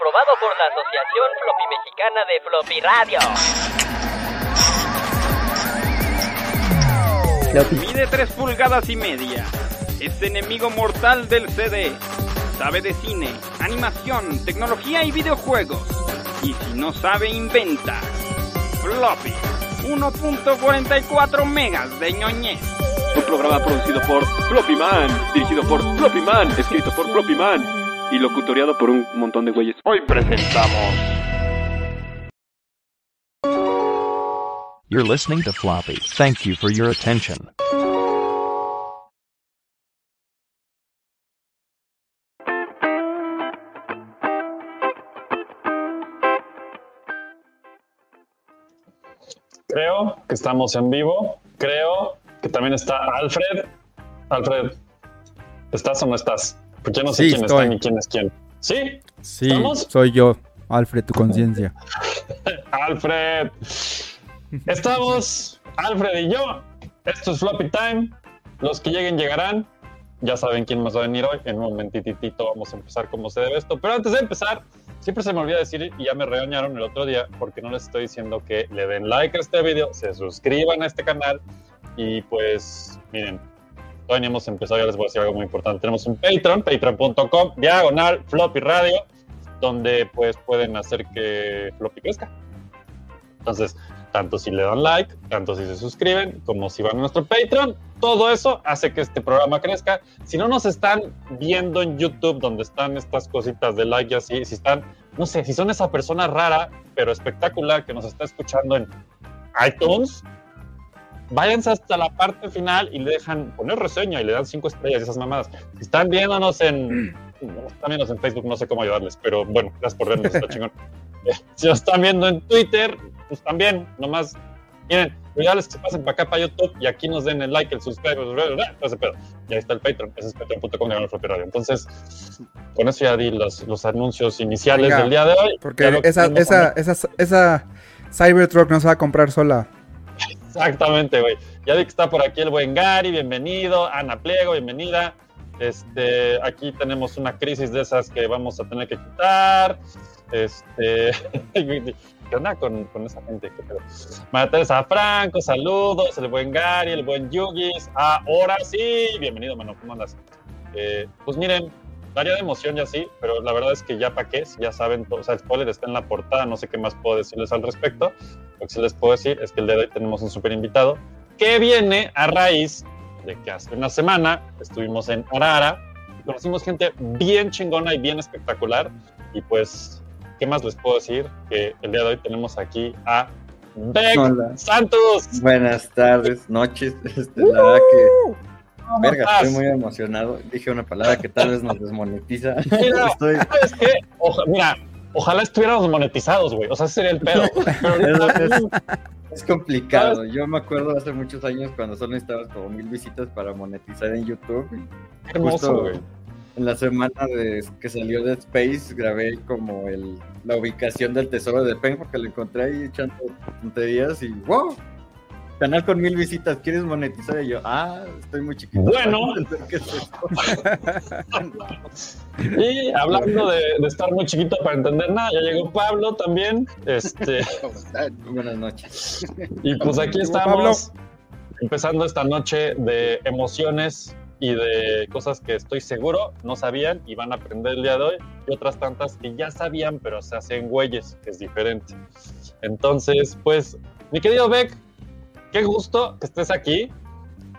Aprobado por la Asociación Floppy Mexicana de Floppy Radio. Mide 3 pulgadas y media. Es enemigo mortal del CD. Sabe de cine, animación, tecnología y videojuegos. Y si no sabe, inventa. Floppy. 1.44 megas de ñoñez. Un programa producido por Floppy Man, dirigido por Floppy Man, escrito por Floppy Man y locutoriado por un montón de güeyes. Hoy presentamos. You're listening to Floppy. Thank you for your attention. Creo que estamos en vivo. Creo que también está Alfred. Alfred, ¿estás o no estás? Porque yo no sé Sí, quién estoy. está ni quién es quién. ¿Sí? Sí, ¿Estamos? soy yo, Alfred, tu conciencia. Alfred. Estamos, Alfred y yo. Esto es Floppy Time. Los que lleguen llegarán. Ya saben quién más va a venir hoy. En un momentitito vamos a empezar como se debe esto. Pero antes de empezar, siempre se me olvida decir, y ya me regañaron el otro día, porque no les estoy diciendo que le den like a este video, se suscriban a este canal. Y pues, miren, no hemos empezado, ya les voy a decir algo muy importante. Tenemos un Patreon, patreon.com, diagonal, floppy radio, donde pues pueden hacer que floppy crezca. Entonces, tanto si le dan like, tanto si se suscriben, como si van a nuestro Patreon, todo eso hace que este programa crezca. Si no nos están viendo en YouTube, donde están estas cositas de like y así, si están, no sé, si son esa persona rara, pero espectacular que nos está escuchando en iTunes, váyanse hasta la parte final y le dejan poner reseña y le dan cinco estrellas y esas mamadas. Si están viéndonos en, están viéndonos en Facebook, no sé cómo ayudarles, pero bueno, gracias por vernos, está chingón. Eh, Si nos están viendo en Twitter, pues también, nomás, miren, cuidarles que se pasen para acá, para YouTube, y aquí nos den el like, el subscribe, todo ese pedo. Y ahí está el Patreon, ese es patreon.com. Entonces, con eso ya di los, los anuncios iniciales Venga, del día de hoy. Porque esa, esa, esa, esa Cybertruck no se va a comprar sola. Exactamente, güey. Ya vi que está por aquí el buen Gary, bienvenido. Ana Pliego, bienvenida. Este, aquí tenemos una crisis de esas que vamos a tener que quitar. Este, ¿qué onda con, con esa gente? María Teresa Franco, saludos. El buen Gary, el buen Yugis. Ahora sí, bienvenido, mano. ¿Cómo andas? Eh, pues miren, daría de emoción ya sí, pero la verdad es que ya para qué, si ya saben, o sea, el spoiler está en la portada, no sé qué más puedo decirles al respecto. Lo que sí les puedo decir es que el día de hoy tenemos un súper invitado que viene a raíz de que hace una semana estuvimos en Arara y conocimos gente bien chingona y bien espectacular. Y pues, ¿qué más les puedo decir? Que el día de hoy tenemos aquí a Beck Hola. Santos. Buenas tardes, noches. Este, la verdad que, ¿Cómo verga, estás? estoy muy emocionado. Dije una palabra que tal vez nos desmonetiza. Mira, Estoy, ¿sabes qué? Oja- mira, ojalá estuviéramos monetizados, güey. O sea, ese sería el pedo. Pero Es- es complicado. Yo me acuerdo hace muchos años cuando solo necesitabas como mil visitas para monetizar en YouTube. qué hermoso, güey. En la semana de que salió Dead Space grabé como el, la ubicación del tesoro de Pen porque lo encontré ahí echando tonterías y ¡wow! Canal con mil visitas, ¿quieres monetizar? Y yo, ah, estoy muy chiquito. Bueno. es esto". Y hablando de, de estar muy chiquito para entender nada, ya llegó Pablo también. Este, Buenas noches. y pues aquí estamos empezando esta noche de emociones y de cosas que estoy seguro no sabían y van a aprender el día de hoy y otras tantas que ya sabían pero se hacen güeyes, que es diferente. Entonces, pues, mi querido Beck, qué gusto que estés aquí.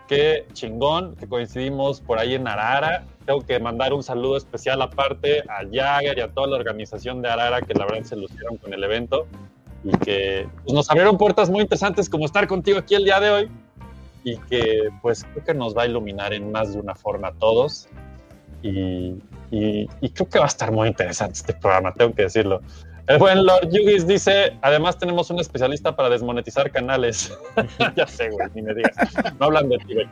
Qué chingón que coincidimos por ahí en Arara. Tengo que mandar un saludo especial aparte a Jagger y a toda la organización de Arara que la verdad se lucieron con el evento y que pues, nos abrieron puertas muy interesantes como estar contigo aquí el día de hoy y que pues creo que nos va a iluminar en más de una forma a todos y, y- y creo que va a estar muy interesante este programa, tengo que decirlo. El buen Lord Yugis dice, además tenemos un especialista para desmonetizar canales. ya sé, güey, ni me digas. No hablan de ti, güey.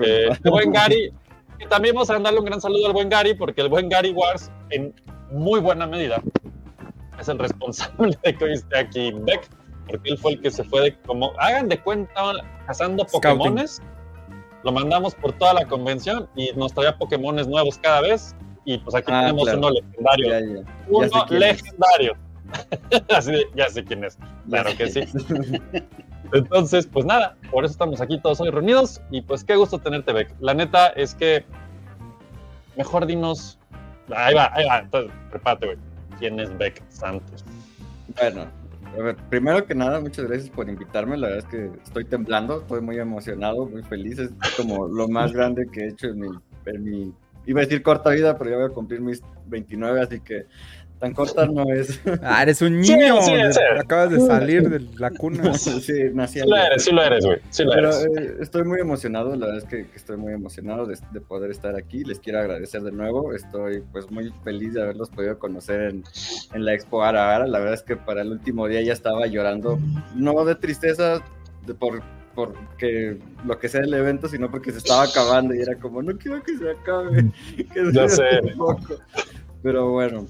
Eh, el buen Gary, que también vamos a mandarle un gran saludo al buen Gary, porque el buen Gary Wars, en muy buena medida, es el responsable de que hoy esté aquí Beck, porque él fue el que se fue de como, hagan de cuenta, cazando Scouting. Pokémones. Lo mandamos por toda la convención y nos traía Pokémones nuevos cada vez. y pues aquí Ah, tenemos claro. uno legendario. Ya, ya. Ya uno legendario. Así ya sé quién es. Claro que sí. Entonces, pues nada, por eso estamos aquí todos hoy reunidos y pues qué gusto tenerte, Beck. La neta es que mejor dinos. Ahí va, ahí va. Entonces, prepárate, güey. ¿Quién es Beck Santos? Bueno, a ver, primero que nada, muchas gracias por invitarme. La verdad es que estoy temblando, estoy muy emocionado, muy feliz. Es como lo más grande que he hecho en mi, en mi iba a decir corta vida, pero ya voy a cumplir mis 29, así que tan corta no es. Ah, eres un niño. sí, de- sí. Acabas de salir de la cuna. sí, nací Sí lo eres, sí lo eres, güey. Sí lo Pero eres. eh, estoy muy emocionado, la verdad es que, que estoy muy emocionado de, de poder estar aquí. Les quiero agradecer de nuevo. Estoy pues muy feliz de haberlos podido conocer en, en la Expo Ara Ara. La verdad es que para el último día ya estaba llorando, no de tristeza de por porque lo que sea del evento, sino porque se estaba acabando y era como, no quiero que se acabe. que Ya sé. un poco". Pero bueno,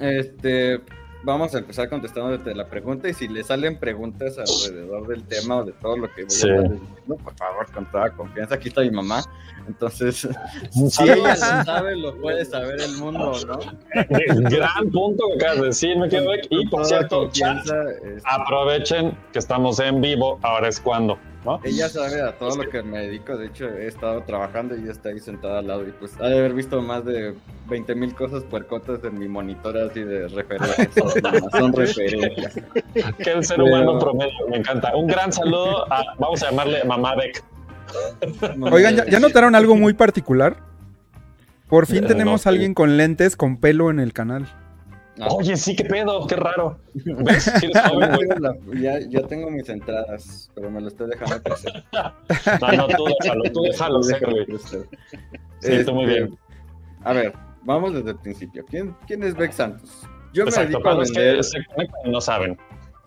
este, vamos a empezar contestándote la pregunta y si le salen preguntas alrededor del tema o de todo lo que voy Sí. a estar diciendo, por favor, con toda confianza. Aquí está mi mamá, entonces si ella lo sabe, lo puede saber el mundo, ¿no? Gran punto que acabas de decir, me quedo Beck. Y por cierto, chat, este, aprovechen que estamos en vivo. Ahora es cuando, ¿no? Ella sabe a todo lo que me dedico, de hecho he estado trabajando y ella está ahí sentada al lado y pues ha de haber visto más de 20 mil cosas puercotas en mi monitor así de referencias, son- son referencias. Que el ser Pero- humano promedio, me encanta. Un gran saludo a, vamos a llamarle Mamá Beck. Oigan, ¿ya, ya notaron algo muy particular? Por fin Eh, tenemos no, a alguien con lentes con pelo en el canal. No. Oye, sí, qué pedo, qué raro. Ya, ya tengo mis entradas, pero me lo estoy dejando crecer. No, no, tú déjalo, tú déjalo Déjalo crecer. Sí, tú muy Este, bien. A ver, vamos desde el principio. ¿Quién, quién es Beck Santos? Yo me dedico a vender. que no saben.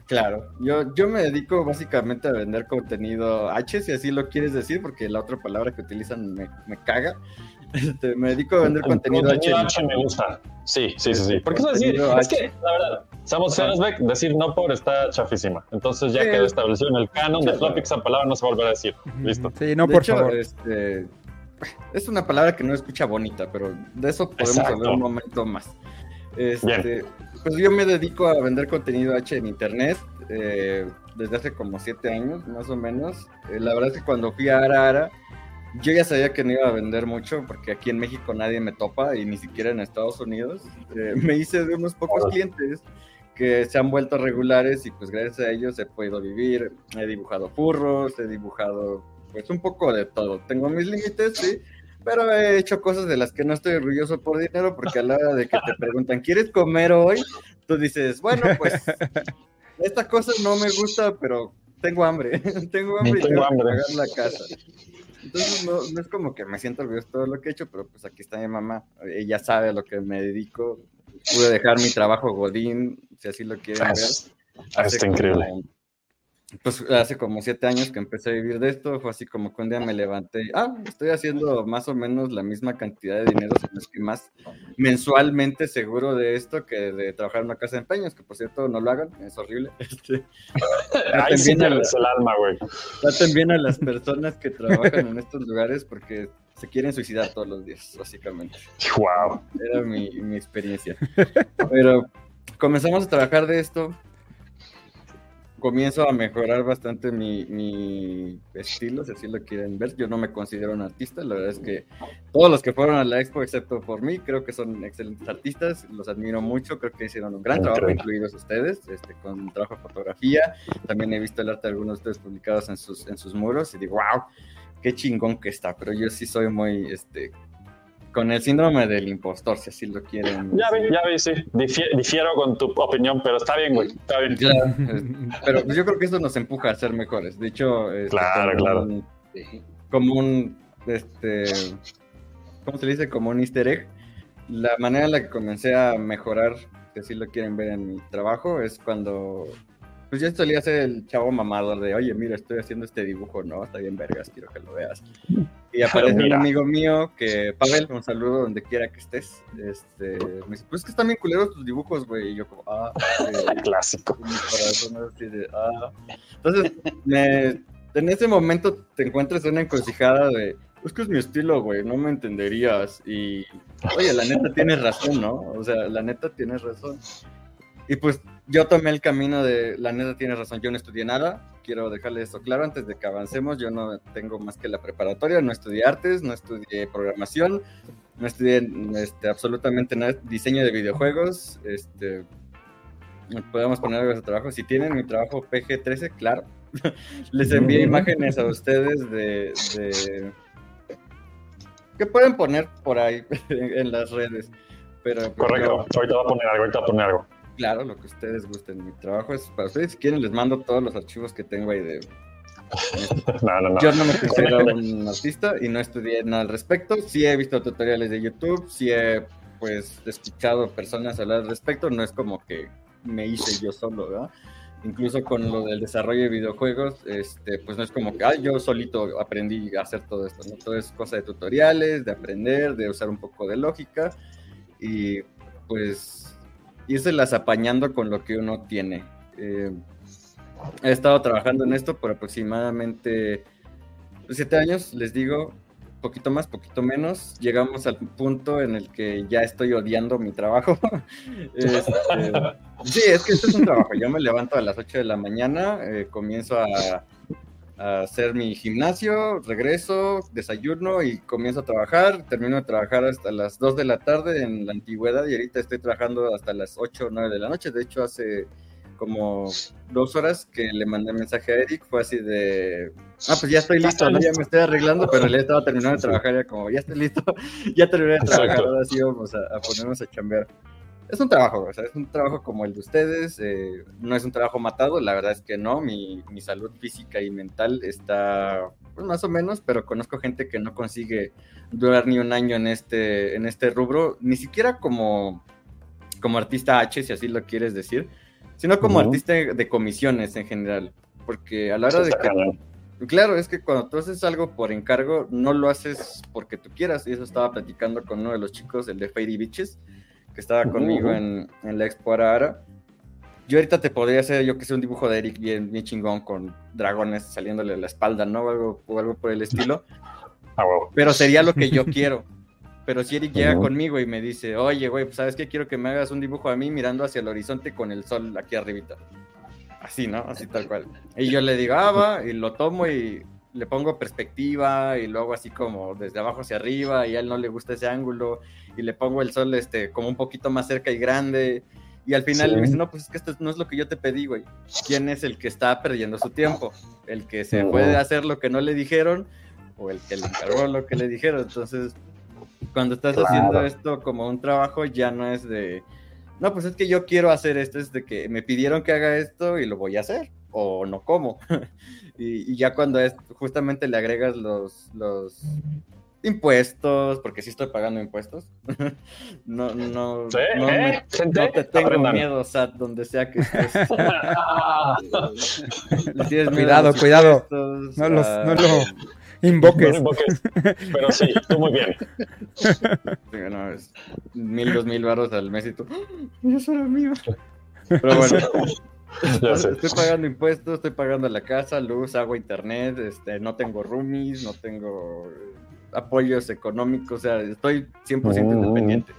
Claro, yo, yo me dedico básicamente a vender contenido H, si así lo quieres decir, porque la otra palabra que utilizan me, me caga. Este, me dedico a vender contenido, H. H me gusta. Sí, sí, sí, sí. Porque eso decir, Contenido es que, la verdad, Ajá. Beck, decir no por está chafísima. Entonces ya Sí. quedó establecido en el canon de Floppy esa palabra no se va a volver a decir. Listo. Sí, no, de por hecho, favor. este, es una palabra que no escucha bonita, pero de eso podemos Exacto. hablar un momento más. Este, Bien. pues yo me dedico a vender contenido H en internet eh, desde hace como siete años, más o menos. Eh, la verdad es que cuando fui a Ara Ara, yo ya sabía que no iba a vender mucho porque aquí en México nadie me topa y ni siquiera en Estados Unidos. Eh, me hice de unos pocos clientes que se han vuelto regulares y pues gracias a ellos he podido vivir. He dibujado furros, he dibujado pues un poco de todo. Tengo mis límites, sí, pero he hecho cosas de las que no estoy orgulloso por dinero porque a la hora de que te preguntan, ¿quieres comer hoy? Tú dices, bueno, pues esta cosa no me gusta, pero tengo hambre, tengo hambre y Tengo tengo que hambre. pagar la casa. Entonces no, no es como que me siento orgulloso de todo lo que he hecho, pero pues aquí está mi mamá, ella sabe a lo que me dedico. Pude dejar mi trabajo Godín, si así lo quieren ver. Es- Hace Está increíble. Pues hace como siete años que empecé a vivir de esto, fue así como que un día me levanté, y, ah, estoy haciendo más o menos la misma cantidad de dinero, si no es que más mensualmente seguro de esto que de trabajar en una casa de empeños, que por cierto no lo hagan, es horrible. Este, Ahí sí También a pierdes el alma, güey. traten bien a las personas que trabajan en estos lugares porque se quieren suicidar todos los días, básicamente. Wow. Era mi, mi experiencia. Pero comenzamos a trabajar de esto. Comienzo a mejorar bastante mi, mi estilo, si así lo quieren ver. Yo no me considero un artista, la verdad es que todos los que fueron a la expo, excepto por mí, creo que son excelentes artistas, los admiro mucho, creo que hicieron un gran trabajo, incluidos ustedes, este, con trabajo de fotografía. También he visto el arte de algunos de ustedes publicados en sus, en sus muros y digo, wow, qué chingón que está, pero yo sí soy muy, este, con el síndrome del impostor, si así lo quieren. Ya vi, ya vi, sí. Difie- difiero con tu opinión, pero está bien, güey. Está bien. Claro, pero pues yo creo que eso nos empuja a ser mejores. De hecho, este, Claro, como claro. un- como un, este, ¿cómo se dice? Como un easter egg. La manera en la que comencé a mejorar, si así lo quieren ver en mi trabajo, es cuando, pues yo solía ser el chavo mamador de, oye, mira, estoy haciendo este dibujo, ¿no? Está bien vergas, quiero que lo veas. Y aparece un amigo mío que, Pavel, un saludo donde quiera que estés. Este, me dice, pues es que están bien culeros tus dibujos, güey. Y yo como, ah, eh, Clásico. mi corazón así de, ah. Entonces, me- en ese momento te encuentras en una encrucijada de, es que es mi estilo, güey, no me entenderías. Y, oye, la neta tienes razón, ¿no? O sea, la neta tienes razón. Y pues yo tomé el camino de, la neta tienes razón, yo no estudié nada, quiero dejarle esto claro antes de que avancemos, yo no tengo más que la preparatoria, no estudié artes, no estudié programación, no estudié este, absolutamente nada, diseño de videojuegos, este, podemos poner algo de trabajo, si tienen mi trabajo PG-13, claro, les envié imágenes a ustedes de, de que pueden poner por ahí en las redes. Pero, pues, Correcto. Ahorita voy a poner algo, ahorita voy a poner algo. Claro, lo que ustedes gusten. Mi trabajo es para ustedes. Si quieren, les mando todos los archivos que tengo ahí de. No, no, no. Yo no me considero un artista y no estudié nada al respecto. Sí he visto tutoriales de YouTube, sí he pues escuchado personas hablar al respecto. No es como que me hice yo solo, ¿verdad? Incluso con lo del desarrollo de videojuegos, este, pues no es como que ah, yo solito aprendí a hacer todo esto, ¿no? Todo es cosa de tutoriales, de aprender, de usar un poco de lógica y pues irse las apañando con lo que uno tiene. Eh, he estado trabajando en esto por aproximadamente siete años, les digo, poquito más, poquito menos. Llegamos al punto en el que ya estoy odiando mi trabajo. Este, sí, es que esto es un trabajo. Yo me levanto a las 8 de la mañana, eh, comienzo a, a hacer mi gimnasio, regreso, desayuno y comienzo a trabajar. Termino de trabajar hasta las 2 de la tarde en la antigüedad y ahorita estoy trabajando hasta las 8 o 9 de la noche. De hecho, hace como dos horas que le mandé mensaje a Eric, fue así de, ah, pues ya estoy listo, ¿no? ya me estoy arreglando, pero él estaba terminando de trabajar, ya como, ya estoy listo, ya terminé de trabajar, Exacto. ahora sí vamos a, a ponernos a chambear. Es un trabajo, o sea, es un trabajo como el de ustedes, eh, no es un trabajo matado, la verdad es que no, mi, mi salud física y mental está pues, más o menos, pero conozco gente que no consigue durar ni un año en este, en este rubro, ni siquiera como, como artista H, si así lo quieres decir, sino como Ujú. artista de comisiones en general, porque a la hora de que. Claro, es que cuando tú haces algo por encargo, no lo haces porque tú quieras. Y eso estaba platicando con uno de los chicos, el de Fairy Beaches, que estaba conmigo en, en la Expo Arara. Yo ahorita te podría hacer, yo que sé, un dibujo de Eric bien, bien chingón con dragones saliéndole de la espalda, ¿no? O algo, o algo por el estilo. Ah. Pero sería lo que yo quiero. Pero si Eric llega conmigo y me dice, oye, güey, pues sabes qué, quiero que me hagas un dibujo a mí mirando hacia el horizonte con el sol aquí arribita. Así, ¿no? Así tal cual. Y yo le digo, ah, va, y lo tomo y le pongo perspectiva y luego así como desde abajo hacia arriba y a él no le gusta ese ángulo y le pongo el sol este como un poquito más cerca y grande y al final Sí. me dice, no, pues es que esto no es lo que yo te pedí, güey. ¿Quién es el que está perdiendo su tiempo? ¿El que se puede hacer lo que no le dijeron o el que le encargó lo que le dijeron? Entonces, cuando estás Claro. haciendo esto como un trabajo, ya no es de, no, pues es que yo quiero hacer esto, es de que me pidieron que haga esto y lo voy a hacer, o no como. y, y ya cuando es, justamente le agregas los, los impuestos, porque sí estoy pagando impuestos. no, no, Sí, no, me- ¿eh? Gente, no te tengo aprendan. miedo, Sat, donde sea que estés. Ah, Cuidado, cuidado. impuestos, No los- no lo- no Invoques. lo invoques. Pero sí, tú muy bien. Sí, no, es mil, dos mil baros al mes y tú, ¡Ah, eso era mío. Pero bueno, Ya sé. estoy pagando impuestos, estoy pagando la casa, luz, agua, internet, este, no tengo roomies, no tengo eh, apoyos económicos, o sea, estoy 100% Mm. independiente.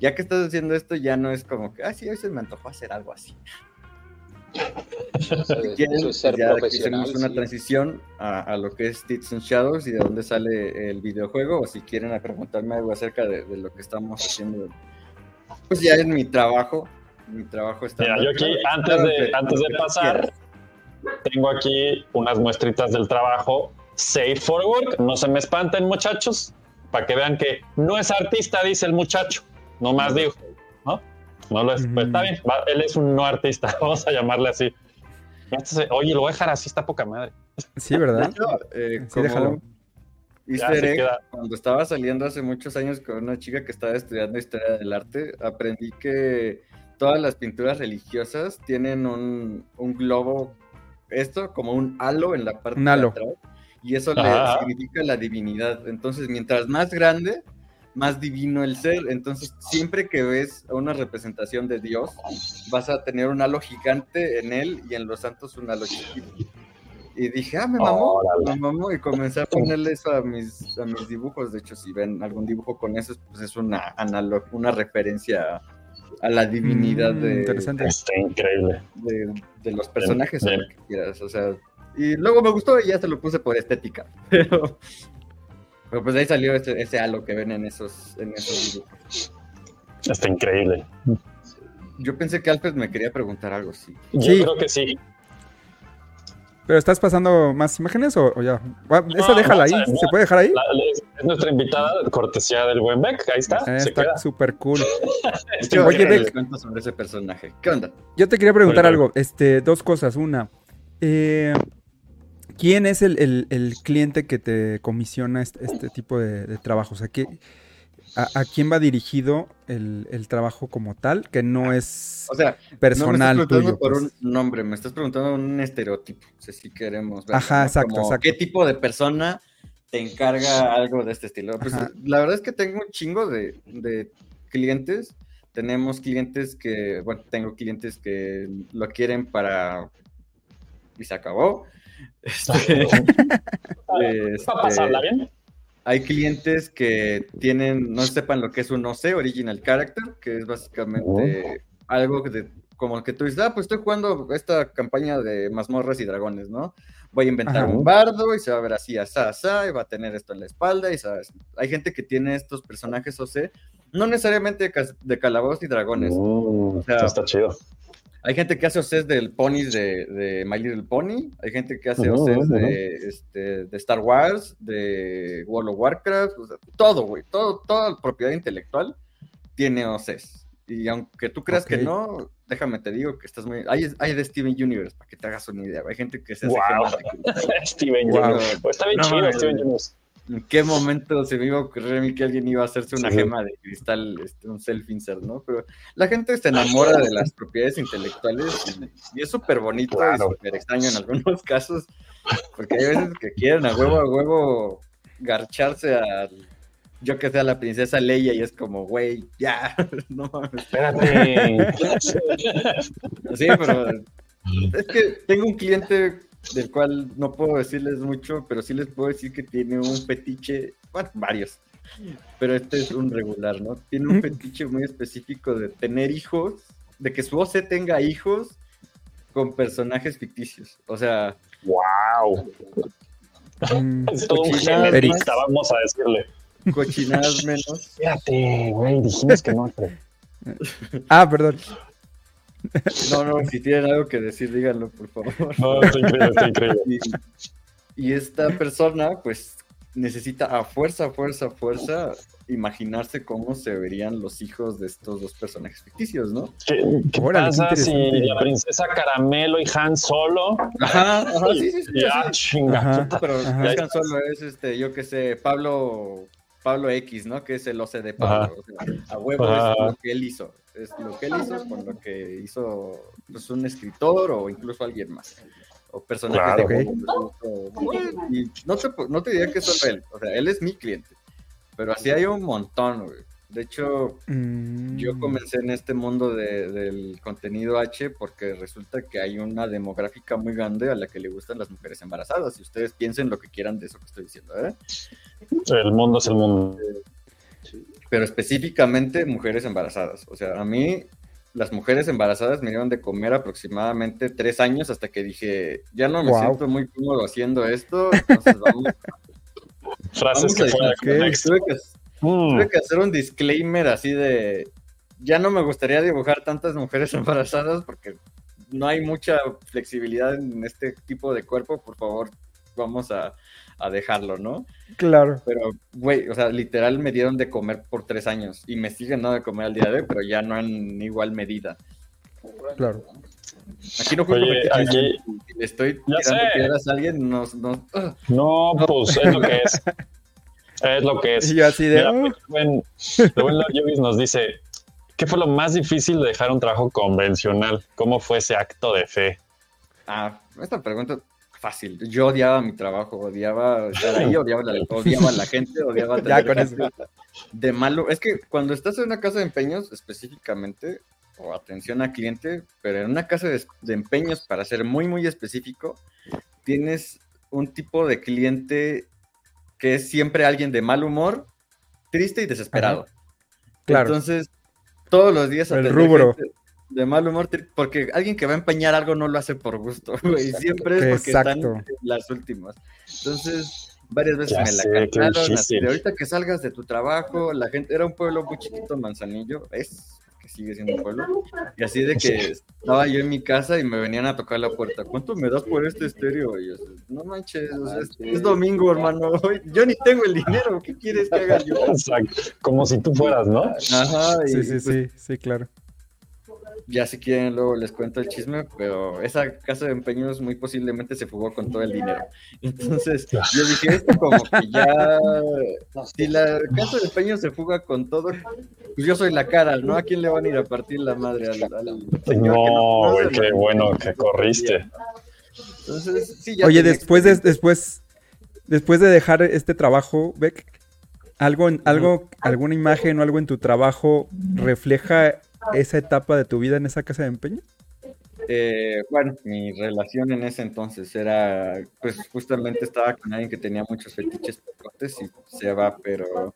Ya que estás haciendo esto, ya no es como que, ah, sí, hoy se me antojó hacer algo así. Si quieren, es ser ya profesional. hicimos una sí. transición a, a lo que es Tits and Shadows y de dónde sale el videojuego, o si quieren a preguntarme algo acerca de, de lo que estamos haciendo, pues ya es mi trabajo, mi trabajo está... Mira, yo aquí, antes de, antes de pasar, tengo aquí unas muestritas del trabajo. Safe for work. No se me espanten, muchachos. Para que vean que no es artista, dice el muchacho. No más digo. ¿No? No lo es. Pues está bien. va, él es un no artista. Vamos a llamarle así. Este Oye, lo voy a dejar así, está poca madre. Sí, ¿verdad? Eh, Sí, como déjalo. easter egg, cuando estaba saliendo hace muchos años con una chica que estaba estudiando historia del arte, aprendí que todas las pinturas religiosas tienen un, un globo, esto como un halo en la parte Un halo. de atrás, y eso Ajá. le significa la divinidad. Entonces, mientras más grande, más divino el ser. Entonces, siempre que ves a una representación de Dios, vas a tener un halo gigante en él y en los santos un halo chiquito. Y dije, ah, me mamó, me mamó. Y comencé a ponerle eso a mis, a mis dibujos. De hecho, si ven algún dibujo con eso, pues es una, una referencia a la divinidad Mm, de, interesante. Está increíble. de, de los personajes o Bien. lo que quieras. O sea, y luego me gustó y ya se lo puse por estética. Pero, pero pues de ahí salió ese, ese halo que ven en esos, en esos dibujos. Está increíble. Yo pensé que Alfred me quería preguntar algo así. Yo Sí. creo que sí. ¿Pero estás pasando más imágenes o, o ya? Esa No, déjala ahí. ¿Se puede dejar ahí? La- es, es nuestra invitada, cortesía del buen Beck. Ahí está. Eh, se está súper cool. Está Yo Oye. Beck. sobre ese personaje. ¿Qué onda? Yo te quería preguntar Oye, algo. Este, dos cosas. Una, eh, ¿quién es el, el- el cliente que te comisiona este, este tipo de, de trabajo? O sea, ¿qué, a, a quién va dirigido el, el trabajo como tal? Que no es O sea, personal no me estás tuyo. preguntando por pues. un nombre, me estás preguntando un estereotipo. O sea, si queremos ver. Ajá, exacto, exacto. ¿Qué tipo de persona te encarga algo de este estilo? Pues, la verdad es que tengo un chingo de, de clientes. Tenemos clientes que, bueno, tengo clientes que lo quieren para. Y se acabó. Este, este, ¿Va a pasarla bien? Hay clientes que tienen, no sepan lo que es un OC, Original Character, que es básicamente algo de, como que tú dices, ah, pues estoy jugando esta campaña de mazmorras y dragones, ¿no? Voy a inventar Ajá. un bardo y se va a ver así, asá, asá, y va a tener esto en la espalda, y sabes, hay gente que tiene estos personajes OC, no necesariamente de, calabozos y dragones, sea, esto está chido. Hay gente que hace OCs del ponies de, de My Little Pony, hay gente que hace Ujú, OCs de, este, de Star Wars, de World of Warcraft, o sea, todo, güey, todo, toda propiedad intelectual tiene OCs. Y aunque tú creas Ok. que no, déjame te digo que estás muy... Hay, hay de Steven Universe, para que te hagas una idea. Hay gente que se hace Wow. Steven Wow. Universe. Pues está bien No, chido, mames. Steven Universe. ¿En qué momento se me iba a ocurrir a mí que alguien iba a hacerse una Sí, gema de cristal, este, un self-insert, ¿no? Pero la gente se enamora de las propiedades intelectuales y, y es súper bonito Claro. y súper extraño en algunos casos, porque hay veces que quieren a huevo a huevo garcharse a, yo que sé, a la princesa Leia y es como, güey, ya, no mames. Espérate. Sí, pero es que tengo un cliente del cual no puedo decirles mucho, pero sí les puedo decir que tiene un fetiche, bueno, varios, pero este es un regular, ¿no? Tiene un fetiche muy específico de tener hijos, de que su OC tenga hijos con personajes ficticios. O sea, wow. Mm, Es todo un vamos a decirle. cochinadas menos. Espérate, güey, dijimos que no. Ah, perdón. No, no, si tienen algo que decir, díganlo, por favor. No, está increíble, está increíble. Y, y esta persona, pues, necesita a fuerza, a fuerza, a fuerza imaginarse cómo se verían los hijos de estos dos personajes ficticios, ¿no? ¿Qué, qué Órale, qué pasa si la princesa Caramelo y Han Solo? Ajá, ajá, sí, sí, sí. Y, ah, así. chinga. Ajá. Pero Ajá. tan solo, es este, yo que sé, Pablo, Pablo X, ¿no? Que es el OC de Pablo. O sea, a huevo Ajá. es lo que él hizo. Es lo que él hizo con lo que hizo pues, un escritor o incluso alguien más. O personajes Claro. de juego, o- Y no te, no te diría que solo él. O sea, él es mi cliente. Pero así hay un montón, güey. De hecho, Mm, yo comencé en este mundo de- del contenido H porque resulta que hay una demográfica muy grande a la que le gustan las mujeres embarazadas. Y ustedes piensen lo que quieran de eso que estoy diciendo, ¿eh? El mundo es el mundo. Pero específicamente mujeres embarazadas. O sea, a mí las mujeres embarazadas me dieron de comer aproximadamente tres años hasta que dije, ya no me Wow. siento muy cómodo haciendo esto, entonces vamos, Frases vamos que a tuve que, Mm, tuve que hacer un disclaimer así de, ya no me gustaría dibujar tantas mujeres embarazadas porque no hay mucha flexibilidad en este tipo de cuerpo, por favor, vamos a, a dejarlo, ¿no? Claro. Pero, güey, o sea, literal me dieron de comer por tres años y me siguen dando de comer al día de hoy, pero ya no en igual medida. Claro. Aquí no juego Oye, aquí- Si le estoy Ya tirando sé. piedras a alguien, no, no, ah, No, pues es lo que es. Es lo que es. Y yo así de. Mira, el buen, el buen Lord Yogis nos dice: ¿Qué fue lo más difícil de dejar un trabajo convencional? ¿Cómo fue ese acto de fe? ah, esta pregunta fácil. Yo odiaba mi trabajo, odiaba estar ahí, odiaba, la, odiaba a la gente, odiaba tener con de malo. Es que cuando estás en una casa de empeños específicamente, o atención al cliente, pero en una casa de, de empeños, para ser muy, muy específico, tienes un tipo de cliente que es siempre alguien de mal humor, triste y desesperado. Claro. Entonces, todos los días El rubro. gente de mal humor, porque alguien que va a empeñar algo no lo hace por gusto, güey. Siempre es porque están Exacto. en las últimas. Entonces, varias veces Ya me sé, la qué cantaron. así de ahorita que salgas de tu trabajo, la gente, era un pueblo muy chiquito, Manzanillo, es que sigue siendo un pueblo. Y así de que estaba yo en mi casa y me venían a tocar la puerta. ¿Cuánto me das por este estéreo? Y yo, no manches, o sea, es, es domingo, hermano. Yo ni tengo el dinero. ¿Qué quieres que haga yo? Exacto. Como si tú fueras, ¿no? Ajá, y Sí, sí, pues, sí, sí, claro. Ya si quieren luego les cuento el chisme, pero esa casa de empeños muy posiblemente se fugó con todo el dinero. Entonces yo dije, esto como que ya, si la casa de empeños se fuga con todo, pues yo soy la cara, ¿no? ¿A quién le van a ir a partir la madre? Al, al señor que No, güey, la- qué bueno que corriste. Entonces, sí, ya Oye, después de, después, después de dejar este trabajo, Beck, algo, en- algo, alguna imagen o algo en tu trabajo refleja esa etapa de tu vida en esa casa de empeño? Eh, bueno, mi relación en ese entonces era, pues justamente estaba con alguien que tenía muchos fetiches y se va, pero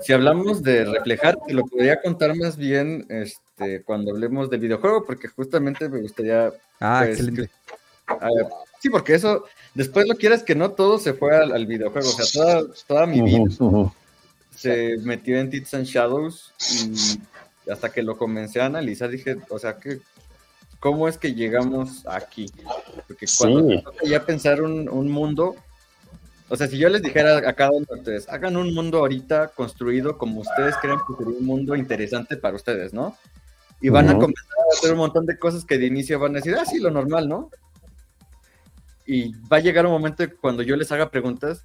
si hablamos de reflejar, te lo podría contar más bien este, cuando hablemos del videojuego, porque justamente me gustaría, Ah, Pues, excelente. a ver, sí, porque eso, después lo quieras que no, todo se fue al, al videojuego, o sea, toda, toda mi vida se metió en Tits and Shadows y hasta que lo comencé a analizar dije, o sea, que ¿cómo es que llegamos aquí? Porque cuando Sí. ya pensar un, un mundo, o sea, si yo les dijera a cada uno de ustedes, hagan un mundo ahorita construido como ustedes crean que sería un mundo interesante para ustedes, ¿no? Y van a comenzar a hacer un montón de cosas que de inicio van a decir, ah, sí, lo normal, ¿no? Y va a llegar un momento cuando yo les haga preguntas,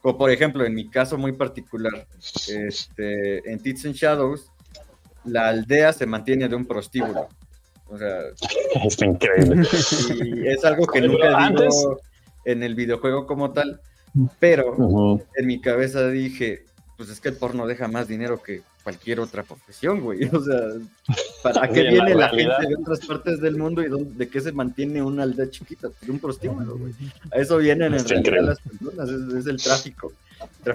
como por ejemplo, en mi caso muy particular, este, en Tits and Shadows, la aldea se mantiene de un prostíbulo. O sea, Está increíble. y es algo que nunca digo antes- en el videojuego como tal, pero en mi cabeza dije, pues es que el porno deja más dinero que cualquier otra profesión, güey. O sea, ¿para qué viene la, realidad. gente de otras partes del mundo y dónde- de qué se mantiene una aldea chiquita? De un prostíbulo, güey. A eso vienen en realidad las personas, es, es el tráfico.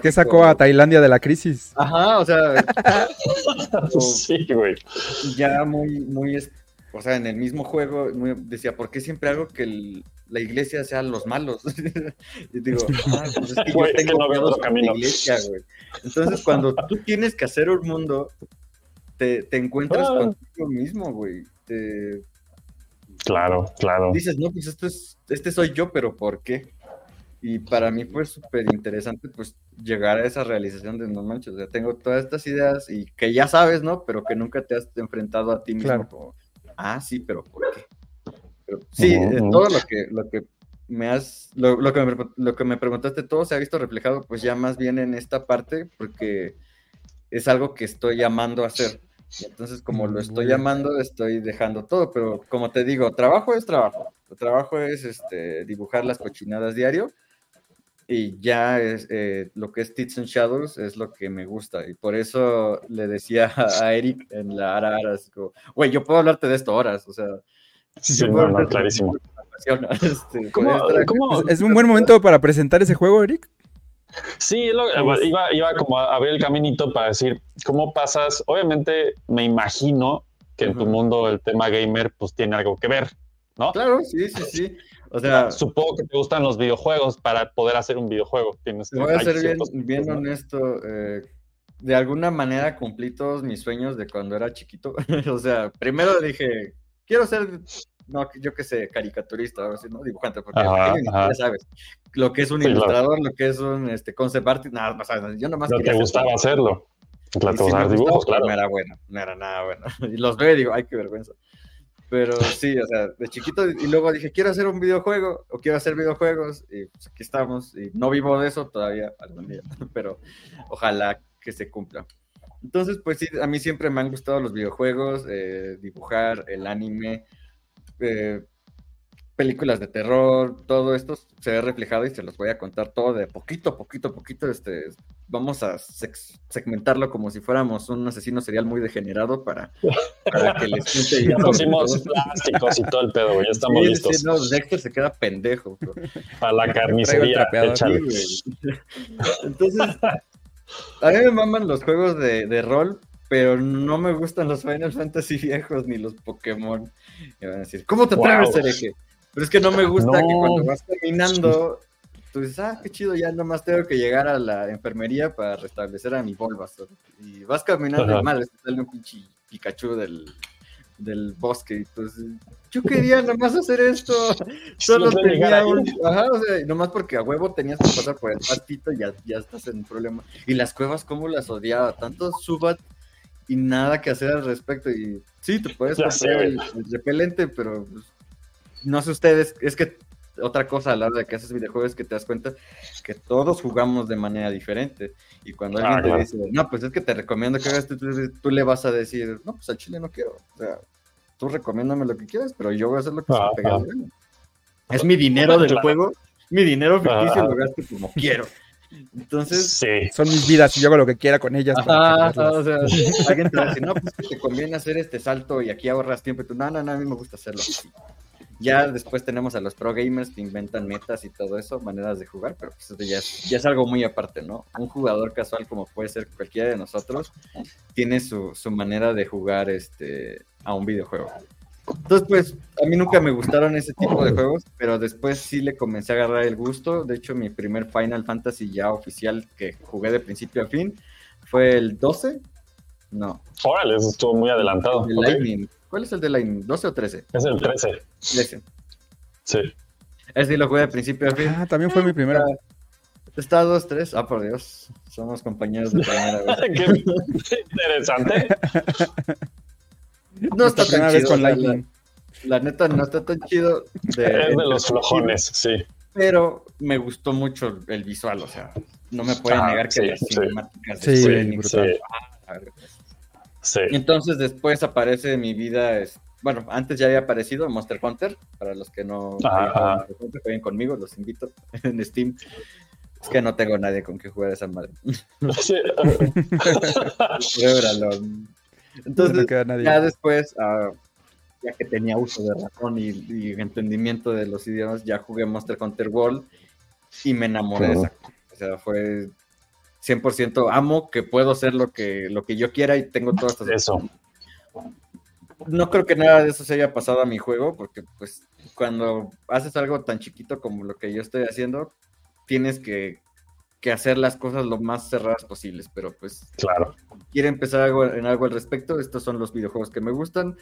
¿Qué sacó a Tailandia de la crisis? Ajá, o sea, o- Sí, güey. ya muy, muy, o sea, en el mismo juego, muy- decía, ¿por qué siempre hago que el- la iglesia sea los malos? y digo, ah, pues es que Güey, yo que tengo no con la iglesia, güey. Entonces, cuando tú tienes que hacer un mundo, te, te encuentras Ah. contigo mismo, güey. Te Claro, claro. dices, no, pues esto es, este soy yo, pero ¿por qué? Y para mí fue súper interesante, pues, llegar a esa realización de no manches, o sea, tengo todas estas ideas y que ya sabes, ¿no? Pero que nunca te has enfrentado a ti mismo Claro. como, ah, sí, pero ¿por qué? Pero, sí, eh, todo lo que, lo que me has, lo, lo que me, lo que me preguntaste, todo se ha visto reflejado, pues ya más bien en esta parte, porque es algo que estoy amando hacer. Y entonces, como lo estoy Bueno. amando, estoy dejando todo, pero como te digo, trabajo es trabajo. El trabajo es este, dibujar las cochinadas diario y ya es eh, lo que es Tits and Shadows es lo que me gusta. Y por eso le decía a Eric en la Ara Ara, así como, güey, yo puedo hablarte de esto horas, o sea, Sí, yo no, de clarísimo. este, ¿Cómo, cómo- ¿Es un buen momento para presentar ese juego, Eric? Sí, lo- iba, iba como a abrir el caminito para decir, ¿cómo pasas? Obviamente me imagino que en tu mundo el tema gamer pues tiene algo que ver, ¿no? Claro, sí, sí, sí. O sea, Supongo que te gustan los videojuegos para poder hacer un videojuego. Tienes Te voy a ser bien, bien honesto. eh, de alguna manera cumplí todos mis sueños de cuando era chiquito. o sea, primero dije, quiero ser, no, yo qué sé, caricaturista, o ¿no? Dibujante, porque Ajá, ajá. siquiera sabes lo que es un Sí, claro. ilustrador, lo que es un este, concept artist, nada más, sabes, yo nomás No quería te gustaba hacerlo. Claro, Y te sí me gustaba, claro. No era bueno, no era nada bueno. Y los veo y digo, ay, qué vergüenza. Pero sí, o sea, de chiquito, y luego dije, quiero hacer un videojuego, o quiero hacer videojuegos, y pues aquí estamos, y no vivo de eso todavía, algún día, pero ojalá que se cumpla. Entonces, pues sí, a mí siempre me han gustado los videojuegos, eh, dibujar, el anime. eh, películas de terror, todo esto se ve reflejado y se los voy a contar todo de poquito a poquito a poquito. Este, vamos a segmentarlo como si fuéramos un asesino serial muy degenerado para, para que les Ya y- pusimos plásticos y todo el pedo, güey. Ya estamos Sí, listos. sí, no, Dexter se queda pendejo. bro. Para la carnicería. échale. Entonces, a mí me maman los juegos de, de rol, pero no me gustan los Final Fantasy viejos ni los Pokémon. Y van a decir, ¿cómo te atreves, Wow. hereje? Pero es que no me gusta que No. cuando vas caminando, tú dices, ah, qué chido, ya nomás tengo que llegar a la enfermería para restablecer a mi Bulbasaur. Y vas caminando Ajá. y te sale un pinche Pikachu del, del bosque. Entonces, yo quería nomás hacer esto. Solo llegar tenía un. Ajá, o sea, nomás porque a huevo tenías que pasar por el pastito y ya, ya estás en problema. Y las cuevas, ¿cómo las odiaba? Tanto subat y nada que hacer al respecto. Y sí, te puedes el, el repelente, pero pues, no sé ustedes, es que otra cosa a la hora de que haces videojuegos es que te das cuenta que todos jugamos de manera diferente. Y cuando Ah, alguien te claro. dice, no, pues es que te recomiendo que hagas esto, tú, tú le vas a decir, no, pues al chile no quiero. O sea, tú recomiéndame lo que quieras, pero yo voy a hacer lo que se Ah, me ah. Es mi dinero del Claro. juego, mi dinero ficticio Ah. lo gasto como quiero. Entonces, Sí. Son mis vidas y yo hago lo que quiera con ellas. Ajá, o sea, alguien te va a decir, no, pues que te conviene hacer este salto y aquí ahorras tiempo. Y tú, no, no, no, a mí me gusta hacerlo así. Ya después tenemos a los pro gamers que inventan metas y todo eso, maneras de jugar, pero pues eso ya es, ya es algo muy aparte, ¿no? Un jugador casual como puede ser cualquiera de nosotros, tiene su, su manera de jugar este, a un videojuego. Entonces, pues, a mí nunca me gustaron ese tipo de juegos, pero después sí le comencé a agarrar el gusto. De hecho, mi primer Final Fantasy ya oficial que jugué de principio a fin fue el 12. No, Órale, eso estuvo muy adelantado. el. Lightning. ¿Cuál es el de Lightning? ¿12 o 13? Es el 13. 13. Sí. Ese sí lo jugué de principio a fin. Ah, también fue mi primero. Está 2, 3. Ah, por Dios. Somos compañeros de primera vez. Qué interesante. No está La primera tan vez chido. con la, la neta no está tan chido. De, Es de los flojones, sí. Pero me gustó mucho el visual. O sea, no me pueden Ah, negar que sí, las sí. cinemáticas de Sí, brutal. Sí, son- ah, sí. Y entonces después aparece en mi vida, es, bueno, antes ya había aparecido Monster Hunter, para los que no Hunter, jueguen conmigo, los invito en Steam. Es que no tengo nadie con que jugar esa madre. Sí. No Entonces, queda nadie. ya después, ah, ya que tenía uso de razón y, y entendimiento de los idiomas, ya jugué Monster Hunter World y me enamoré de esa. O sea, fue 100% amo que puedo hacer lo que, lo que yo quiera y tengo todas estas Eso. no creo que nada de eso se haya pasado a mi juego, porque pues cuando haces algo tan chiquito como lo que yo estoy haciendo, tienes que, que hacer las cosas lo más cerradas posibles, pero pues Claro. quiere empezar algo, en algo al respecto, estos son los videojuegos que me gustan.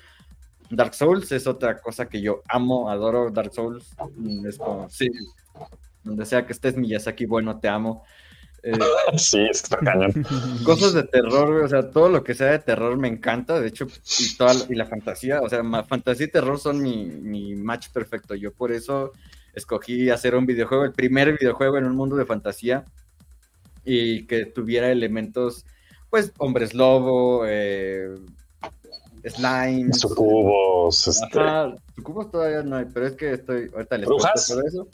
Dark Souls es otra cosa que yo amo, adoro Dark Souls. Mm, Es como, sí, donde sea que estés Miyazaki, bueno, te amo. Eh, Sí, está cañón. cosas de terror, güey, o sea, todo lo que sea de terror me encanta, de hecho, y, toda la, y la fantasía, o sea, ma- fantasía y terror son mi, mi match perfecto, yo por eso escogí hacer un videojuego, el primer videojuego en un mundo de fantasía, y que tuviera elementos, pues, hombres lobo, eh, slimes, Sucubos, este. Ajá, sucubos todavía no hay, pero es que estoy, ahorita les ¿Brujas? eso.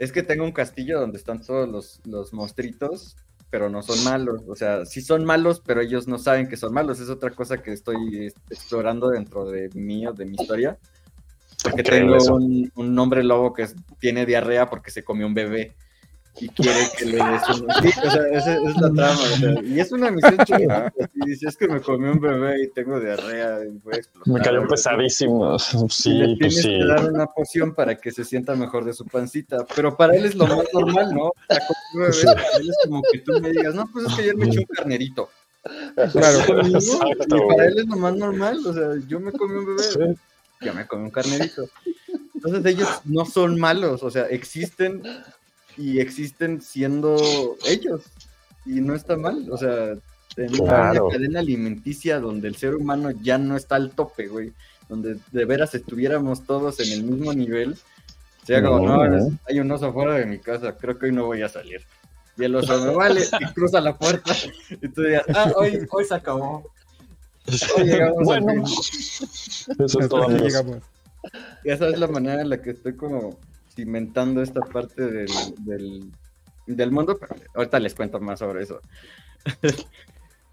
Es que tengo un castillo donde están todos los, los monstruitos, pero no son malos. O sea, sí son malos, pero ellos no saben que son malos. Es otra cosa que estoy explorando dentro de mí o de mi historia. Porque Increíble tengo un, un hombre lobo que tiene diarrea porque se comió un bebé. Y quiere que le des un... Sí, o sea, esa es la trama. o sea, y es una misión chida. Y dice, es que me comió un bebé y tengo diarrea y voy a explotar. Me cayó pesadísimo. Y Sí, le pues tienes sí. que dar una poción para que se sienta mejor de su pancita. Pero para él es lo más normal, ¿no? O sea, como un bebé, para él es como que tú me digas, no, pues es que ayer me eché un carnerito. Claro. Conmigo, Exacto, y para él es lo más normal. O sea, yo me comí un bebé, Sí. yo me comí un carnerito. Entonces ellos no son malos, o sea, existen y existen siendo ellos. Y no está mal, o sea, en Claro. una cadena alimenticia donde el ser humano ya no está al tope, güey, donde de veras estuviéramos todos en el mismo nivel, sea como, No, hay un oso fuera de mi casa, creo que hoy no voy a salir. Y el oso me vale y cruza la puerta y tú digas, ah, hoy, hoy se acabó. Hoy llegamos Bueno, al fin. eso es todo, esa es la manera en la que estoy como cimentando esta parte del, del, del mundo, pero ahorita les cuento más sobre eso.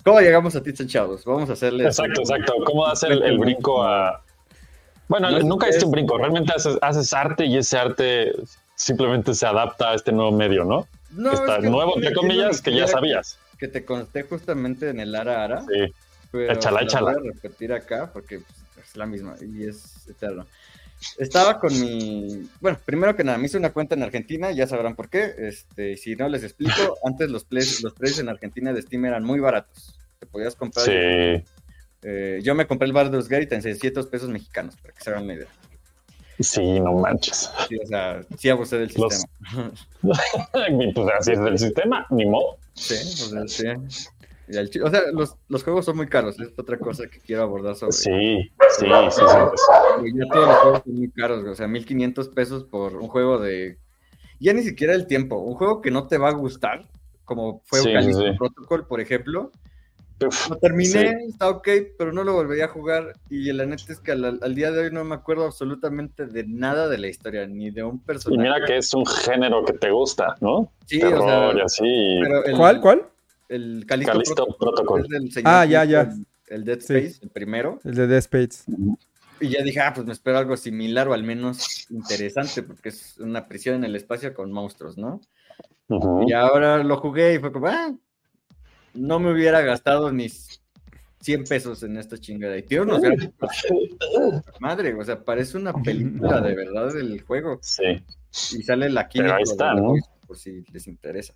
¿Cómo llegamos a Tits and Shadows? Vamos a hacerle... Exacto, exacto. ¿Cómo hacer el, el brinco a...? Bueno, No, nunca es- un brinco. Realmente haces, haces arte y ese arte simplemente se adapta a este nuevo medio, ¿no? No, Está es que- nuevo, entre comillas, que ya sabías. Que te conté justamente en el Ara Ara. Sí. pero Échala, la échala. Voy a repetir acá porque pues, es la misma y es eterno. Estaba con mi. Bueno, primero que nada, me hice una cuenta en Argentina, ya sabrán por qué. Este, si no les explico, antes los, plays- los precios en Argentina de Steam eran muy baratos. Te podías comprar. Sí. eh, yo me compré el Baldur's Gate en 600 pesos mexicanos, para que se hagan una idea. Sí, no manches. Sí, o sea, sí abusé del Los- sistema. Pues así es del sistema, ni modo. Sí, o sea, sí. Y o sea, los, los juegos son muy caros, es otra cosa que quiero abordar sobre. Sí, sí, sí, sí. Güey, Ya todos los juegos son muy caros, o sea, 1500 pesos por un juego de. Ya ni siquiera el tiempo, un juego que no te va a gustar, como fue Sí, sí, sí. Protocol, por ejemplo. Uf, Lo terminé, está ok, pero no lo volvería a jugar. Y la neta es que al, al día de hoy no me acuerdo absolutamente de nada de la historia, ni de un Y personaje. mira que es un género que te gusta, ¿no? Sí, o Terror y sea, así. pero el- ¿Cuál, cuál? El Callisto Protocol, señor Ah, ya, ya. El, el Dead Sí. Space, el primero. El de Death Spades. Y ya dije, ah, pues me espero algo similar o al menos interesante, porque es una prisión en el espacio con monstruos, ¿no? Y ahora lo jugué y fue como, ah, no me hubiera gastado ni 100 pesos en esta chingada. Y tío, gráficos, madre, o sea, parece una película de verdad del juego. Sí, Y sale la química. ahí está, de la ¿no? voice, Por si les interesa.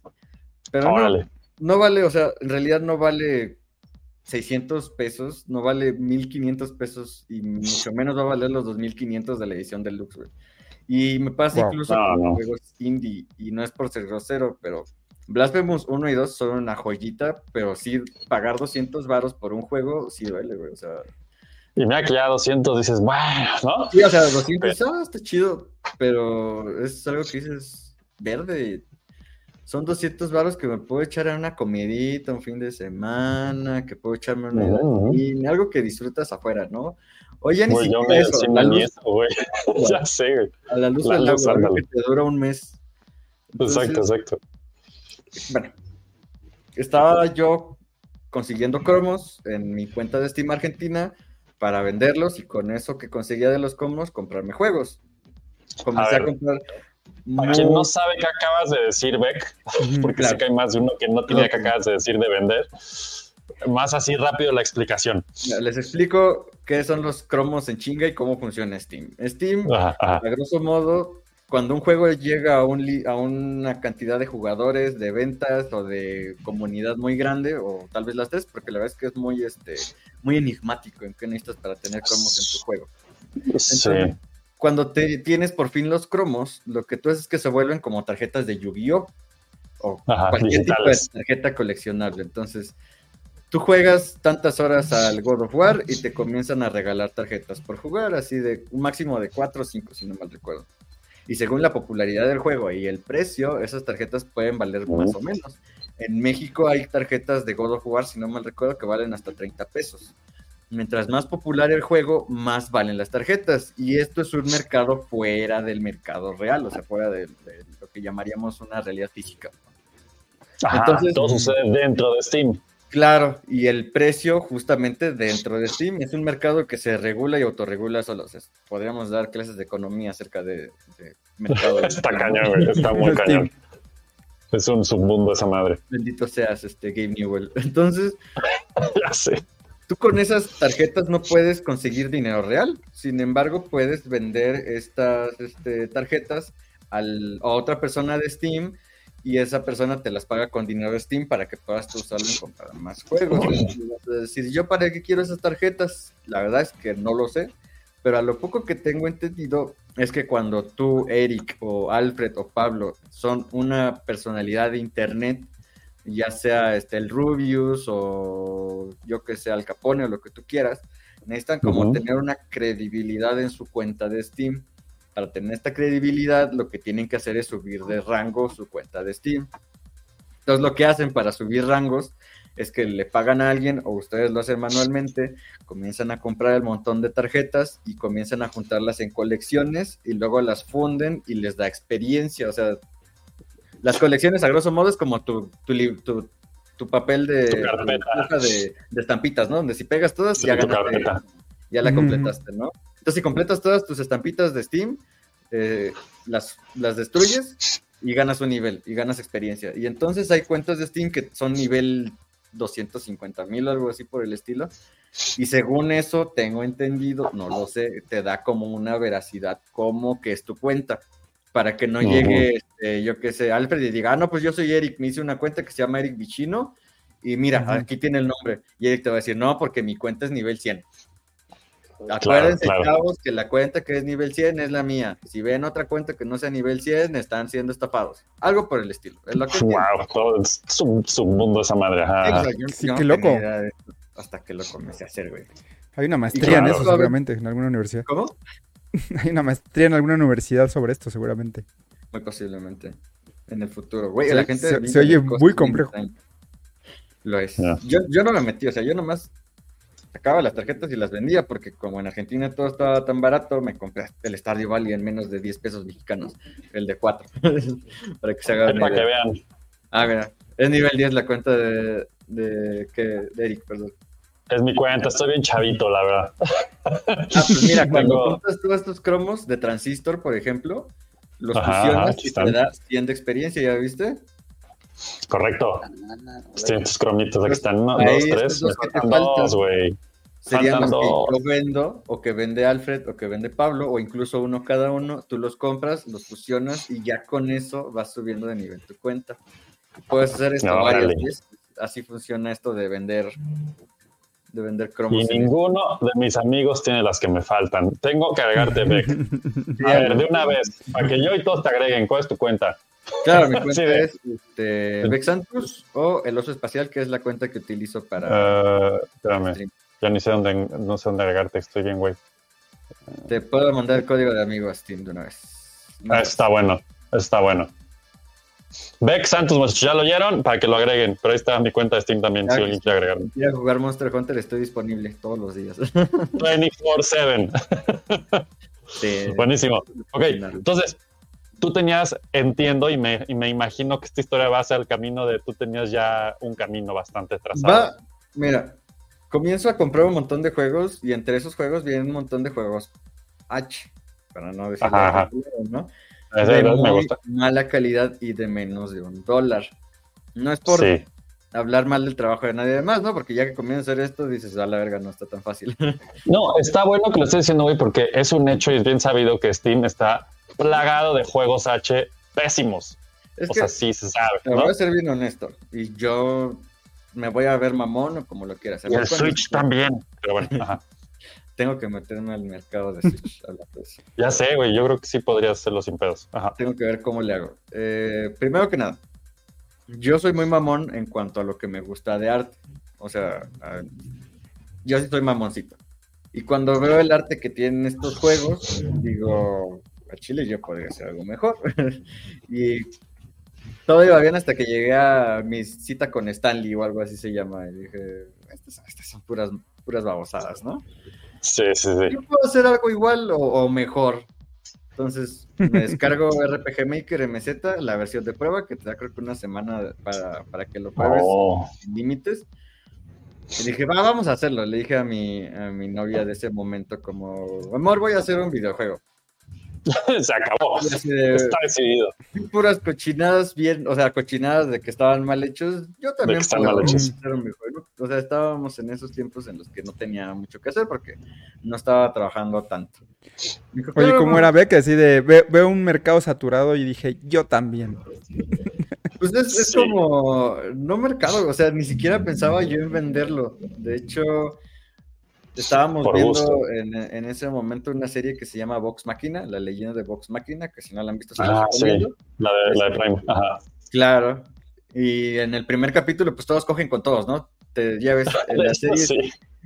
Pero no, órale. no vale, o sea, en realidad no vale 600 pesos, no vale 1500 pesos y mucho menos va a valer los 2500 de la edición deluxe, güey. Y me pasa incluso No, con no. juegos indie, y no es por ser grosero, pero Blasphemous 1 y 2 son una joyita, pero sí pagar 200 varos por un juego sí duele, güey, o sea. Y mira que ya 200 dices, bueno, ¿no? Sí, o sea, 200, ah, está chido, pero es algo que dices verde. Son 200 varos que me puedo echar a una comidita un fin de semana, que puedo echarme una ujú. y algo que disfrutas afuera, ¿no? Oye, ni yo siquiera eso, sí la luz, nieto, güey. ya sé, a la luz la del luz, agua, que te dura un mes. Entonces, Exacto, exacto. Bueno, estaba yo consiguiendo cromos en mi cuenta de Steam Argentina para venderlos y con eso que conseguía de los cromos comprarme juegos. Comencé A a, comprar. Para quien no sabe qué acabas de decir, Beck, porque Claro. sé que hay más de uno que no tiene que acabas de decir de vender, más así rápido la explicación. Les explico qué son los cromos en chinga y cómo funciona Steam. Steam, Ajá, ajá. a grosso modo, cuando un juego llega a, un li- a una cantidad de jugadores, de ventas o de comunidad muy grande, o tal vez las tres, porque la verdad es que es muy, este, muy enigmático en qué necesitas para tener cromos en tu juego. Sí. Cuando te tienes por fin los cromos, lo que tú haces es que se vuelven como tarjetas de Yu-Gi-Oh! O Ajá, cualquier digitales. tipo de tarjeta coleccionable. Entonces, tú juegas tantas horas al God of War y te comienzan a regalar tarjetas por jugar, así de un máximo de 4 o 5, si no mal recuerdo. Y según la popularidad del juego y el precio, esas tarjetas pueden valer más o menos. En México hay tarjetas de God of War, si no mal recuerdo, que valen hasta 30 pesos. Mientras más popular el juego, más valen las tarjetas. Y esto es un mercado fuera del mercado real, o sea, fuera de, de lo que llamaríamos una realidad física. Ajá, entonces- todo sucede dentro de Steam. Claro, y el precio justamente dentro de Steam es un mercado que se regula y autorregula solo. O sea, podríamos dar clases de economía acerca de, de mercado. Está cañón, güey. Está muy cañón. Es un submundo esa madre. Bendito seas, este Game Newell. Entonces, Ya sé. Tú con esas tarjetas no puedes conseguir dinero real. Sin embargo, puedes vender estas este, tarjetas al- a otra persona de Steam y esa persona te las paga con dinero de Steam para que puedas tú usarlo y comprar más juegos. Si yo para qué quiero esas tarjetas, la verdad es que no lo sé, pero a lo poco que tengo entendido es que cuando tú, Eric o Alfred o Pablo son una personalidad de internet, ya sea este, el Rubius o yo que sé, Al Capone o lo que tú quieras, necesitan como tener una credibilidad en su cuenta de Steam. Para tener esta credibilidad, lo que tienen que hacer es subir de rango su cuenta de Steam. Entonces, lo que hacen para subir rangos es que le pagan a alguien o ustedes lo hacen manualmente, comienzan a comprar el montón de tarjetas y comienzan a juntarlas en colecciones y luego las funden y les da experiencia. O sea, las colecciones a grosso modo es como tu, tu, tu- tu papel de, Tu de, de estampitas, ¿no? Donde si pegas todas Sí, ya ganaste, ya la completaste, ¿no? Entonces si completas todas tus estampitas de Steam, eh, las, las destruyes y ganas un nivel y ganas experiencia. Y entonces hay cuentas de Steam que son nivel 250 mil o algo así por el estilo. Y según eso, tengo entendido, no lo sé, te da como una veracidad como que es tu cuenta. Para que no llegue, este, yo qué sé, Alfred y diga, ah, no, pues yo soy Eric, me hice una cuenta que se llama Eric Vicino y mira, aquí tiene el nombre. Y Eric te va a decir, no, porque mi cuenta es nivel 100. Acuérdense, claro. chavos, que la cuenta que es nivel 100 es la mía. Si ven otra cuenta que no sea nivel 100, están siendo estafados. Algo por el estilo. Es lo que. Wow, todo es su, su mundo esa madre. ajá. Yo- Sí, yo qué loco. Hasta que lo comencé a hacer, güey. Hay una maestría en eso seguramente, en alguna universidad. ¿Cómo? Hay una maestría en alguna universidad sobre esto seguramente. Muy posiblemente. En el futuro, güey. Se- la gente se- oye muy complejo. Lo es. Ya. Yo, yo no me metí, o sea, yo nomás sacaba las tarjetas y las vendía porque como en Argentina todo estaba tan barato, me compré el Stardew Valley en menos de 10 pesos mexicanos, el de 4, para que se hagan Para que idea. vean. Ah, mira, es nivel 10 la cuenta de, de, que, de Eric, perdón. Es mi cuenta, estoy bien chavito, la verdad. Ah, pues mira, cuando compras todos estos cromos de transistor, por ejemplo, los Ajá, fusionas y están. te da 100 de experiencia, ¿ya viste? Correcto. Estoy tus cromitos, aquí están. Uno, dos, tres. Me dos que te faltan faltan. dos, güey. Serían los que yo vendo, o que vende Alfred, o que vende Pablo, o incluso uno cada uno. Tú los compras, los fusionas y ya con eso vas subiendo de nivel tu cuenta. Puedes hacer esto No, varias veces. Así funciona esto de vender, de vender Y cromos. en ninguno de mis amigos tiene las que me faltan. Tengo que agregarte, Beck. Sí, A ver, de una vez, para que yo y todos te agreguen, ¿cuál es tu cuenta? Claro, mi cuenta Sí, es este, Vexantus o el oso espacial, que es la cuenta que utilizo para Eh, espérame, stream. ya ni sé dónde, no sé dónde agregarte, estoy bien, güey. Te puedo mandar el código de amigo a Steam de una vez. Ah, está bueno, está bueno. Beck Santos, muchachos, ya lo oyeron para que lo agreguen, pero ahí está mi cuenta de Steam también, si alguien quiere agregarme. Ir a jugar Monster Hunter estoy disponible todos los días. 24-7. Sí. Buenísimo. Ok, entonces, tú tenías, entiendo y me, y me imagino que esta historia va hacia el camino de tú tenías ya un camino bastante trazado. Va, mira, comienzo a comprar un montón de juegos y entre esos juegos vienen un montón de juegos H, para no decir. ¿no? De me gusta. mala calidad y de menos de un dólar. No es por Sí. hablar mal del trabajo de nadie más, ¿no? Porque ya que comienzas a hacer esto, dices, a la verga, no está tan fácil. No, está bueno que lo estés diciendo, güey, porque es un hecho y es bien sabido que Steam está plagado de juegos H pésimos. es O que, sea, sí se sabe, te ¿no? voy a ser bien honesto, y yo me voy a ver mamón o como lo quieras. Y el Switch también. Pero bueno, ajá. Tengo que meterme al mercado de Switch. a la vez. ya sé, güey, yo creo que sí podrías hacerlo sin pedos. Ajá. tengo que ver cómo le hago. Eh, primero que nada, yo soy muy mamón en cuanto a lo que me gusta de arte. O sea, a- yo sí soy mamoncito. Y cuando veo el arte que tienen estos juegos, digo, a Chile yo podría hacer algo mejor. y todo iba bien hasta que llegué a mi cita con Stanley o algo así se llama. Y dije, estas, estas son puras, puras babosadas, ¿no? Sí, sí, sí. yo puedo hacer algo igual o, o mejor. Entonces me descargo RPG Maker MZ, la versión de prueba, que te da creo que una semana para, para que lo pruebes Oh, sin límites. Y dije, va, vamos a hacerlo. Le dije a mi, a mi novia de ese momento como, amor, voy a hacer un videojuego. se acabó. De, Está decidido. puras cochinadas bien, o sea, cochinadas de que estaban mal hechos. Yo también que están mal hechos. O sea, estábamos en esos tiempos en los que no tenía mucho que hacer porque no estaba trabajando tanto. Dijo, Oye, "Claro, ¿cómo era Beck? Así de, ve- veo un mercado saturado y dije, yo también. Pues es, es Sí. como, no mercado, o sea, ni siquiera pensaba yo en venderlo. De hecho, estábamos Por viendo en, en ese momento una serie que se llama Vox Máquina, la leyenda de Vox Máquina, que si no la han visto, se Ah, sí. La de, la de Prime. Ajá. Claro. Y en el primer capítulo, pues todos cogen con todos, ¿no? Te, ya ves, en las series, Sí.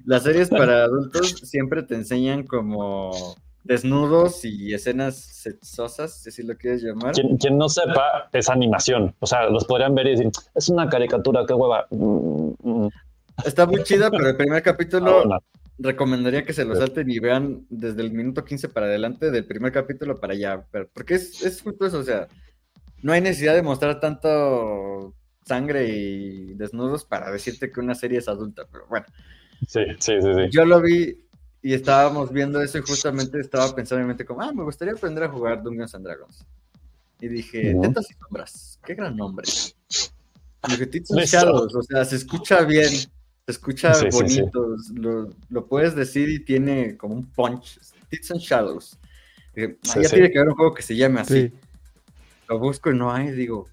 las series para adultos siempre te enseñan como desnudos y escenas sexosas, si así lo quieres llamar. Quien, quien no sepa, es animación. O sea, los podrían ver y decir, es una caricatura, qué hueva. Mm, mm. Está muy chida, pero el primer Ah, capítulo bueno. Recomendaría que se lo salten y vean desde el minuto 15 para adelante, del primer capítulo para allá. pero- porque es, es justo eso, o sea, no hay necesidad de mostrar tanto sangre y desnudos para decirte que una serie es adulta, pero bueno. Sí, sí, sí, sí. Yo lo vi y estábamos viendo eso y justamente estaba pensando en mi mente como, ah, me gustaría aprender a jugar Dungeons and Dragons. Y dije, Ujú. Tetas y Sombras, qué gran nombre. Y dije. Shadows, o sea, se escucha bien, se escucha Sí, sí, sí. bonito, Lo, lo puedes decir y tiene como un punch. Tits and Shadows. Dije, ah, Sí, ya sí. tiene que haber un juego que se llame así. Sí. Lo busco y no hay, digo,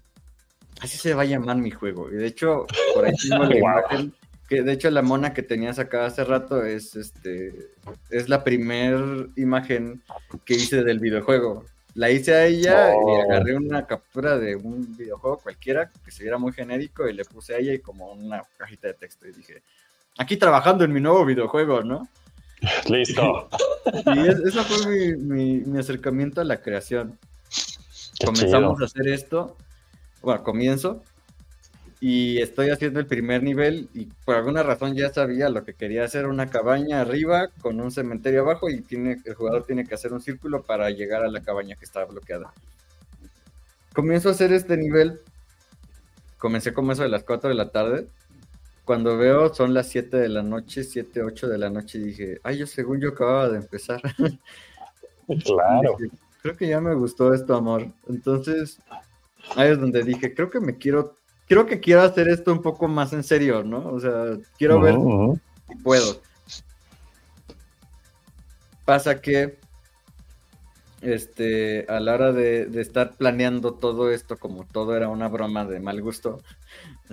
así se va a llamar mi juego. Y de hecho, por ahí tengo la imagen, que de hecho la mona que tenías acá hace rato es este es la primer imagen que hice del videojuego. La hice a ella y Oh. agarré una captura de un videojuego cualquiera que se viera muy genérico y le puse a ella y como una cajita de texto y dije, aquí trabajando en mi nuevo videojuego, ¿no? Listo. Y es- ese fue mi, mi- mi acercamiento a la creación Qué comenzamos chido. a hacer esto, bueno, comienzo, y estoy haciendo el primer nivel y por alguna razón ya sabía lo que quería hacer, una cabaña arriba con un cementerio abajo y tiene, el jugador tiene que hacer un círculo para llegar a la cabaña que está bloqueada. Comienzo a hacer este nivel, comencé como eso de las 4 de la tarde, cuando veo son las 7 de la noche, 7, 8 de la noche y dije, ay, yo según yo acababa de empezar. Claro. Dije, creo que ya me gustó esto, amor. Entonces, ahí es donde dije, creo que me quiero, creo que quiero hacer esto un poco más en serio, ¿no? O sea, quiero ver si puedo. Pasa que, este, a la hora de, de estar planeando todo esto, como todo era una broma de mal gusto,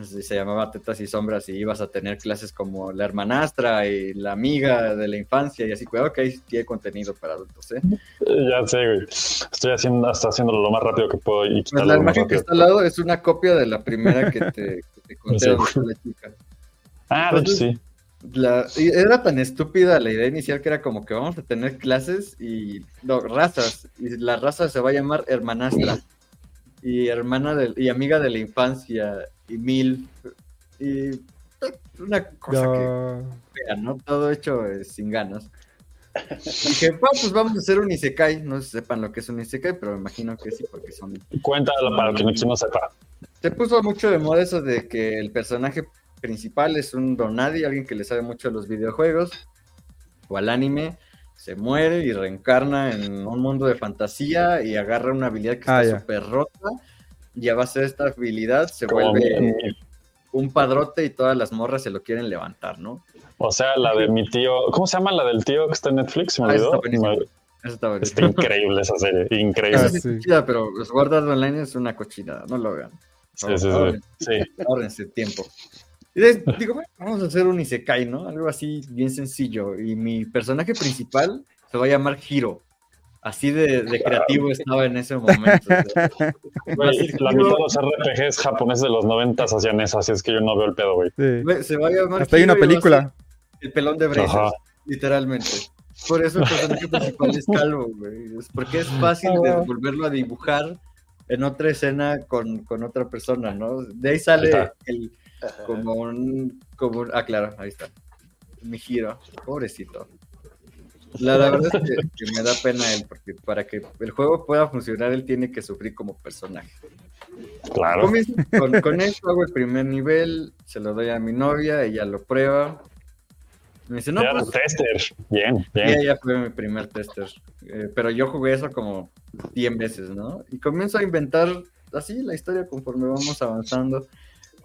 se llamaba Tetas y Sombras y ibas a tener clases como la hermanastra y la amiga de la infancia y así, cuidado que ahí tiene contenido para adultos, ¿eh? Ya sé, güey. Estoy haciendo, hasta haciéndolo lo más rápido que puedo y Pues la imagen que está al lado es una copia de la primera que te, que te conté Sí. la chica. Ah, de hecho sí. La- y era tan estúpida la idea inicial que era como que vamos a tener clases y no, razas. Y la raza se va a llamar hermanastra. Y hermana y amiga de la infancia. Y mil. Y una cosa que Ya. fea, ¿no? Todo hecho eh, sin ganas. Dije, "Va, pues vamos a hacer un Isekai. No sé si sepan lo que es un Isekai, pero me imagino que sí, porque son Cuéntalo para quien no sepa. Se puso mucho de moda eso de que el personaje principal es un donadi, alguien que le sabe mucho a los videojuegos o al anime, se muere y reencarna en un mundo de fantasía y agarra una habilidad que Ah, está súper rota y a base de esta habilidad se Como vuelve mi- un padrote y todas las morras se lo quieren levantar, ¿no? O sea, la de mi tío. ¿Cómo se llama la del tío que está en Netflix? Se me Ah, esa olvidó. está Eso increíble esa serie. Increíble. Esa Ah, sí está sí. chida, pero Sword Art Online es una cochinada, no lo vean. Sí, sí, sí. Sí. tiempo. Digo, bueno, vamos a hacer un Isekai, ¿no? Algo así bien sencillo. Y mi personaje principal se va a llamar Hiro. Así de, de creativo estaba en ese momento. la mitad de los RPGs japoneses de los 90 hacían eso, así es que yo no veo el pedo, güey. Sí. se va a llamar Hasta hay una película. El pelón de Brazers, Ajá. literalmente. Por eso el personaje principal es calvo, güey. Es porque es fácil de volverlo a dibujar en otra escena con, con otra persona, ¿no? De ahí sale Ahí está. Como un, como un- ah, claro, ahí está. Mi giro, pobrecito. La, la verdad es que, que me da pena él, porque para que el juego pueda funcionar, él tiene que sufrir como personaje. Claro. Comienzo con, con esto, hago el primer nivel, se lo doy a mi novia, ella lo prueba. Me dice, no, ya pues, tester. Bien, y bien. ella fue mi primer tester. Eh, pero yo jugué eso como 100 veces, ¿no? Y comienzo a inventar así la historia conforme vamos avanzando.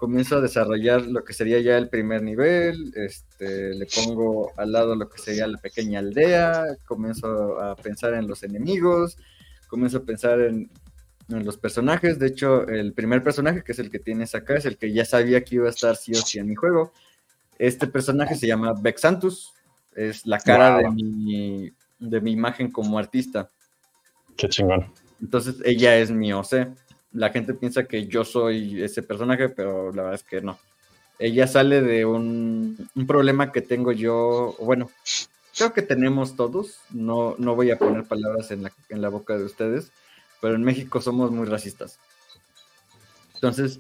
Comienzo a desarrollar lo que sería ya el primer nivel. Este, le pongo al lado lo que sería la pequeña aldea. Comienzo a pensar en los enemigos. Comienzo a pensar en, en los personajes. De hecho, el primer personaje, que es el que tienes acá, es el que ya sabía que iba a estar sí o sí en mi juego. Este personaje se llama Vexantus. Es la cara Wow. de, mi, de mi imagen como artista. Qué chingón. Entonces ella es mi OC. La gente piensa que yo soy ese personaje, pero la verdad es que no. Ella sale de un, un problema que tengo yo, bueno, creo que tenemos todos, no, no voy a poner palabras en la, en la boca de ustedes, pero en México somos muy racistas. Entonces,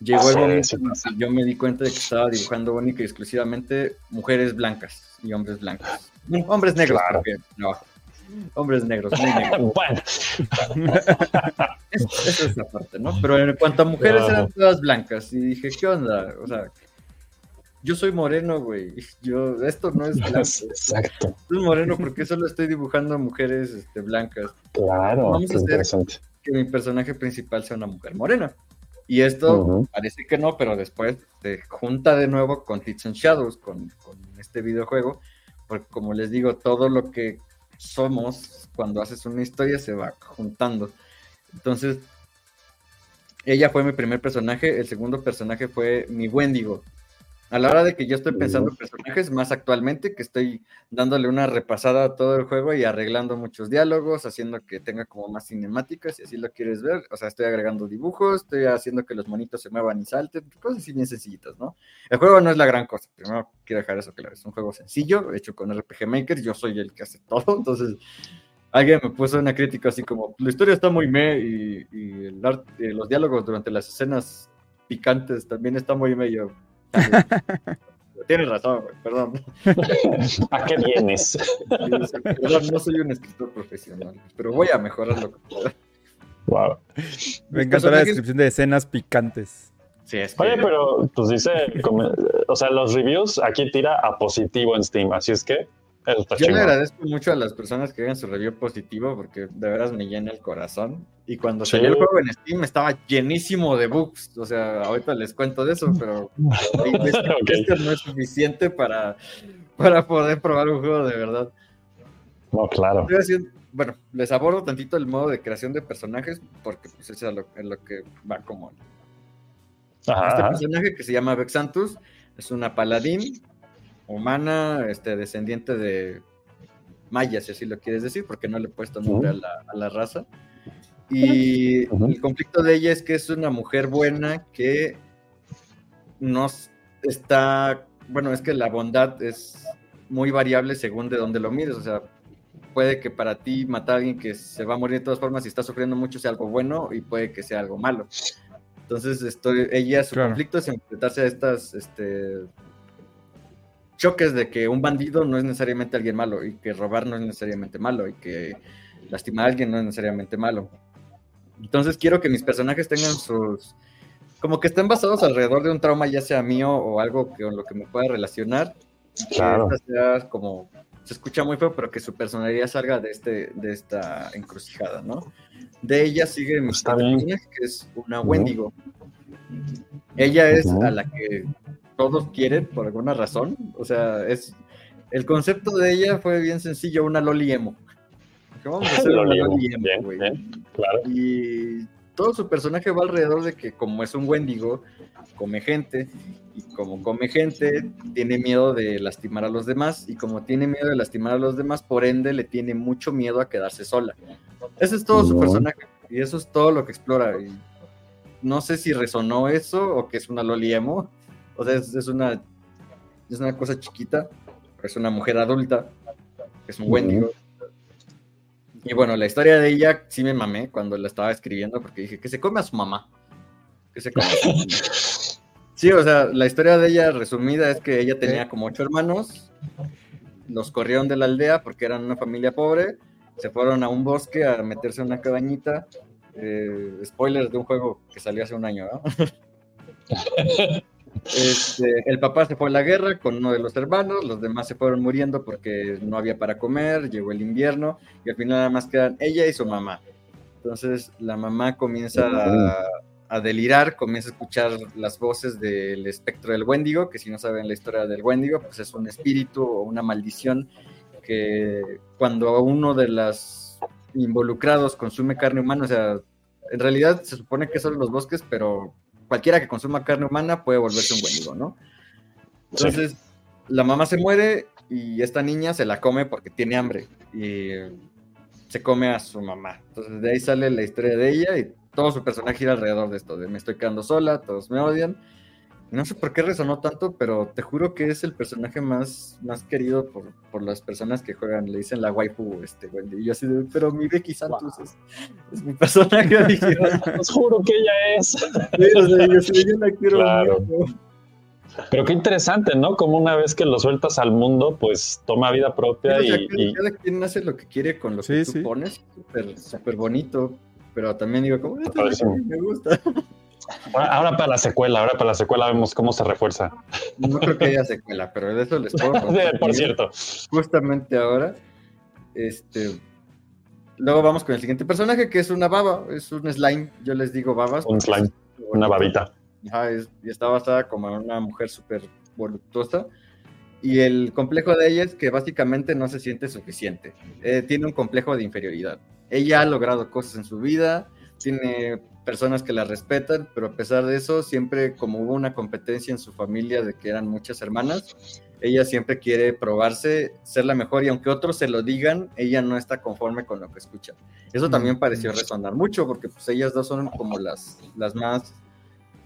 llegó el momento en que yo me di cuenta de que estaba dibujando única y exclusivamente mujeres blancas y hombres blancos. Hombres negros, Claro. porque no. Hombres negros, muy negros. Bueno, Esa es la parte, ¿no? Pero en cuanto a mujeres eran todas blancas y dije, ¿qué onda? O sea, yo soy moreno, güey. Yo, esto no es blanco. exacto. Soy moreno porque solo estoy dibujando a mujeres este, blancas. Claro, Vamos a qué interesante. Que mi personaje principal sea una mujer morena. Y esto parece que no, pero después se junta de nuevo con Tits and Shadows, con, con este videojuego. Porque como les digo, todo lo que somos cuando haces una historia se va juntando. Entonces, ella fue mi primer personaje, el segundo personaje fue mi Wendigo. A la hora de que yo estoy pensando en personajes, más actualmente, que estoy dándole una repasada a todo el juego y arreglando muchos diálogos, haciendo que tenga como más cinemáticas, si así lo quieres ver. O sea, estoy agregando dibujos, estoy haciendo que los monitos se muevan y salten, cosas así bien sencillitas, ¿no? El juego no es la gran cosa, primero quiero dejar eso claro, es un juego sencillo, hecho con RPG Maker, yo soy el que hace todo, entonces alguien me puso una crítica así como, la historia está muy me y, y el art- eh, los diálogos durante las escenas picantes también está muy me. Tienes razón, güey, perdón. ¿A qué vienes? Perdón, no soy un escritor profesional, pero voy a mejorar lo que pueda. Wow. Me encanta la descripción de escenas picantes. Sí, es que... Oye, pero pues dice, como- o sea, los reviews aquí tira a positivo en Steam, así es que Yo le chingón. agradezco mucho a las personas que hagan su review positivo porque de veras me llena el corazón. Y cuando Sí. salió el juego en Steam estaba llenísimo de bugs. O sea, ahorita les cuento de eso, pero hay veces que Ok. esto no es suficiente para, para poder probar un juego de verdad. No, claro. Bueno, les abordo tantito el modo de creación de personajes porque pues, eso es a lo, en lo que va como Ajá, Este personaje que se llama Vexantus es una paladín humana, este, descendiente de mayas, si así lo quieres decir, porque no le he puesto nombre a, la, a la raza. Y el conflicto de ella es que es una mujer buena que no está, bueno, es que la bondad es muy variable según de dónde lo mires, o sea, puede que para ti matar a alguien que se va a morir de todas formas y está sufriendo mucho sea algo bueno y puede que sea algo malo. Entonces, estoy, ella, su Claro. conflicto es enfrentarse a estas este, choques de que un bandido no es necesariamente alguien malo y que robar no es necesariamente malo y que lastimar a alguien no es necesariamente malo. Entonces, quiero que mis personajes tengan sus. como que estén basados alrededor de un trauma, ya sea mío o algo que, con lo que me pueda relacionar. Claro. Que sea como. Se escucha muy feo, pero que su personalidad salga de, este, de esta encrucijada, ¿no? De ella sigue mi personaje, que es una. Wendigo. Ella es a la que todos quieren por alguna razón. O sea, es. El concepto de ella fue bien sencillo, una loli emo. Que vamos a hacer Lo una leo. loli emo, Bien, güey. bien, claro. Y todo su personaje va alrededor de que como es un Wendigo, come gente, y como come gente, tiene miedo de lastimar a los demás, y como tiene miedo de lastimar a los demás, por ende le tiene mucho miedo a quedarse sola. Ese es todo su personaje, y eso es todo lo que explora. Y no sé si resonó eso o que es una loli emo, o sea, es, es una, es una cosa chiquita, pero es una mujer adulta, es un. Wendigo. Y bueno, la historia de ella sí me mamé cuando la estaba escribiendo porque dije que se come a su mamá. Que se come a su mamá. Sí, o sea, la historia de ella resumida es que ella tenía como ocho hermanos, los corrieron de la aldea porque eran una familia pobre, se fueron a un bosque a meterse en una cabañita. Eh, spoilers de un juego que salió hace un año, ¿no? Este, el papá se fue a la guerra con uno de los hermanos, los demás se fueron muriendo porque no había para comer, llegó el invierno y al final nada más quedan ella y su mamá. Entonces la mamá comienza a, a delirar, comienza a escuchar las voces del espectro del Wendigo, que si no saben la historia del Wendigo, pues es un espíritu o una maldición que cuando uno de los involucrados consume carne humana, o sea, en realidad se supone que son los bosques, pero cualquiera que consuma carne humana puede volverse un Wendigo, ¿no? Entonces, la mamá se muere y esta niña se la come porque tiene hambre y se come a su mamá. Entonces, de ahí sale la historia de ella y todo su personaje gira alrededor de esto, de me estoy quedando sola, todos me odian. No sé por qué resonó tanto, pero te juro que es el personaje más, más querido por, por las personas que juegan. Le dicen la waifu, este, Wendy. Y yo así de, pero mi Becky Santos es, es mi personaje original. Os juro que ella es. Sí, o sea, yo, sí, yo la quiero Claro. mucho. Pero qué interesante, ¿no? Como una vez que lo sueltas al mundo, pues toma vida propia Sí, o sea, y, cada, y- cada quien hace lo que quiere con lo Sí, que tú sí. pones. Súper bonito. Pero también digo, como, "Este Padrísimo. me gusta. Ahora, ahora para la secuela, ahora para la secuela vemos cómo se refuerza. No creo que haya secuela, pero de eso les puedo contar. Por cierto. Justamente ahora. Este. Luego vamos con el siguiente personaje, que es una baba, es un slime. Yo les digo babas. Un slime, una babita. Ajá, es- y está basada como en una mujer súper voluptuosa. Y el complejo de ella es que básicamente no se siente suficiente. Eh, tiene un complejo de inferioridad. Ella ha logrado cosas en su vida, tiene personas que la respetan, pero a pesar de eso, siempre como hubo una competencia en su familia de que eran muchas hermanas, ella siempre quiere probarse, ser la mejor y aunque otros se lo digan, ella no está conforme con lo que escucha. Eso también Mm. pareció resonar mucho porque pues ellas dos son como las, las más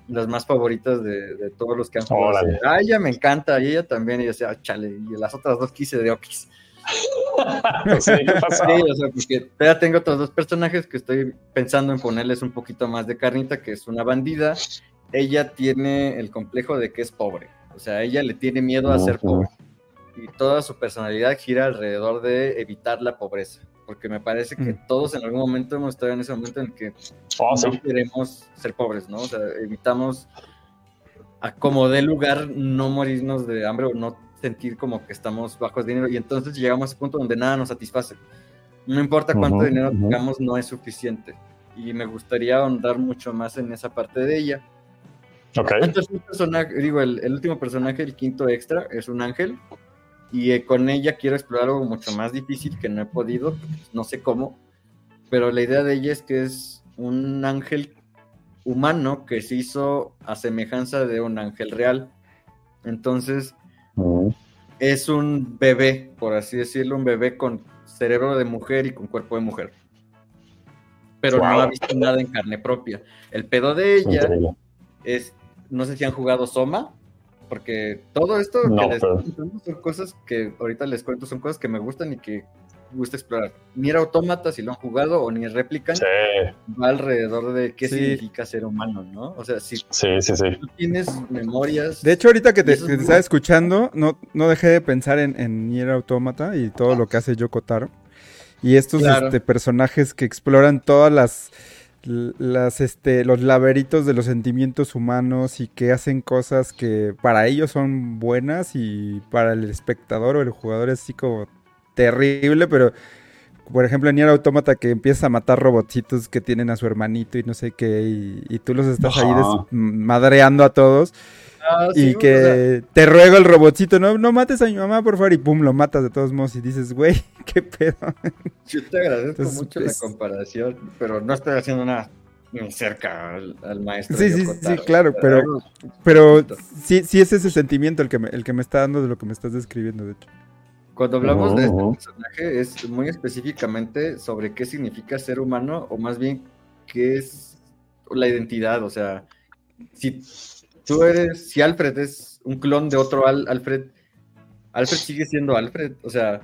las más favoritas de, de todos los que han jugado. Ah, ella me encanta, y ella también, y yo decía, "Ah, chale, y las otras dos quise de Okis. Sí, ¿qué pasó? Sí, o sea, porque ya tengo otros dos personajes que estoy pensando en ponerles un poquito más de carnita, que es una bandida. Ella tiene el complejo de que es pobre. O sea, ella le tiene miedo a ser pobre. Y toda su personalidad gira alrededor de evitar la pobreza. Porque me parece que Mm. todos en algún momento hemos estado en ese momento en el que Oh, sí. no queremos ser pobres, ¿no? O sea, evitamos a como dé lugar no morirnos de hambre o no sentir como que estamos bajos de dinero y entonces llegamos a ese punto donde nada nos satisface. No importa cuánto Ujú, dinero ujú. tengamos, no es suficiente. Y me gustaría ahondar mucho más en esa parte de ella. Ok. Entonces, un personaje, digo, el, el último personaje, el quinto extra, es un ángel. Y eh, con ella quiero explorar algo mucho más difícil que no he podido, no sé cómo. Pero la idea de ella es que es un ángel humano que se hizo a semejanza de un ángel real. Entonces, Es un bebé, por así decirlo, un bebé con cerebro de mujer y con cuerpo de mujer. Pero no ha visto nada en carne propia. El pedo de ella Increíble. es, no sé si han jugado Soma, porque todo esto No, que les pero- estoy contando son cosas que ahorita les cuento, son cosas que me gustan y que gusta explorar. Nier Automata, si lo han jugado, o Nier Replicant, Sí, va alrededor de qué Sí. significa ser humano, ¿no? O sea, si sí, sí, sí. tú tienes memorias... De hecho, ahorita que te, que te estaba escuchando, no, no dejé de pensar en, en Nier Automata y todo lo que hace Yoko Taro. Y estos Claro. este, personajes que exploran todas las, las este, los laberintos de los sentimientos humanos y que hacen cosas que para ellos son buenas y para el espectador o el jugador es así como terrible, pero por ejemplo en Nier Automata que empieza a matar robotcitos que tienen a su hermanito y no sé qué y, y tú los estás ahí des- Ajá. madreando a todos Ah, sí, y que te ruego el robotcito, no, no mates a mi mamá, por favor, y pum, lo matas de todos modos y dices, güey, qué pedo. yo te agradezco Entonces, mucho es- la comparación, pero no estoy haciendo nada ni cerca al, al maestro. Sí, sí, sí, claro, pero- Pero Poquito. sí, sí es ese sentimiento el que, me, el que me está dando de lo que me estás describiendo, de hecho. Cuando hablamos de este personaje es muy específicamente sobre qué significa ser humano o más bien qué es la identidad. O sea, si tú eres, si Alfred es un clon de otro Al- Alfred, Alfred sigue siendo Alfred. O sea,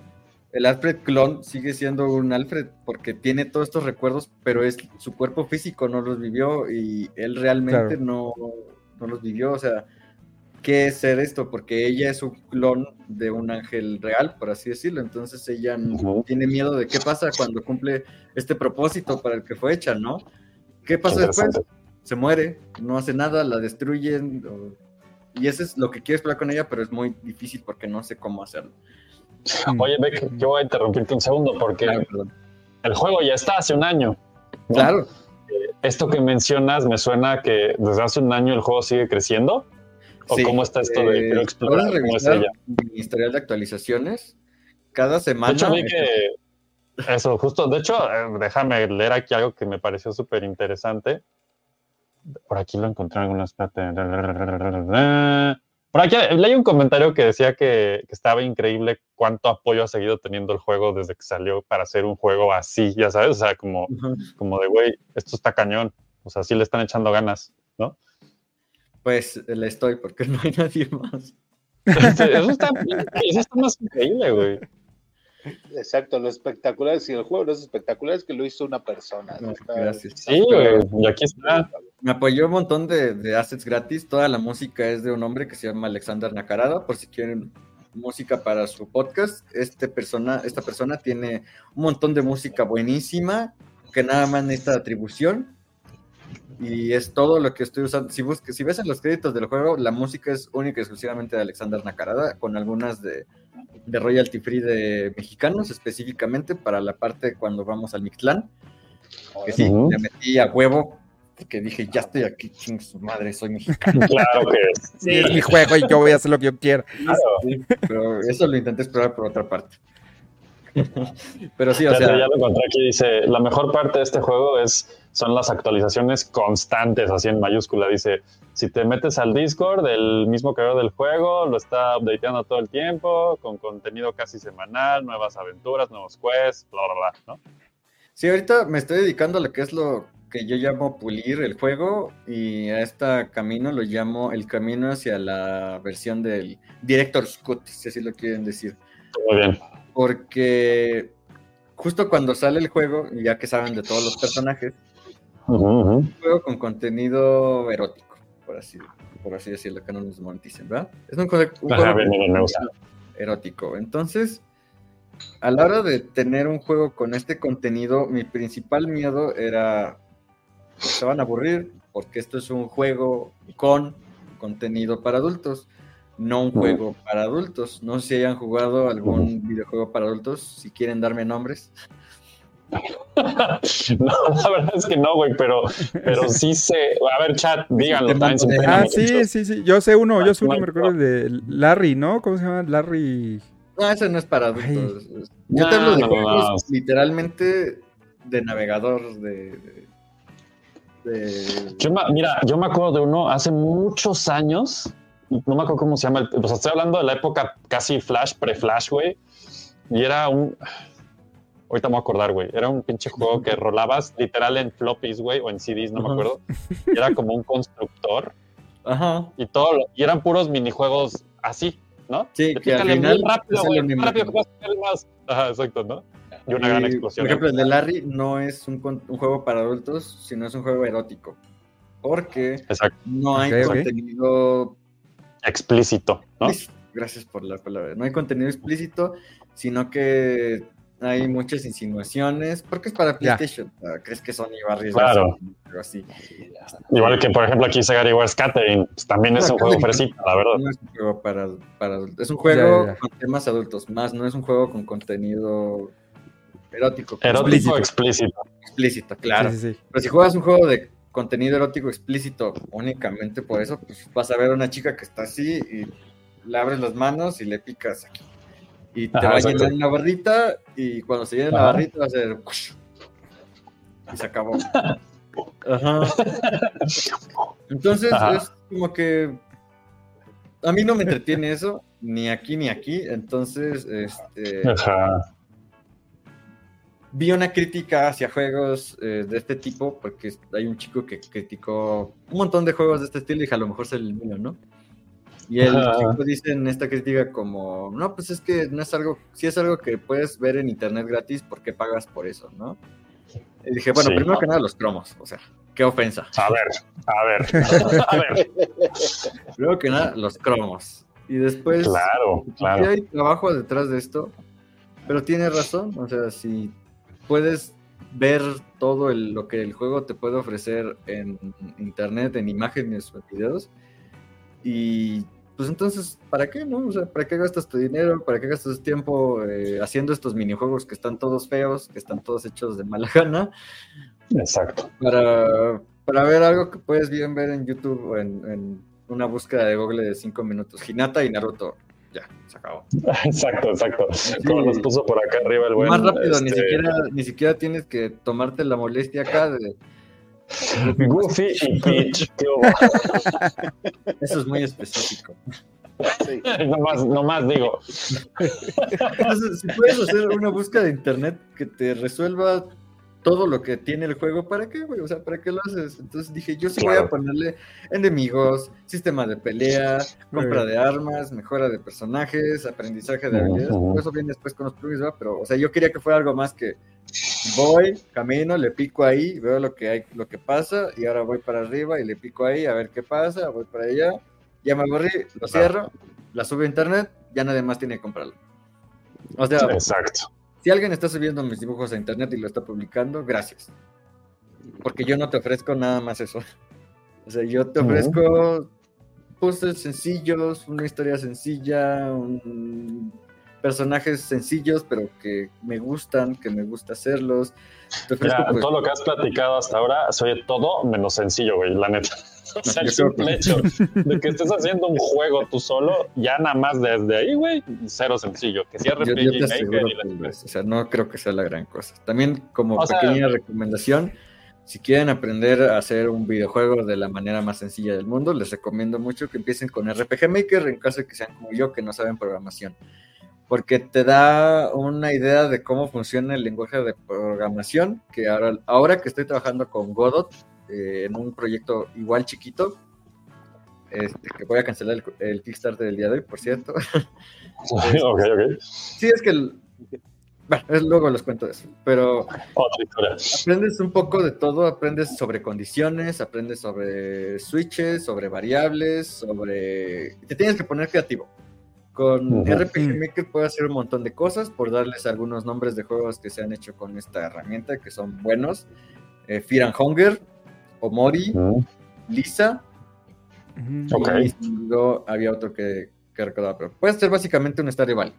el Alfred clon sigue siendo un Alfred porque tiene todos estos recuerdos, pero es su cuerpo físico no los vivió y él realmente Claro. no, no los vivió. O sea, ¿qué es ser esto? Porque ella es un clon de un ángel real, por así decirlo. Entonces ella tiene miedo de qué pasa cuando cumple este propósito para el que fue hecha, ¿no? ¿Qué pasa después? Se muere, no hace nada, la destruyen. o- Y eso es lo que quiero explorar con ella, pero es muy difícil porque no sé cómo hacerlo. Oye, Beck, yo voy a interrumpirte un segundo porque el juego ya está hace un año. ¿no? Claro. Esto que mencionas me suena que desde hace un año el juego sigue creciendo. ¿O Sí, cómo está esto de eh, quiero explorar cómo es ella? mi historial de actualizaciones. Cada De semana. hecho, vi que. Eso, justo. De hecho, eh, déjame leer aquí algo que me pareció súper interesante. Por aquí lo encontré en algunas. Por aquí leí un comentario que decía que, que estaba increíble cuánto apoyo ha seguido teniendo el juego desde que salió para hacer un juego así, ya sabes, o sea, como, como de, güey, esto está cañón, o sea, sí le están echando ganas, ¿no? Pues le estoy, porque no hay nadie más. Eso está, eso está más increíble, güey. Exacto, lo espectacular, si el juego no es espectacular, es que lo hizo una persona. No, Está- gracias. Sí, güey. Y aquí está. Me apoyó un montón de, de assets gratis. Toda la música es de un hombre que se llama Alexander Nakarada. Por si quieren música para su podcast, este persona, esta persona tiene un montón de música buenísima que nada más necesita atribución. Y es todo lo que estoy usando. Si, busques, si ves en los créditos del juego, la música es única y exclusivamente de Alexander Nakarada, con algunas de, de royalty free de mexicanos, específicamente para la parte cuando vamos al Mictlán. Que sí, Ujú. le metí a huevo, porque dije, ya estoy aquí, ching su madre, soy mexicano. Claro que Sí, es mi juego y yo voy a hacer lo que yo quiera. Sí, pero eso lo intenté explorar por otra parte. pero sí, o Fíjate, sea, ya lo encontré aquí, dice, la mejor parte de este juego es, son las actualizaciones constantes, así en mayúscula, dice, si te metes al Discord, el mismo creador del juego lo está updateando todo el tiempo, con contenido casi semanal, nuevas aventuras, nuevos quests, bla, bla, bla, ¿no? sí, ahorita me estoy dedicando a lo que es lo que yo llamo pulir el juego y a este camino lo llamo el camino hacia la versión del Director's Cut, si así lo quieren decir. Muy bien. Porque justo cuando sale el juego, ya que saben de todos los personajes, Ujú. un juego con contenido erótico, por así, por así decirlo, que no nos moneticen, ¿verdad? Es un, juego- un Ajá, juego bien, con bien, me gusta. erótico. Entonces, a la hora de tener un juego con este contenido, mi principal miedo era que se van a aburrir, porque esto es un juego con contenido para adultos, no un juego para adultos. No sé si hayan jugado algún videojuego para adultos, si quieren darme nombres. No, la verdad es que no, güey, pero, pero sí sé. A ver, chat, díganlo. También Ah, sí, sí, sí. Yo sé uno, yo sé uno, No, me recuerdo de Larry, ¿no? ¿Cómo se llama? Larry. No, ese no es para adultos. Yo No, te hablo de no, no, juegos no. literalmente de navegador, de... de- de- Yo me- mira, yo me acuerdo de uno hace muchos años. No me acuerdo cómo se llama. el- O sea, estoy hablando de la época casi flash, pre-flash, güey. Y era un. Ahorita me voy a acordar, güey. Era un pinche juego que rolabas literal en floppies, güey, o en CDs, no me acuerdo. Y era como un constructor Ajá. y todo. lo- y eran puros minijuegos así, ¿no? Sí, que al muy rápido, güey. único. Rápido que vas a hacer más. Ajá, exacto, ¿no? Y una gran explosión. Por ejemplo, el de Larry no es un, juego para adultos, sino es un juego erótico. Porque Exacto. no hay contenido Explícito, ¿no? explícito. Gracias por la palabra. No hay contenido explícito, sino que hay muchas insinuaciones. Porque es para. PlayStation. ¿Crees que Sony va a arriesgar Claro. algo así? Igual que, por ejemplo, aquí Segari Wars Catering, pues, también es un juego fresita, la verdad. No es un juego para, para adultos. Es un juego Ya, ya. con temas adultos, más no es un juego con contenido erótico. Erótico Explícito. explícito. explícito, claro. Sí, sí, sí. Pero si juegas un juego de contenido erótico explícito únicamente por eso, pues vas a ver a una chica que está así y le abres las manos y le picas aquí. Y te Ajá, va a llenar la barrita y cuando se llene la barrita va a ser... Y se acabó. Ajá. Entonces Ajá. es como que a mí no me entretiene eso, ni aquí ni aquí. Entonces, este, Ajá. vi una crítica hacia juegos eh, de este tipo, porque hay un chico que criticó un montón de juegos de este estilo y dije, a lo mejor es el mío, ¿no? Y el chico dice en esta crítica como, no, pues es que no es algo, si es algo que puedes ver en internet gratis, ¿por qué pagas por eso, no? Y dije, bueno, Sí. primero que nada los cromos, o sea, qué ofensa. A ver, a ver, a ver. Primero que nada los cromos. Y después, Claro, Sí claro. hay trabajo detrás de esto, pero tiene razón, o sea, si puedes ver todo el- lo que el juego te puede ofrecer en internet, en imágenes o en videos, y pues entonces, ¿para qué, no? O sea, ¿para qué gastas tu dinero? ¿Para qué gastas tiempo eh, haciendo estos minijuegos que están todos feos, que están todos hechos de mala gana? Exacto. Para, para ver algo que puedes bien ver en YouTube o en, en una búsqueda de Google de 5 minutos. Hinata y Naruto. Ya, se acabó. Exacto, exacto. Como nos puso por acá arriba el buen. Más rápido, ni, este, siquiera, ni siquiera tienes que tomarte la molestia acá de... Goofy y Peach. Eso es muy específico. Sí. no, más, no más digo. Entonces, si puedes hacer una búsqueda de internet que te resuelva todo lo que tiene el juego, ¿para qué, güey? O sea, ¿para qué lo haces? Entonces dije, yo sí voy a ponerle enemigos, sistema de pelea, compra de armas, mejora de personajes, aprendizaje de habilidades. Todo eso viene después con los plugins, ¿verdad? Pero, o sea, yo quería que fuera algo más que voy, camino, le pico ahí, veo lo que hay, lo que pasa, y ahora voy para arriba y le pico ahí a ver qué pasa, voy para allá, ya me aburrí, lo cierro, la subo a internet, ya nadie más tiene que comprarlo. O sea, Exacto. Si alguien está subiendo mis dibujos a internet y lo está publicando, gracias. Porque yo no te ofrezco nada más eso. O sea, yo te ofrezco puzzles sencillos, una historia sencilla, un- personajes sencillos, pero que me gustan, que me gusta hacerlos. Te ofrezco, Mira, pues, todo lo que has platicado hasta ahora se oye todo menos sencillo, güey, la neta. O sea, el Yo simple hecho de que estés haciendo un juego tú solo, ya nada más desde ahí, güey, cero sencillo. Que si yo, RPG yo te Maker aseguro y la- o sea, no creo que sea la gran cosa. También como O sea- pequeña recomendación, si quieren aprender a hacer un videojuego de la manera más sencilla del mundo, les recomiendo mucho que empiecen con RPG Maker en caso de que sean como yo que no saben programación. Porque te da una idea de cómo funciona el lenguaje de programación, que ahora, ahora que estoy trabajando con Godot eh, en un proyecto igual chiquito, este, que voy a cancelar el, el Kickstarter del día de hoy, por cierto. ok, ok. Sí, es que el- bueno, es- luego les cuento eso, pero Otra historia. aprendes un poco de todo, aprendes sobre condiciones, aprendes sobre switches, sobre variables, sobre... Te tienes que poner creativo. Con Ujú. RPG Maker puedes hacer un montón de cosas, por darles algunos nombres de juegos que se han hecho con esta herramienta, que son buenos. Eh, Fear and Hunger, Omori, Mm, Lisa, y luego había otro que, que recordaba, pero puede ser básicamente un Stardew Valley.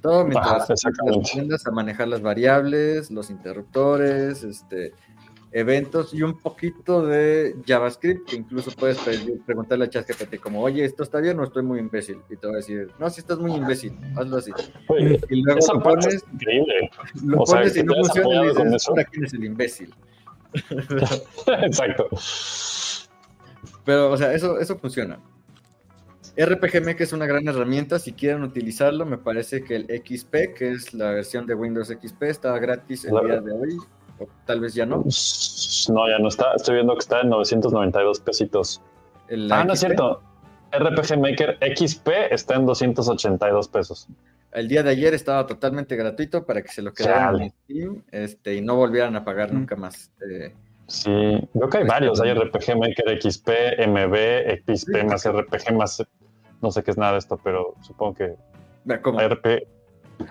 Todo mientras Ajá, exactamente. aprendas a manejar las variables, los interruptores, este, eventos y un poquito de JavaScript, que incluso puedes pedir- preguntarle a ChatGPT como, oye, ¿esto está bien o estoy muy imbécil? Y te va a decir, no, si estás muy imbécil, hazlo así. Güey, Y luego lo pones, lo o sea, pones que y no funciona y dices, quién es el imbécil. Exacto. Pero, o sea, eso, eso funciona. RPG Maker es una gran herramienta. Si quieren utilizarlo, me parece que el XP, que es la versión de Windows XP, estaba gratis el Claro. día de hoy. O tal vez ya no. No, ya no está. Estoy viendo que está en 992 pesitos. Ah, no es cierto. RPG Maker XP está en 282 pesos. El día de ayer estaba totalmente gratuito para que se lo quedaran Chale. en Steam este, y no volvieran a pagar Mm. nunca más. Eh, Sí, veo que hay varios. Hay. RPG Maker XP, MB, XP Sí. más RPG más. No sé qué es nada de esto, pero supongo que como, hay RP.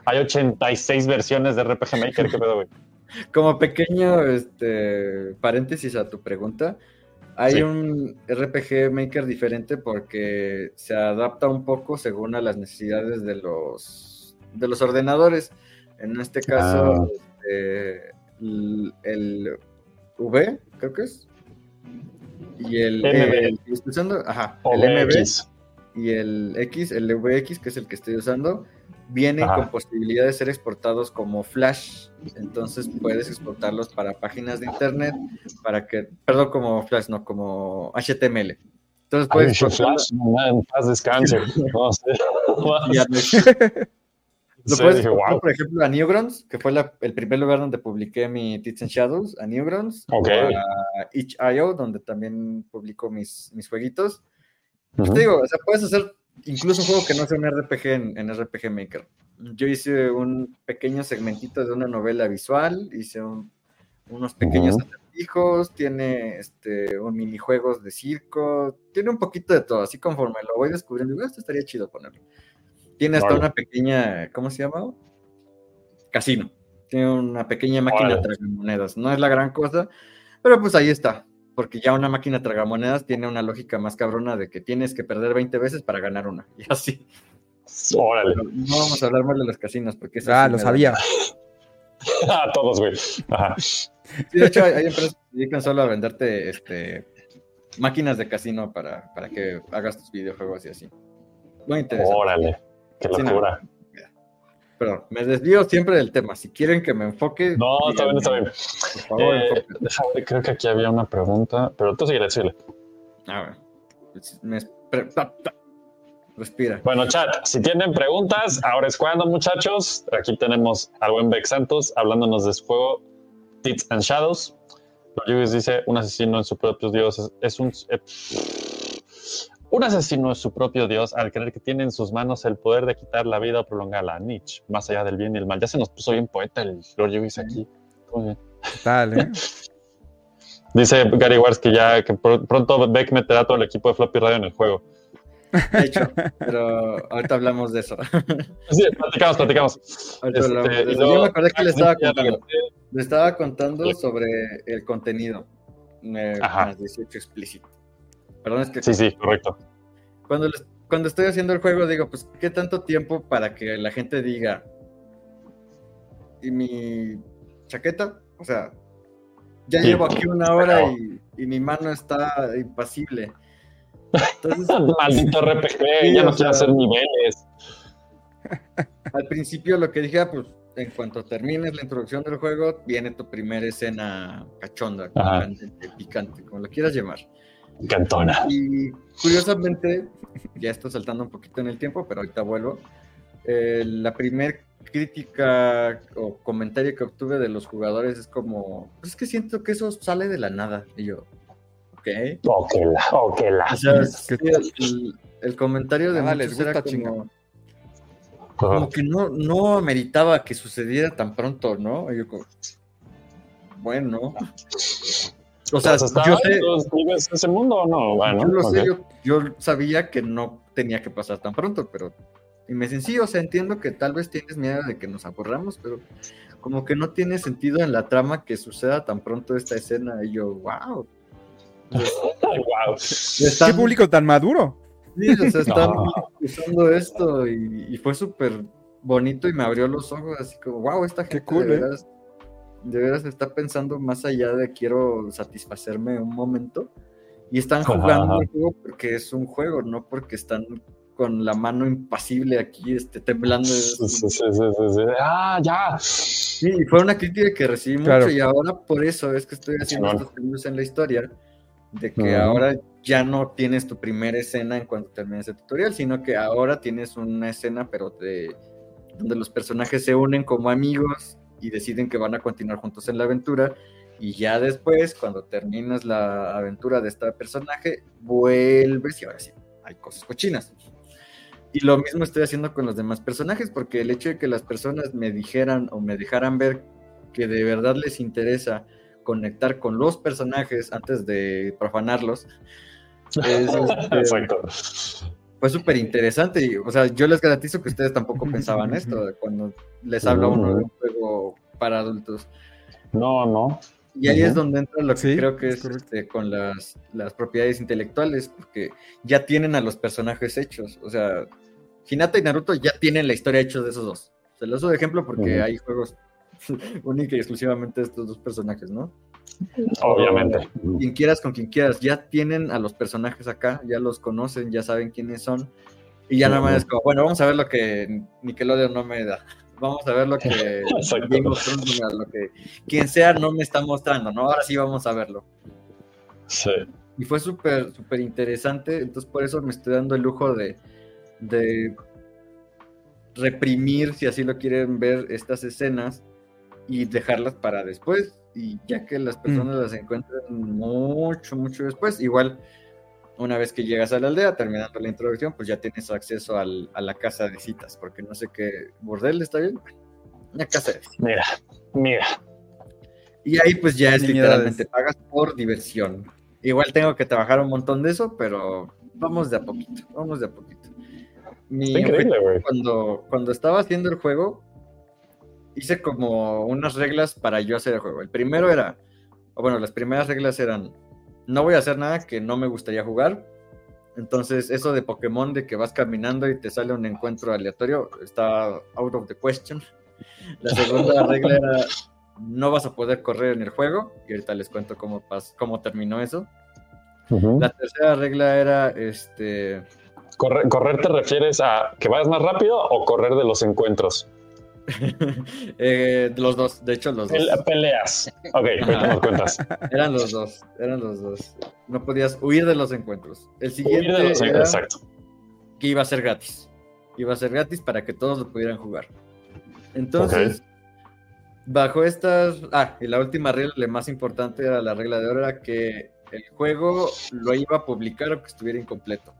Hay 86 versiones de RPG Maker. ¿Qué pedo, güey? como pequeño este, paréntesis a tu pregunta, hay Sí. un RPG Maker diferente porque se adapta un poco según a las necesidades de los, de los ordenadores. En este caso, Ah. este, el, el V, creo que es. Y el, MB. el que estoy usando, ajá, O el MB y el X, el VX, que es el que estoy usando, vienen Ajá. con posibilidad de ser exportados como Flash. Entonces puedes exportarlos para páginas de internet, para que, perdón, como Flash, no, como HTML. Entonces puedes ese exportarlo- Flash, en paz descanse. No sé. Lo Sí, puedes dije, exportar, wow. por ejemplo, a Newgrounds, que fue la- el primer lugar donde publiqué mi Tits and Shadows, a Newgrounds, Ok. o a itch.io, donde también publico mis, mis jueguitos. Pues Ujú. te digo, o sea, puedes hacer incluso un juego que no sea un RPG en, en RPG Maker. Yo hice un pequeño segmentito de una novela visual, hice un- unos pequeños acertijos, tiene este, un minijuegos de circo, tiene un poquito de todo, así conforme lo voy descubriendo, digo, esto estaría chido ponerlo. Tiene hasta una pequeña, ¿cómo se llama? Casino. Tiene una pequeña máquina Órale. tragamonedas. No es la gran cosa, pero pues ahí está. Porque ya una máquina tragamonedas tiene una lógica más cabrona de que tienes que perder 20 veces para ganar una. Y así. Órale. Pero no vamos a hablar más de los casinos porque eso Ah, sí lo sabía. A todos, güey. Ajá. Sí, de hecho, hay, hay empresas que se dedican solo a venderte este, máquinas de casino para, para que hagas tus videojuegos y así. Muy interesante. Órale. Qué Sí, no. Pero me desvío siempre del tema. Si quieren que me enfoque. No, está bien, está bien. Por favor, Eh, déjame creo que aquí había una pregunta, pero tú sigue, síguele. A ver. Pues, me Respira. Bueno, chat, si tienen preguntas, ahora es cuando, muchachos. Aquí tenemos al buen Beck Santos hablándonos de su juego Tits and Shadows. Lewis dice, un asesino en su propio dios es, es un... eh, un asesino es su propio dios al creer que tiene en sus manos el poder de quitar la vida o prolongarla. Nietzsche, más allá del bien y el mal. Ya se nos puso bien poeta el Lord Lewis aquí. Muy bien. ¿Qué tal, eh? Dice Gary Wars que ya que pr- pronto Beck meterá todo el equipo de Floppy Radio en el juego. De hecho, pero ahorita hablamos de eso. Sí, platicamos, platicamos. Este, hablamos de y eso. luego- Yo me acordé que le estaba Ya contando. Le estaba contando sobre el contenido. eh, Ajá. más 18 explícito. Perdón, es que Sí, sí, correcto. cuando, les- cuando estoy haciendo el juego digo, pues, ¿qué tanto tiempo para que la gente diga? ¿Y mi chaqueta? O sea, ya Sí. llevo aquí una hora y, y mi mano está impasible. Entonces, Maldito RPG, Sí, ya no quiero sea- hacer niveles. al principio lo que dije, ah, pues, en cuanto termines la introducción del juego, viene tu primera escena cachonda, Ajá. picante, como lo quieras llamar. Cantona. Y curiosamente, ya estoy saltando un poquito en el tiempo, pero ahorita vuelvo. eh, la primer crítica o comentario que obtuve de los jugadores es como, "Pues es que siento que eso sale de la nada. Y yo, ok. Oh, la, oh, que la. O sea, Es que- sí, el, el comentario de Nada les era gusta, chinga. como, como que no, no ameritaba que sucediera tan pronto, ¿no? Y yo como, bueno. O sea, Pues yo sé, ¿tú vives ese mundo o no? Bueno, yo lo sé, yo, yo sabía que no tenía que pasar tan pronto, pero... Y me dicen, sí, o sea, entiendo que tal vez tienes miedo de que nos aburramos, pero como que no tiene sentido en la trama que suceda tan pronto esta escena. Y yo, wow. Wow. ¿Qué público tan maduro? Sí, o sea, están No. usando esto y, y fue súper bonito y me abrió los ojos, así como, wow, esta gente cool, de, ¿eh? De veras está pensando más allá de quiero satisfacerme un momento. Y están jugando ajá. el juego porque es un juego, no porque están con la mano impasible aquí, este, temblando. Sí, sí, sí, sí, sí, sí. Ah, ya. Sí, y fue una crítica que recibí Claro. mucho y ahora por eso es que estoy haciendo estos cambios en la historia, de que ahora ya no tienes tu primera escena en cuanto termines el tutorial, sino que ahora tienes una escena, pero de donde los personajes se unen como amigos y deciden que van a continuar juntos en la aventura. Y ya después, cuando terminas la aventura de este personaje, vuelves y ahora sí, hay cosas cochinas. Y lo mismo estoy haciendo con los demás personajes, porque el hecho de que las personas me dijeran o me dejaran ver que de verdad les interesa conectar con los personajes antes de profanarlos, es, este. Fue súper interesante. Y, o sea, yo les garantizo que ustedes tampoco pensaban esto cuando les habla uno de un juego para adultos. No, no. Y ahí es donde entra lo que Sí, creo que es este, con las, las propiedades intelectuales, porque ya tienen a los personajes hechos. O sea, Hinata y Naruto ya tienen la historia hecha de esos dos. Se lo uso de ejemplo porque hay juegos única y exclusivamente de estos dos personajes, ¿no? Obviamente. Quien quieras con quien quieras, ya tienen a los personajes acá, ya los conocen, ya saben quiénes son. Y ya nada más es como, bueno, vamos a ver lo que Nickelodeon no me da. Vamos a ver lo que lo que quien sea no me está mostrando, ¿no? Ahora sí vamos a verlo. Sí. Y fue súper, súper interesante. Entonces, por eso me estoy dando el lujo de, de reprimir, si así lo quieren ver, estas escenas y dejarlas para después. Y ya que las personas las encuentran mucho, mucho después, igual una vez que llegas a la aldea, terminando la introducción, pues ya tienes acceso al- a la casa de citas, porque no sé qué, bordel está bien. Una casa de citas. Mira, mira. Y ahí pues ya es literalmente pagas por diversión. Igual tengo que trabajar un montón de eso, pero vamos de a poquito, vamos de a poquito. Mi Está increíble, güey. cuando, cuando estaba haciendo el juego, hice como unas reglas para yo hacer el juego. El primero era, o bueno, las primeras reglas eran, no voy a hacer nada que no me gustaría jugar. Entonces, eso de Pokémon, de que vas caminando y te sale un encuentro aleatorio, está out of the question. La segunda regla era, no vas a poder correr en el juego, y ahorita les cuento cómo, pas- cómo terminó eso. La tercera regla era, este, Correr, correr te refieres a que vayas más rápido o correr de los encuentros? eh, los dos, de hecho los dos. El- peleas. Ok, nos cuentas. Eran los dos, eran los dos. No podías huir de los encuentros. El siguiente Huir de los era Exacto. que iba a ser gratis. Iba a ser gratis para que todos lo pudieran jugar. Entonces, bajo estas. Ah, y la última regla, la más importante era la regla de oro, era que el juego lo iba a publicar o que estuviera incompleto.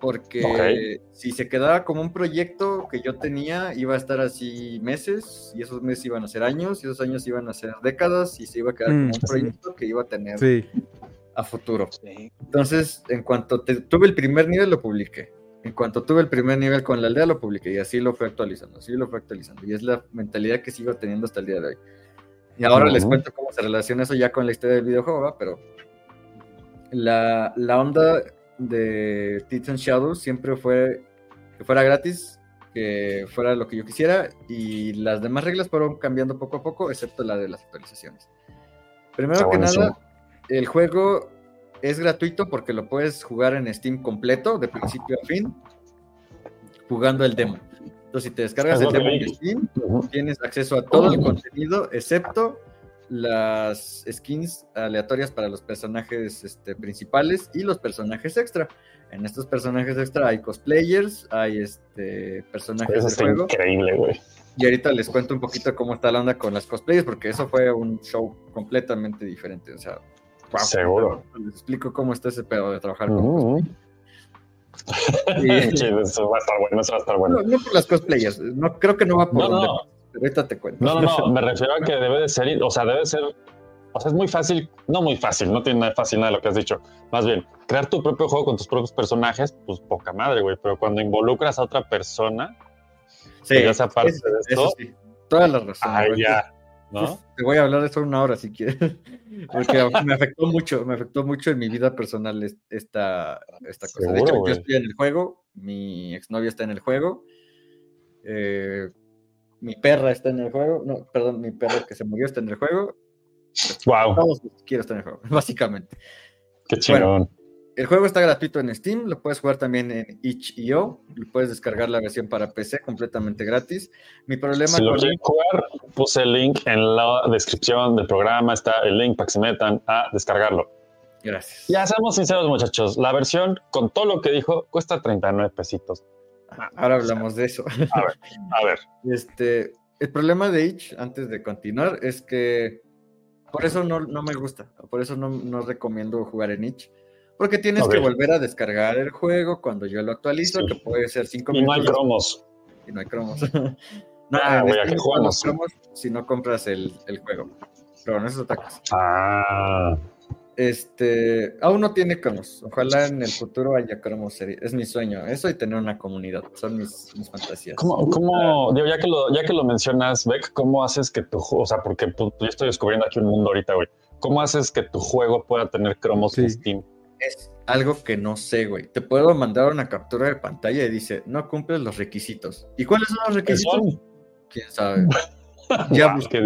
Porque si se quedaba como un proyecto que yo tenía, iba a estar así meses, y esos meses iban a ser años, y esos años iban a ser décadas, y se iba a quedar Mm, como un sí. proyecto que iba a tener Sí. a futuro. Sí. Entonces, en cuanto te- tuve el primer nivel, lo publiqué. En cuanto tuve el primer nivel con la aldea, lo publiqué. Y así lo fue actualizando, así lo fue actualizando. Y es la mentalidad que sigo teniendo hasta el día de hoy. Y ahora les cuento cómo se relaciona eso ya con la historia del videojuego, ¿va? Pero la, la onda de Titan Shadow siempre fue que fuera gratis, que fuera lo que yo quisiera. Y las demás reglas fueron cambiando poco a poco, excepto la de las actualizaciones. Primero Está que buenísimo. nada, el juego es gratuito porque lo puedes jugar en Steam completo, de principio a fin, jugando el demo. Entonces, si te descargas Es el demo de Steam, tienes acceso a todo el contenido, excepto las skins aleatorias para los personajes este, principales y los personajes extra. En estos personajes extra hay cosplayers, hay este, personajes Eso juego. increíble, güey. Y ahorita les cuento un poquito cómo está la onda con las cosplayers, porque eso fue un show completamente diferente. O sea, guau. Seguro. Les explico cómo está ese pedo de trabajar con Ujú. Y- Sí, eso va a estar bueno, eso va a estar no, bueno. no por las cosplayers, no, creo que no va por No, donde no. Vas, pero ahorita te cuento. No, no, no, me refiero a que debe de ser, o sea, debe ser, o sea, es muy fácil, no muy fácil, no tiene nada fácil nada de lo que has dicho. Más bien, crear tu propio juego con tus propios personajes, pues poca madre, güey, pero cuando involucras a otra persona, Sí, sea parte eso, de eso esto, sí. Toda la razón. ay, güey. ya. Te voy a hablar de eso una hora si quieres. Porque me afectó mucho, me afectó mucho en mi vida personal es- esta, esta cosa. De hecho, yo estoy en el juego, mi exnovia está en el juego, eh, mi perra está en el juego, no, perdón, mi perro que se murió está en el juego, Wow, todos quiero estar en el juego, básicamente. qué chingón. El juego está gratuito en Steam, lo puedes jugar también en itch.io, puedes descargar la versión para PC completamente gratis. Mi problema si lo quieren jugar, puse el link en la descripción del programa, está el link para que se metan a descargarlo. Gracias. Ya seamos sinceros, muchachos, la versión con todo lo que dijo cuesta 39 pesitos. Ahora hablamos de eso. A ver, Este, el problema de Itch, antes de continuar, es que por eso no, no me gusta, por eso no, no recomiendo jugar en Itch, porque tienes que volver a descargar el juego cuando yo lo actualizo, Sí. que puede ser 5 y no hay minutos cromos. y no hay cromos. no, Ah, ¿a jugamos? los cromos si no compras el, el juego. Pero eso es otra cosa. Ah, Este, aún no tiene cromos. Ojalá en el futuro haya cromos. sería- Es mi sueño. Eso y tener una comunidad. Son mis, mis fantasías. ¿cómo, cómo digo, ya que lo, ya que lo mencionas, Beck, cómo haces que tu juego, o sea, porque pues, yo estoy descubriendo aquí un mundo ahorita, güey. ¿Cómo haces que tu juego pueda tener cromos en Sí. Steam? Es algo que no sé, güey. Te puedo mandar una captura de pantalla y dice, no cumples los requisitos. ¿Y cuáles son los ¿Qué requisitos? son? ¿Quién sabe? Ya Wow, busqué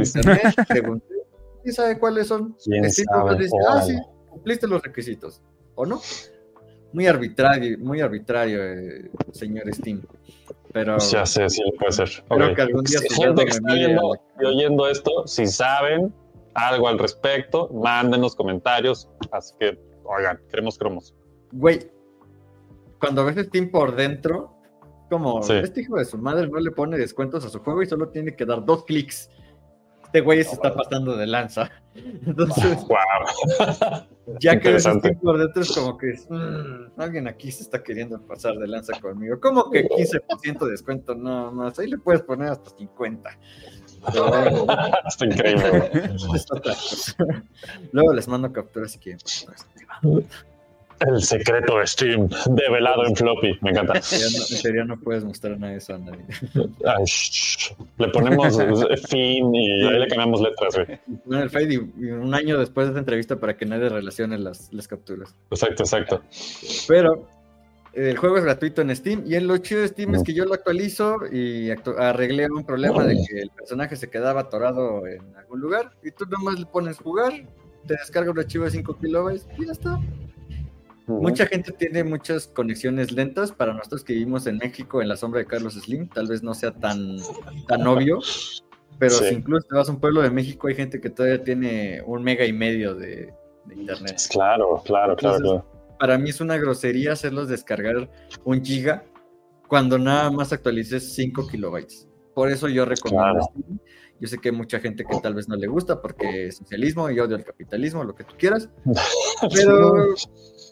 pregunté. ¿Quién sabe cuáles son? Dice, ah, sí, cumpliste los requisitos. ¿O no? Muy arbitrario, muy arbitrario, eh, señor Steam. Pero Pues ya sé, sí puede ser. Creo Ok. que algún día Si Gente que está viendo y oyendo esto, si saben algo al respecto, manden los comentarios. Así que, oigan, queremos cromos. Güey, cuando ves Steam por dentro, como Sí. este hijo de su madre no le pone descuentos a su juego y solo tiene que dar dos clics. Este güey se está pasando de lanza. Entonces, Wow. ya que ves por dentro es como que "Mm, alguien aquí se está queriendo pasar de lanza conmigo. ¿Cómo que 15% de descuento nada más? Ahí le puedes poner hasta 50. Pero bueno, Está increíble. Luego les mando capturas si quieren. El secreto de Steam, develado en floppy. Me encanta. En teoría no, puedes mostrar nada de eso a nadie. Ay. Le ponemos fin y ahí le cambiamos letras, güey. El Fade un año después de esta entrevista para que nadie relacione las, las capturas. Exacto, exacto. Pero el juego es gratuito en Steam y en lo chido de Steam es que yo lo actualizo y actu- arreglé un problema de que el personaje se quedaba atorado en algún lugar y tú nomás le pones jugar, te descarga un archivo de 5 kilobytes y ya está. Mucha gente tiene muchas conexiones lentas. Para nosotros que vivimos en México, en la sombra de Carlos Slim, tal vez no sea tan, tan obvio. Pero Sí. si incluso te vas a un pueblo de México, hay gente que todavía tiene un mega y medio de, de internet. Claro, claro, claro. Para mí es una grosería hacerlos descargar un giga cuando nada más actualices 5 kilobytes. Por eso yo recomiendo Claro. Steam. Yo sé que hay mucha gente que tal vez no le gusta porque es socialismo y odio el capitalismo, lo que tú quieras. Pero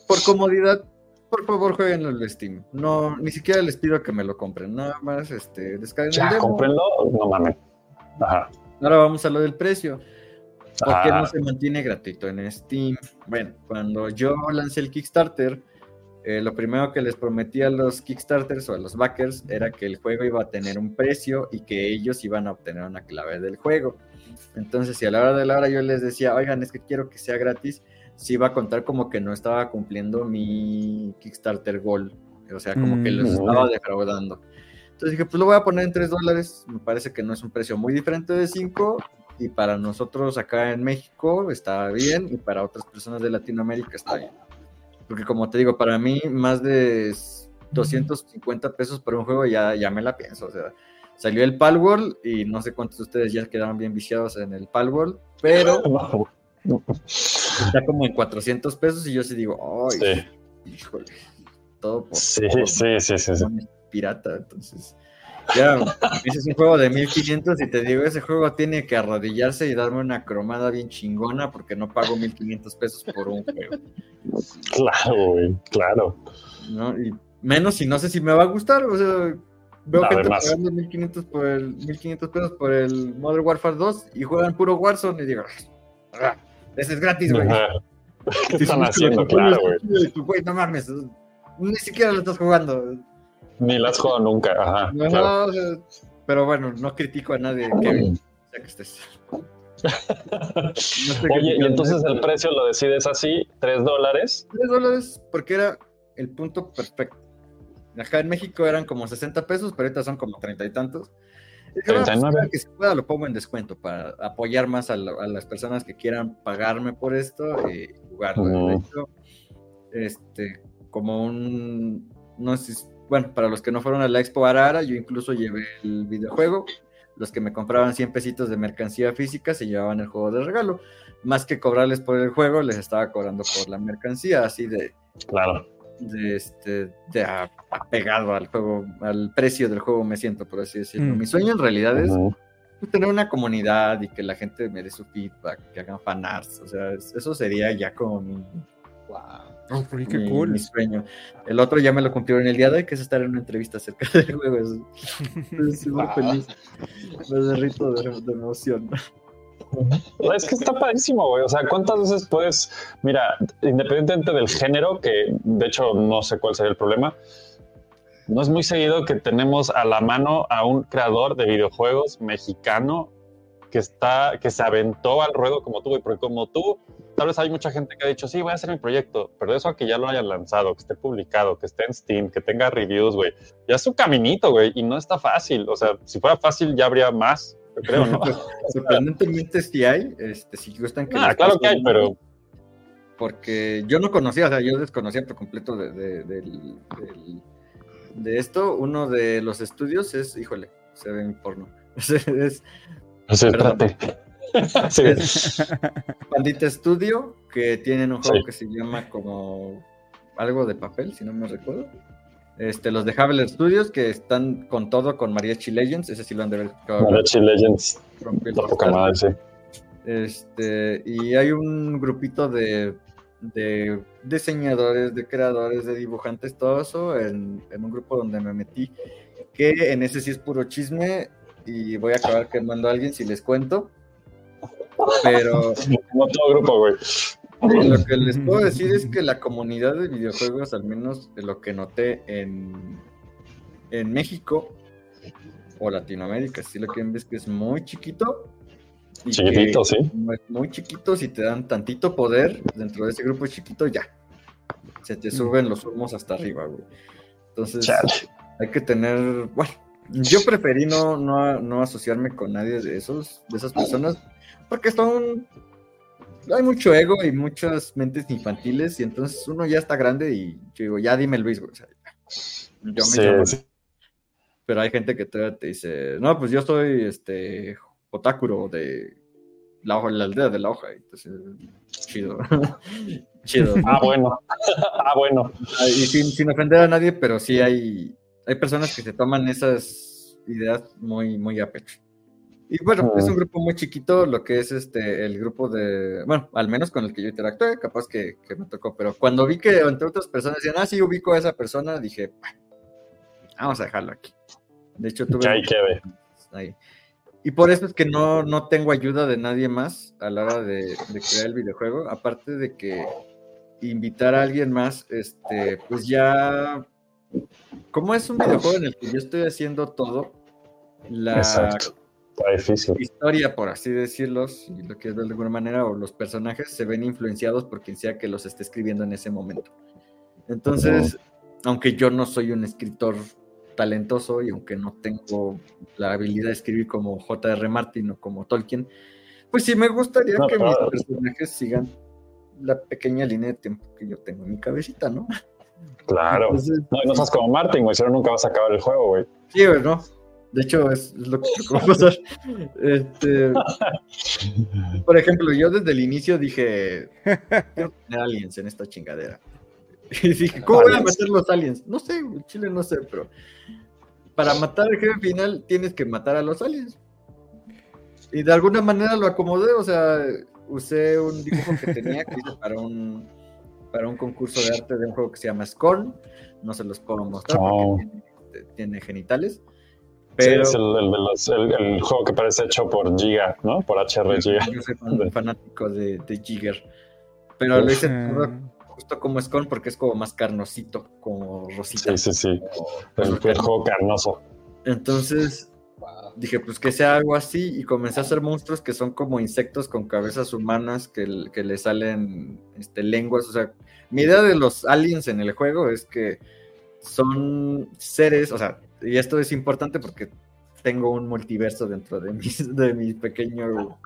por comodidad, por favor, jueguen el Steam. No, ni siquiera les pido que me lo compren. Nada más, este, descarguen el Ya, demo. cómprenlo, no mames. Ajá. Ahora vamos a lo del precio. ¿Por qué no se mantiene gratuito en Steam? Bueno, cuando yo lancé el Kickstarter, eh, lo primero que les prometí a los Kickstarters o a los backers era que el juego iba a tener un precio y que ellos iban a obtener una clave del juego. Entonces, si a la hora de la hora yo les decía, oigan, es que quiero que sea gratis, sí iba a contar como que no estaba cumpliendo mi Kickstarter goal. O sea, como que los Mm. estaba defraudando. Entonces dije, pues lo voy a poner en 3 dólares. Me parece que no es un precio muy diferente de 5. Y para nosotros acá en México está bien. Y para otras personas de Latinoamérica está bien. Porque como te digo, para mí más de 250 pesos por un juego ya, ya me la pienso. O sea, salió el Palworld y no sé cuántos de ustedes ya quedaron bien viciados en el Palworld. Pero está como en 400 pesos y yo sí digo, ay, Sí, híjole, todo por, sí, sí, sí, sí, sí. pirata, entonces. Ya, ese es un juego de 1500 y te digo, ese juego tiene que arrodillarse y darme una cromada bien chingona porque no pago 1500 pesos por un juego, Claro, güey, claro. ¿no? Y menos si no sé si me va a gustar, o sea, veo gente Además. pagando 1500 por el 1500 pesos por el Modern Warfare 2 y juegan puro Warzone y digo, "Ah, ese es gratis, güey. ¿Qué están haciendo? Claro, güey. No mames, ni siquiera lo estás jugando. Ni las juego nunca. Ajá. No, claro. o sea, pero bueno, no critico a nadie que sea que estés. No Oye, y entonces el precio lo decides así, 3 dólares. 3 dólares porque era el punto perfecto. Acá en México eran como 60 pesos, pero ahorita son como 30 y tantos. Y dije, "Ah, 39. que se pueda lo pongo en descuento para apoyar más a, la- a las personas que quieran pagarme por esto y jugarlo. De hecho, este, como un, no sé, si- bueno, para los que no fueron a la Expo Arara, yo incluso llevé el videojuego. Los que me compraban 100 pesitos de mercancía física se llevaban el juego de regalo. Más que cobrarles por el juego, les estaba cobrando por la mercancía, así de, Claro. De este de apegado al juego, al precio del juego me siento, por así decirlo. Mm. Mi sueño en realidad es Ujú. tener una comunidad y que la gente me dé su feedback, que hagan fanarts, o sea, es- eso sería ya como mi, Oh, oye, qué mi- cool. mi sueño. El otro ya me lo cumplieron el día de hoy, que es estar en una entrevista acerca del juego. Es- Estoy muy feliz. Me derrito de, de emoción. Es que está padrísimo, güey. O sea, ¿cuántas veces puedes, mira, independientemente del género, que de hecho no sé cuál sería el problema, no es muy seguido que tenemos a la mano a un creador de videojuegos mexicano que está, que se aventó al ruedo como tú, güey, porque como tú, tal vez hay mucha gente que ha dicho, sí, voy a hacer mi proyecto, pero eso a que ya lo hayan lanzado, que esté publicado, que esté en Steam, que tenga reviews, güey, ya es un caminito, güey, y no está fácil. O sea, si fuera fácil ya habría más, yo creo, ¿no? Sorprendentemente sí hay, este, si gustan que Ah, claro que hay, pero Porque yo no conocía, o sea, yo desconocía por completo de, de- del- del- de esto. Uno de los estudios es, híjole, se ve mi porno. es espérate. Sí. Es Pandita Studio, que tienen un juego Sí. que se llama como algo de papel, si no me recuerdo. Este, los de Haveler Studios, que están con todo con Mariachi Legends, ese sí lo han de escuchado. Mariachi Legends, la poca madre, sí. Este, y hay un grupito de, de diseñadores, de creadores, de dibujantes, todo eso, en, en un grupo donde me metí, que en ese sí es puro chisme, y voy a acabar quemando a alguien si les cuento. Pero Como todo grupo, güey. Lo que les puedo decir es que la comunidad de videojuegos, al menos de lo que noté en, en México o Latinoamérica, si lo quieren ver, es que es muy chiquito. Chiquitito, sí. Muy chiquito, si te dan tantito poder dentro de ese grupo chiquito, ya. Se te suben los humos hasta arriba, güey. Entonces, Chale. hay que tener. Bueno, yo preferí no, no, no asociarme con nadie de esos, de esas personas, porque son. Hay mucho ego y muchas mentes infantiles, y entonces uno ya está grande y yo digo, ya dime Luis, güey. o sea, ya. yo me Sí, pero hay gente que todavía te dice, no, pues yo soy este otakuro de la hoja, la aldea de la hoja. Entonces, chido. chido. Ah, bueno. Ah, bueno. Y sin, sin ofender a nadie, pero sí hay, hay personas que se toman esas ideas muy, muy a pecho. Y bueno, es un grupo muy chiquito, lo que es este el grupo de, bueno, al menos con el que yo interactué, capaz que, que me tocó, pero cuando vi que entre otras personas decían, ah, sí, ubico a esa persona, dije, vamos a dejarlo aquí. De hecho, tuve... Que ahí. Y por eso es que no, no tengo ayuda de nadie más a la hora de, de crear el videojuego, aparte de que invitar a alguien más, este, pues ya, como es un videojuego en el que yo estoy haciendo todo, la Exacto. Difícil. historia, por así decirlo, si lo quieres ver de alguna manera, o los personajes se ven influenciados por quien sea que los esté escribiendo en ese momento. Entonces, aunque yo no soy un escritor talentoso y aunque no tengo la habilidad de escribir como J.R. Martin o como Tolkien, pues sí me gustaría No, que mis personajes sigan la pequeña línea de tiempo que yo tengo en mi cabecita, ¿no? Claro. Entonces, No, no seas como Martin, güey, si no nunca vas a acabar el juego, güey. sí, güey, ¿no? De hecho, es, es lo que va a pasar. Este, por ejemplo, yo desde el inicio dije, quiero tener aliens en esta chingadera. Y dije, ¿cómo voy a meter los aliens? No sé, güey, Chile no sé, pero para matar al jefe final tienes que matar a los aliens. Y de alguna manera lo acomodé, o sea, usé un dibujo que tenía que hice para un, para un concurso de arte de un juego que se llama Scorn. No se los puedo mostrar Oh. porque tiene, tiene genitales. Pero... Sí, es el, el el- el juego que parece hecho por Giga, ¿no? Por HR Giga. yo soy fan- fanático de, de Jigger. Pero lo hice justo como Scorn porque es como más carnosito, como rosita. Sí, sí, sí. El, el juego carnoso. Entonces dije, pues que sea algo así y comencé a hacer monstruos que son como insectos con cabezas humanas que le salen este, lenguas. O sea, mi idea de los aliens en el juego es que son seres, o sea, y esto es importante porque tengo un multiverso dentro de mi, de mi pequeño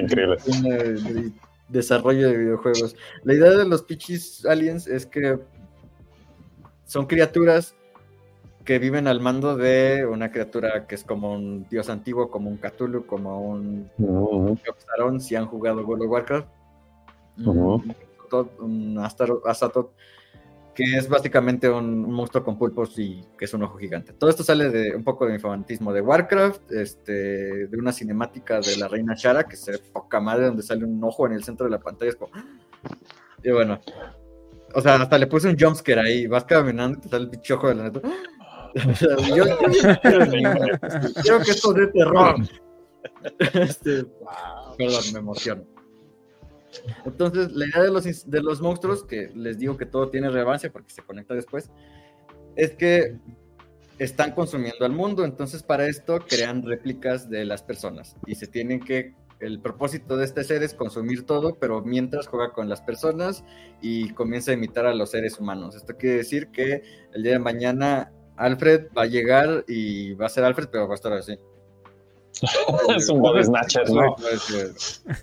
increíble. de- desarrollo de videojuegos. La idea de los pichis aliens es que son criaturas que viven al mando de una criatura que es como un dios antiguo, como un Cthulhu, como un. Yogg-Saron, si han jugado World of Warcraft. Un Astaroth- que es básicamente un, un monstruo con pulpos y que es un ojo gigante. Todo esto sale de un poco de mi fanatismo de Warcraft, este, de una cinemática de la reina Shara, que se poca madre, donde sale un ojo en el centro de la pantalla. Es como... Y bueno, o sea, hasta le puse un jumpscare ahí, vas caminando y te sale el pinche ojo de la neta. Yo, yo quiero, que esto dé terror. Este, perdón, me emociono. Entonces, la idea de los, de los monstruos, que les digo que todo tiene relevancia porque se conecta después, es que están consumiendo al mundo. Entonces, para esto crean réplicas de las personas y se tienen que. El propósito de este ser es consumir todo, pero mientras juega con las personas y comienza a imitar a los seres humanos. Esto quiere decir que el día de mañana Alfred va a llegar y va a ser Alfred, pero va a estar así. es un body snatcher, ¿no?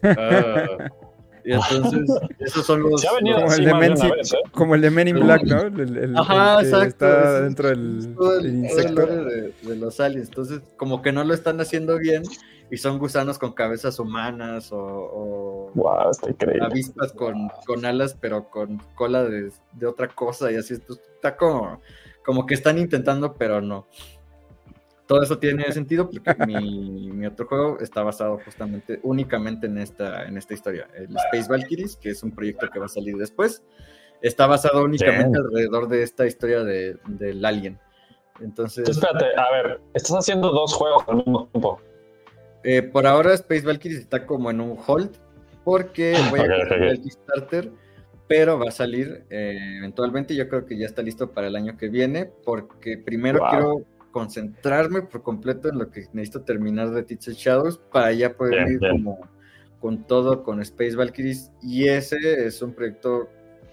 Y entonces, esos son los. Como el de Men, vez, ¿eh? como el de Men in Black, ¿no? El, el- el- Ajá, el que exacto. Está es- dentro del, insecto. de, de los aliens. Entonces, como que no lo están haciendo bien y son gusanos con cabezas humanas o, o Wow, está increíble. avispas con, con alas, pero con cola de, de otra cosa y así. Entonces, está como, como que están intentando, pero no. Todo eso tiene sentido porque mi, mi otro juego está basado justamente únicamente en esta, en esta historia. El Space Valkyries, que es un proyecto que va a salir después, está basado únicamente Bien. alrededor de esta historia de, del alien. Entonces, espérate, a ver, estás haciendo dos juegos al mismo tiempo. eh, por ahora Space Valkyries está como en un hold porque voy a Ok, ok, cancelar ok. el Kickstarter, pero va a salir eh, eventualmente. Yo creo que ya está listo para el año que viene porque primero Wow. quiero concentrarme por completo en lo que necesito terminar de Teacher Shadows para ya poder Bien, ir bien. como con todo con Space Valkyries y ese es un proyecto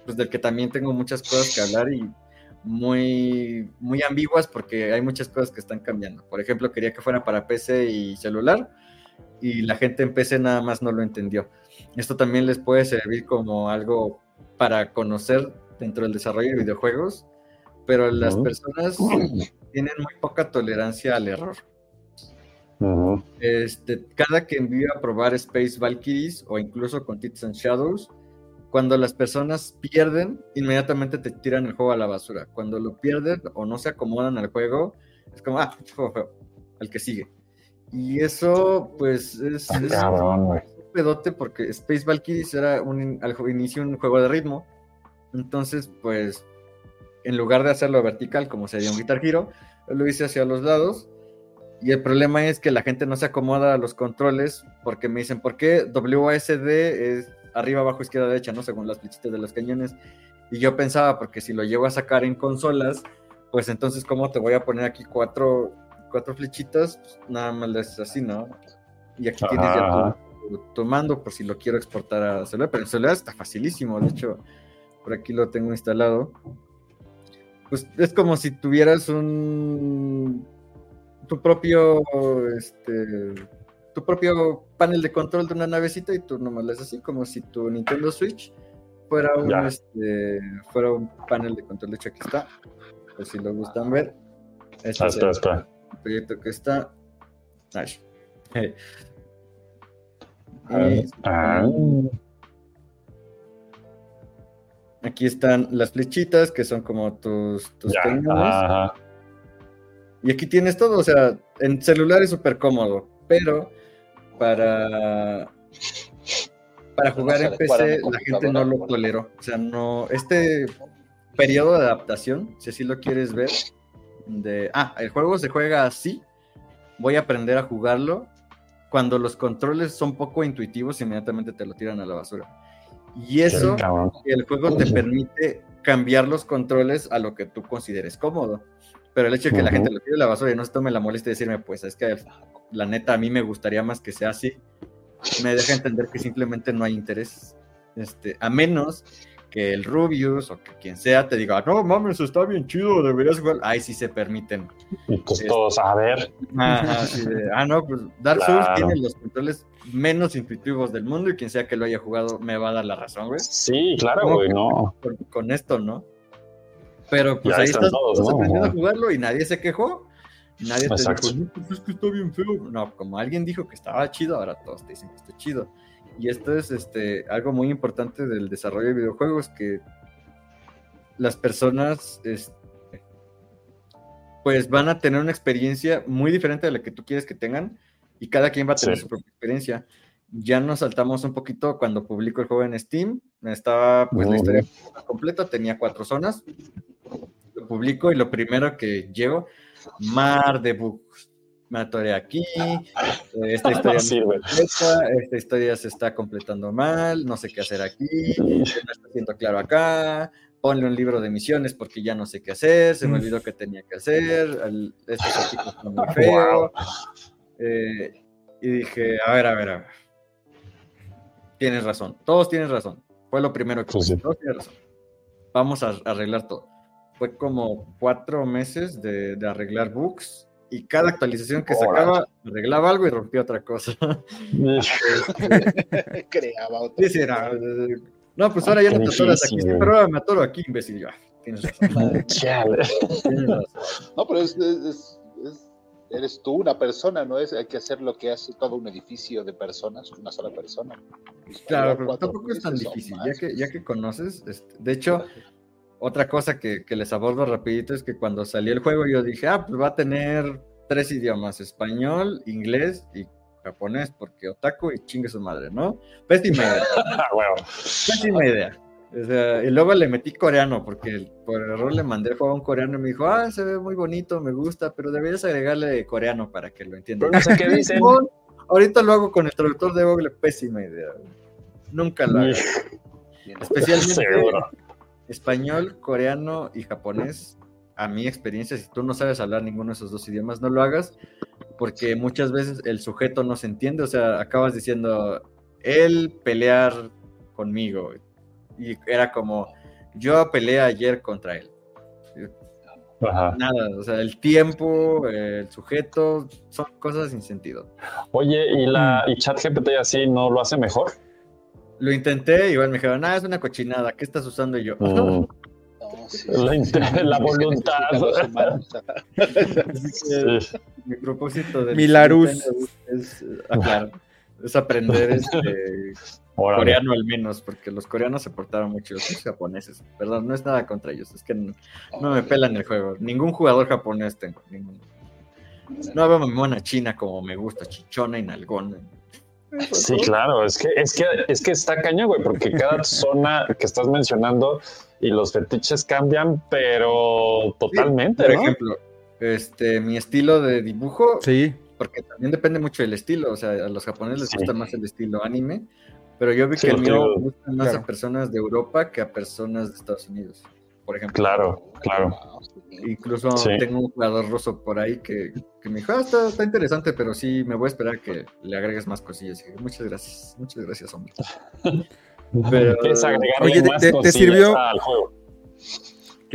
pues del que también tengo muchas cosas que hablar y muy muy ambiguas porque hay muchas cosas que están cambiando. Por ejemplo, quería que fuera para PC y celular y la gente en PC nada más no lo entendió. Esto también les puede servir como algo para conocer dentro del desarrollo de videojuegos, pero las personas tienen muy poca tolerancia al error. Este, cada que envío a probar Space Valkyries o incluso con Tits and Shadows, cuando las personas pierden, inmediatamente te tiran el juego a la basura. Cuando lo pierden o no se acomodan al juego, es como, ah, al que sigue. Y eso, pues, es, Ah, es cabrón, güey. un pedote porque Space Valkyries era un, al inicio un juego de ritmo. Entonces, pues, en lugar de hacerlo vertical, como sería un Guitar Hero, lo hice hacia los lados. Y el problema es que la gente no se acomoda a los controles porque me dicen, ¿por qué WASD es arriba, abajo, izquierda, derecha, no? Según las flechitas de los cañones. Y yo pensaba, porque si lo llego a sacar en consolas, pues entonces, ¿cómo te voy a poner aquí cuatro, cuatro flechitas? Pues, nada más haces así, ¿no? Y aquí tienes ya Ajá. tu, tu mando por si lo quiero exportar a celular. Pero en celular está facilísimo, de hecho, por aquí lo tengo instalado. Pues es como si tuvieras un tu propio este tu propio panel de control de una navecita y tú nomás le haces así como si tu Nintendo Switch fuera un Ya. este fuera un panel de control de hecho aquí está por si lo gustan ver este Ah, es espera, el espera. proyecto que está Ay. Eh. Ah, Y- ah, Aquí están las flechitas que son como tus, tus ya, ajá. Y aquí tienes todo, o sea, en celular es súper cómodo, pero para, para jugar en PC la gente no lo toleró. O sea, no, este periodo de adaptación, si así lo quieres ver, de, ah, el juego se juega así, voy a aprender a jugarlo. Cuando los controles son poco intuitivos, inmediatamente te lo tiran a la basura. Y eso, el juego te permite cambiar los controles a lo que tú consideres cómodo. Pero el hecho de que la gente lo tire la basura y no se tome la molestia de decirme, pues es que la neta a mí me gustaría más que sea así, me deja entender que simplemente no hay interés. Este, a menos que el Rubius o que quien sea te diga, no mames, está bien chido, deberías jugar. Ahí sí se permiten. Y pues Es- todos, a ver. Ajá, así de, ah, no, pues Dark Souls Claro. tiene los controles menos intuitivos del mundo y quien sea que lo haya jugado me va a dar la razón, güey Sí, claro, ¿Cómo güey, no. con, con esto, ¿no? Pero pues Y ahí están estás, todos, estás aprendiendo a jugarlo y nadie se quejó. Nadie te Exacto. dijo, no, pues es que está bien feo. No, como alguien dijo que estaba chido, ahora todos te dicen que está chido. Y esto es este, algo muy importante del desarrollo de videojuegos, que las personas este, pues van a tener una experiencia muy diferente de la que tú quieres que tengan y cada quien va a tener Sí. su propia experiencia. Ya nos saltamos un poquito cuando publico el juego en Steam. Estaba pues la historia completa, tenía cuatro zonas. Lo publico y lo primero que llego, mar de bugs. Me atoré aquí, esta historia no güey. completa, esta historia se está completando mal, no sé qué hacer aquí, no está siendo claro acá, ponle un libro de misiones porque ya no sé qué hacer, se me Mm. olvidó qué tenía que hacer, el- este artículo está muy feo. Eh, y dije, a ver, a ver, a ver. Tienes razón, todos tienen razón. Fue lo primero que sí. todos tienen razón. Vamos a arreglar todo. Fue como cuatro meses de, de arreglar bugs y cada actualización que sacaba arreglaba algo y rompía otra cosa. Creaba otro. Sí, era, no, pues ahora ya no te atoras aquí, pero ahora me atoro aquí, imbécil. Ah, tienes razón, Chale. tienes razón. No, pero es, es- es- es- eres tú una persona, ¿no? Es, hay que hacer lo que hace todo un edificio de personas, una sola persona. Claro, pero tampoco es tan difícil, ya que, ya que conoces, este, de hecho, otra cosa que, que les abordo rapidito es que cuando salió el juego yo dije, ah, pues va a tener tres idiomas, español, inglés y japonés, porque otaku y chingue su madre, ¿no? Pésima idea, Ah, pésima idea. O sea, y luego le metí coreano, porque por error le mandé el juego a un coreano y me dijo, ah, se ve muy bonito, me gusta, pero deberías agregarle coreano para que lo entienda. No sé qué dicen. Ahorita lo hago con el traductor de Google, pésima idea. Nunca lo hago. Especialmente Seguro. Español, coreano y japonés. A mi experiencia, si tú no sabes hablar ninguno de esos dos idiomas, no lo hagas, porque muchas veces el sujeto no se entiende. O sea, acabas diciendo, él pelear conmigo. Y era como, yo peleé ayer contra él. Ajá. Nada, o sea, el tiempo, el sujeto, son cosas sin sentido. Oye, ¿y la y ChatGPT así no lo hace mejor? Lo intenté, igual me dijeron, ah, es una cochinada, ¿qué estás usando? Y yo, No, sí, La sí, voluntad. sí. mi propósito de Milarus. es, ah, es aprender este, coreano al menos, porque los coreanos se portaron mucho, los japoneses, perdón, no es nada contra ellos, es que no, no me pelan el juego, ningún jugador japonés tengo, ninguno. No hago mi mona china como me gusta, chichona y nalgona. Sí, claro, es que, es que, es que está cañón, güey, porque cada zona que estás mencionando y los fetiches cambian, pero totalmente, Por ¿no? ejemplo, este, mi estilo de dibujo, Sí, porque también depende mucho del estilo, o sea, a los japoneses les Sí. gusta más el estilo anime, pero yo vi Sí, que el mío gusta más claro. a personas de Europa que a personas de Estados Unidos, por ejemplo. Claro, claro. Incluso Sí. tengo un jugador ruso por ahí que, que me dijo, ah, está, está interesante, pero sí, me voy a esperar que le agregues más cosillas. Y dije, muchas gracias, muchas gracias, hombre. Pero- Oye, ¿te- más te- te cosillas sirvió? al juego.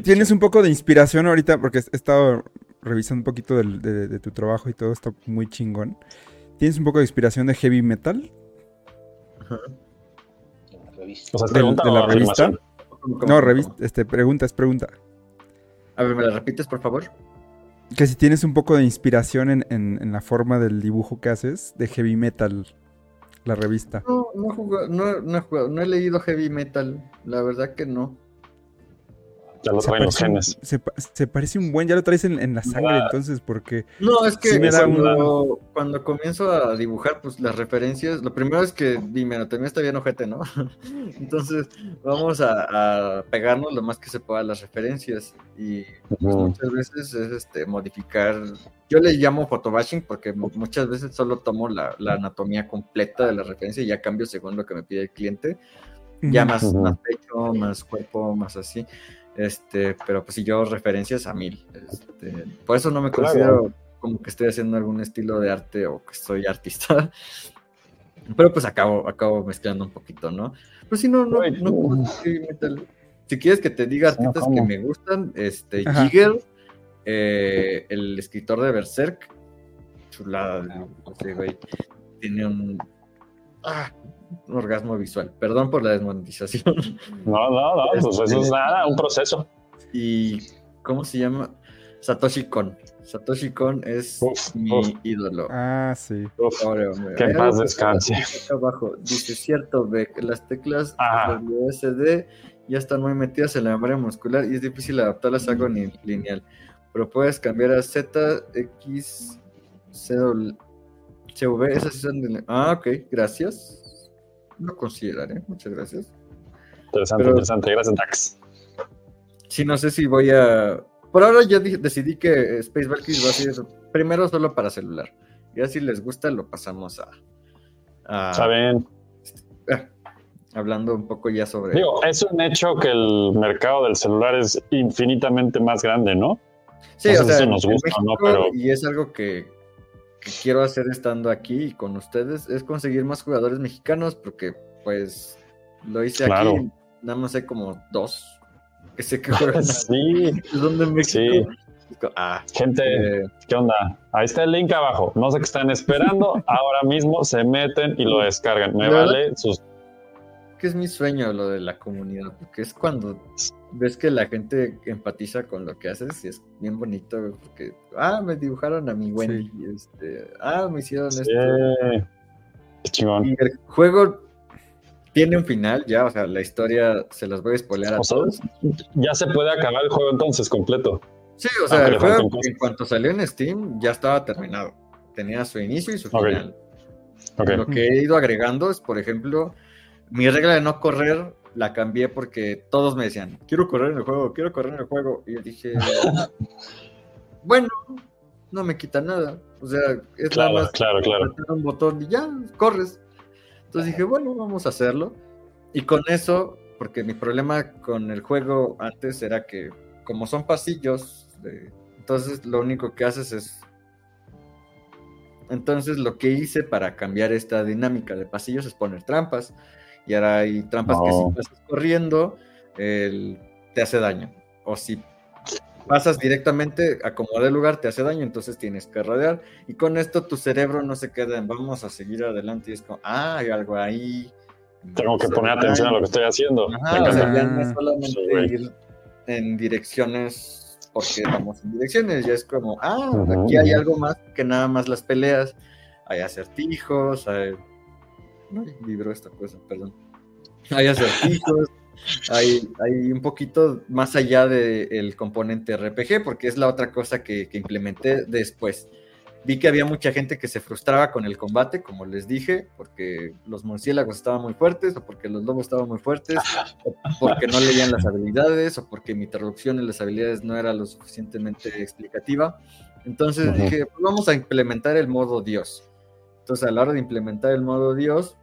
tienes un poco de inspiración ahorita, porque he estado revisando un poquito del- de, de tu trabajo y todo está muy chingón. ¿Tienes un poco de inspiración de heavy metal? O sea, ¿es Del- pregunta de o la revista? No, revista, este, pregunta, es pregunta. A ver, ¿me la repites, por favor? Que si tienes un poco de inspiración en, en- en la forma del dibujo que haces de heavy metal, la revista. No, no, he jugado- no, no he jugado- no he leído heavy metal, la verdad que no. Ya lo Se traen los parece, un, genes. se, pa- se parece un buen, ya lo traes en, en la sangre Ah. entonces, porque No, es que Sí me da cuando, cuando comienzo a dibujar, pues las referencias, lo primero es que mi anatomía está bien ojete, ¿no? Entonces vamos a, a pegarnos lo más que se pueda a las referencias y pues, muchas veces es este modificar, yo le llamo photobashing porque mu- muchas veces solo tomo la, la anatomía completa de la referencia y ya cambio según lo que me pide el cliente, ya más, más pecho, más cuerpo, más así. Este, pero pues si yo referencias a mil. Este, por eso no me Claro. considero como que estoy haciendo algún estilo de arte o que soy artista. Pero pues acabo, acabo mezclando un poquito, ¿no? Pues si no, no, no. Si quieres que te diga no, artistas que me gustan, este, Ajá. Jigger, eh, el escritor de Berserk, chulada, de- ese güey, tiene un, ah, un orgasmo visual. Perdón por la desmonetización. No, no, no, pues eso es Este- nada, un proceso. y ¿cómo se llama? Satoshi Kon. Satoshi Kon es Uf, mi uf. ídolo. Ah, sí. Que paz descanse. acá abajo dice cierto Beck, las teclas Ajá. WSD ya están muy metidas en la memoria muscular y es difícil adaptarlas a algo ni- lineal. Pero puedes cambiar a Z, X, esas son de- Ah, ok, gracias. Lo consideraré, muchas gracias. interesante, Pero- interesante. Gracias, Dax. Sí, no sé si voy a. Por ahora ya decidí que Space Valkyries va a ser primero solo para celular. Ya si les gusta, lo pasamos a. a- Está bien. ah, hablando un poco ya sobre. Digo, es un hecho que el mercado del celular es infinitamente más grande, ¿no? sí, no o sea, si nos gusta no, pero- y es algo que, que quiero hacer estando aquí y con ustedes, es conseguir más jugadores mexicanos, porque pues lo hice Claro. aquí, nada más hay como dos que sé que juegan. Sí, son de México. Ah, gente, eh, ¿qué onda? Ahí está el link abajo. No sé qué están esperando. Ahora mismo se meten y lo descargan. Me vale sus. Que es mi sueño lo de la comunidad, porque es cuando ves que la gente empatiza con lo que haces y es bien bonito, porque, ah, me dibujaron a mi Wendy, este, ah, me hicieron Sí, esto. chingón. Y el juego tiene un final ya, o sea, la historia se las voy a spoilear a O todos. ya se puede acabar el juego entonces completo. Sí, o sea, aunque el juego en cuanto salió en Steam ya estaba terminado. Tenía su inicio y su final. Lo que he ido agregando es, por ejemplo, mi regla de no correr la cambié porque todos me decían, quiero correr en el juego, quiero correr en el juego. Y yo dije, bueno, no me quita nada. O sea, es Claro, nada más claro, claro. un botón y ya, corres. Entonces dije, bueno, vamos a hacerlo. Y con eso, porque mi problema con el juego antes era que, como son pasillos, eh, entonces lo único que haces es entonces lo que hice para cambiar esta dinámica de pasillos es poner trampas. Y ahora hay trampas que si pasas corriendo, el- te hace daño. O si pasas directamente a como de lugar, te hace daño, entonces tienes que rodear. Y con esto tu cerebro no se queda en vamos a seguir adelante. Y es como, ah, hay algo ahí. Tengo que poner atención a lo que estoy haciendo. Ajá, Me o sea, encanta. ya no es solamente sí, ir en direcciones porque vamos en direcciones, ya es como, ah, aquí hay algo más que nada más las peleas, hay acertijos, hay... Vibró esta cosa, perdón. Hay acertijos, hay, hay un poquito más allá del componente RPG, porque es la otra cosa que, que implementé después. Vi que había mucha gente que se frustraba con el combate, como les dije, porque los murciélagos estaban muy fuertes, o porque los lobos estaban muy fuertes, o porque no leían las habilidades, o porque mi traducción en las habilidades no era lo suficientemente explicativa. Entonces dije, pues vamos a implementar el modo Dios. Entonces, a la hora de implementar el modo Dios,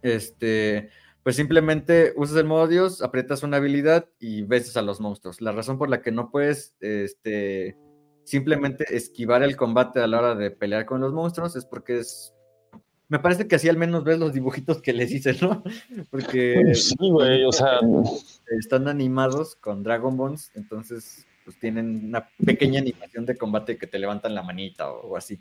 este, pues simplemente usas el modo Dios, aprietas una habilidad y vences a los monstruos. La razón por la que no puedes, este, simplemente esquivar el combate a la hora de pelear con los monstruos es porque es... Me parece que así al menos ves los dibujitos que les hice, ¿no? Porque Sí, güey, o sea, están animados con Dragon Bones, entonces pues tienen una pequeña animación de combate que te levantan la manita o, o así.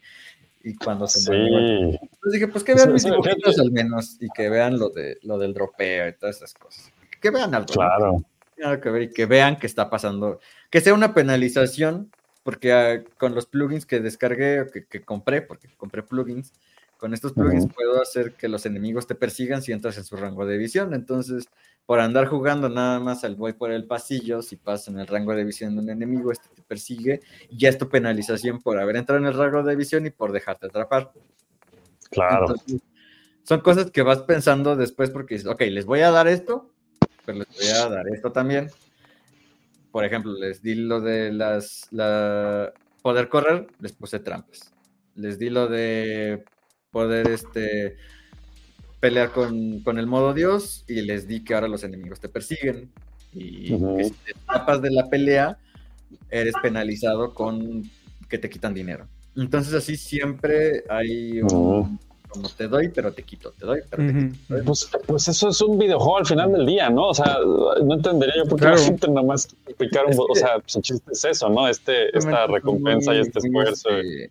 Y cuando se sí. entonces dije, pues que vean mis dibujitos al menos y que vean lo, de, lo del dropeo y todas esas cosas. Que vean algo. ¿no? Claro. Algo que ver y que vean que está pasando. Que sea una penalización, porque ah, con los plugins que descargué o que, que compré, porque compré plugins, con estos plugins Ujú. puedo hacer que los enemigos te persigan si entras en su rango de visión. Entonces, por andar jugando nada más al voy por el pasillo, si pasas en el rango de visión de un enemigo, este te persigue, y ya es tu penalización por haber entrado en el rango de visión y por dejarte atrapar. Claro. Entonces, son cosas que vas pensando después porque dices, ok, les voy a dar esto, pero les voy a dar esto también. Por ejemplo, les di lo de las la, poder correr, les puse trampas. Les di lo de poder este pelear con, con el modo Dios y les di que ahora los enemigos te persiguen. Y Ujú. que si te escapas de la pelea, eres penalizado con que te quitan dinero. Entonces así siempre hay un, Ujú. como te doy, pero te quito, te doy, pero te Ujú, quito. ujú. Pues, pues eso es un videojuego al final del día, ¿no? O sea, no entendería yo por qué Claro. la gente nada más picar un O sea, pues el chiste es eso, ¿no? Este, esta recompensa y este esfuerzo. este,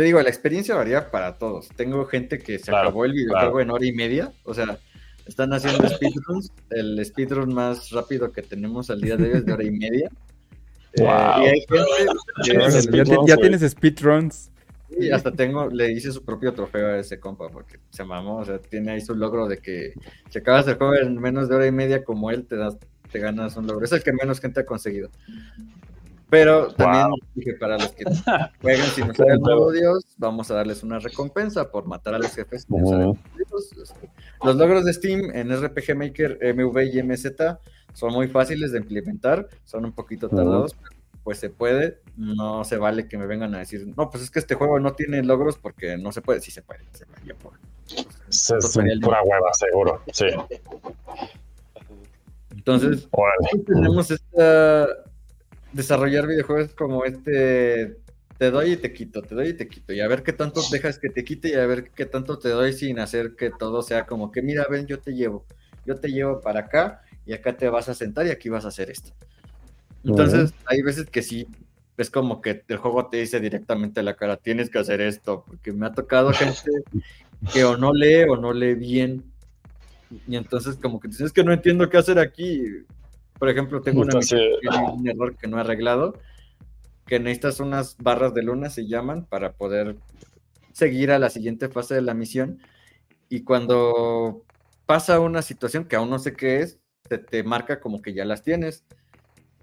Te digo, la experiencia varía para todos. Tengo gente que se Claro, acabó el videojuego claro. en hora y media, o sea, están haciendo speedruns. El speedrun más rápido que tenemos al día de hoy es de hora y media. Eh, Wow. y hay gente que Tienes Ya, speedruns, ya tienes speedruns. Y hasta tengo, le hice su propio trofeo a ese compa porque se mamó, o sea, tiene ahí su logro de que si acabas el juego en menos de hora y media como él, te das, te ganas un logro. Es el que menos gente ha conseguido. Pero también dije para los que juegan sin usar el modo Dios, vamos a darles una recompensa por matar a los jefes sin usar Dios. Este, Los logros de Steam en RPG Maker, MV y MZ son muy fáciles de implementar, son un poquito tardados, pero pues se puede, no se vale que me vengan a decir, no, pues es que este juego no tiene logros porque no se puede, sí se puede, se puede, ya puedo. Es, pura hueva, seguro. Sí. Entonces, Órale. hoy tenemos esta desarrollar videojuegos como este te doy y te quito, te doy y te quito, y a ver qué tanto dejas que te quite y a ver qué tanto te doy sin hacer que todo sea como que mira, ven, yo te llevo, yo te llevo para acá y acá te vas a sentar y aquí vas a hacer esto. Entonces, hay veces que sí, es como que el juego te dice directamente a la cara, tienes que hacer esto, porque me ha tocado gente que o no lee o no lee bien, y entonces como que dices, es que no entiendo qué hacer aquí. Por ejemplo, tengo una Entonces, un error que no he arreglado, que necesitas unas barras de luna, se llaman, para poder seguir a la siguiente fase de la misión. Y cuando pasa una situación que aún no sé qué es, te, te marca como que ya las tienes.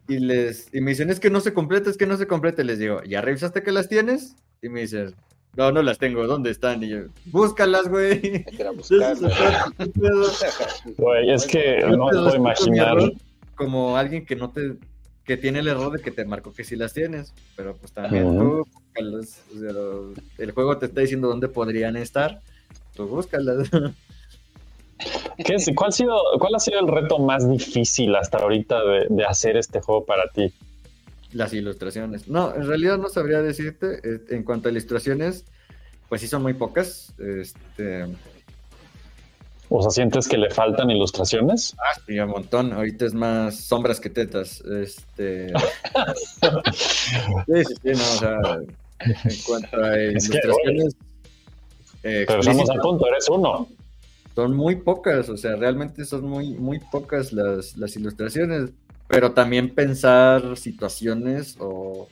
Y, les, y me dicen, es que no se completa, es que no se completa. Y les digo, ¿ya revisaste que las tienes? Y me dicen, no, no las tengo, ¿dónde están? Y yo, búscalas, güey. Güey, es que no puedo imaginar. Como alguien que no te que tiene el error de que te marcó que sí las tienes, pero pues también tú búscalas, o sea, lo- el juego te está diciendo dónde podrían estar, tú búscalas. ¿Qué es- cuál, ha sido, ¿Cuál ha sido el reto más difícil hasta ahorita de, de hacer este juego para ti? Las ilustraciones. No, en realidad no sabría decirte. eh, En cuanto a ilustraciones, pues sí son muy pocas. Este, O sea, ¿sientes que le faltan ilustraciones? ah, sí, un montón. Ahorita es más sombras que tetas. Este. sí, sí, sí, no, o sea, en cuanto a Es que, ilustraciones. eh, Pero estamos a punto, eres uno. son muy pocas, o sea, realmente son muy, muy pocas las, las ilustraciones, pero también pensar situaciones o,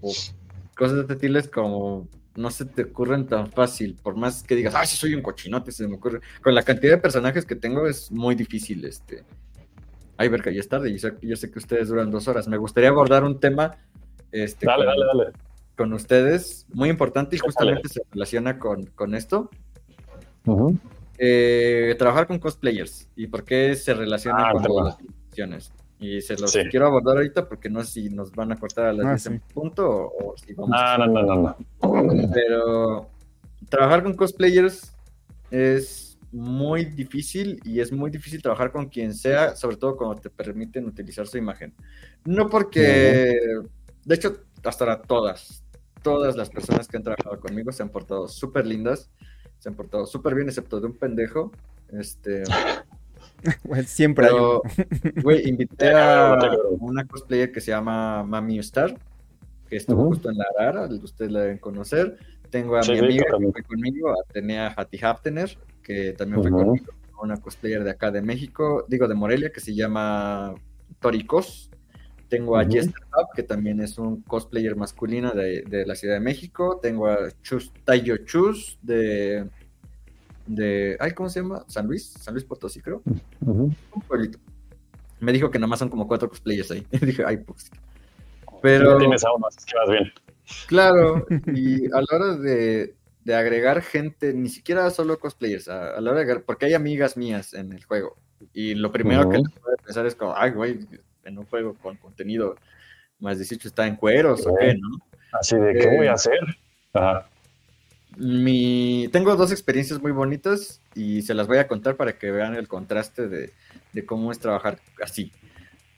o cosas de este como no se te ocurren tan fácil, por más que digas, ah, sí soy un cochinote, se me ocurre. Con la cantidad de personajes que tengo es muy difícil, este. Ay, verga, ya es tarde, yo sé, yo sé que ustedes duran dos horas. Me gustaría abordar un tema, este, Dale, con, dale, dale. con ustedes, muy importante y justamente se relaciona con, con esto. Eh, trabajar con cosplayers y por qué se relaciona Ah, con las ilustraciones. Y se los Sí. quiero abordar ahorita porque no sé si nos van a cortar a las Ah, 10 sí. en punto o, o si vamos No, no, no, no, no. pero trabajar con cosplayers es muy difícil y es muy difícil trabajar con quien sea, sobre todo cuando te permiten utilizar su imagen. No porque, de hecho, hasta ahora todas, todas las personas que han trabajado conmigo se han portado súper lindas, se han portado súper bien, excepto de un pendejo. Este, Siempre pero, güey, invité a una cosplayer que se llama Mami Star, que estuvo justo en la Arara, ustedes la deben conocer. Tengo a Sí, mi amiga que fue conmigo, a Atenea Hati Haftener, que también fue conmigo, una cosplayer de acá de México, digo de Morelia, que se llama Toricos. Tengo a. Jester Hub, que también es un cosplayer masculino de, de la Ciudad de México. Tengo a Chus, Tayo Chus de, de. Ay, ¿cómo se llama? San Luis, San Luis Potosí, creo un pueblito. Me dijo que nada más son como cuatro cosplayers ahí. Dije, ay, pues. Pero, Ya tienes aún más, que vas bien. claro, y a la hora de, de agregar gente, ni siquiera solo cosplayers, a, a la hora de agregar, porque hay amigas mías en el juego. Y lo primero que les puede pensar es como, ay, güey, en un juego con contenido más 18 está en cueros o qué, ¿no? Así de, ¿qué Eh, voy a hacer? Ajá. Mi... Tengo dos experiencias muy bonitas y se las voy a contar para que vean el contraste de, de cómo es trabajar así.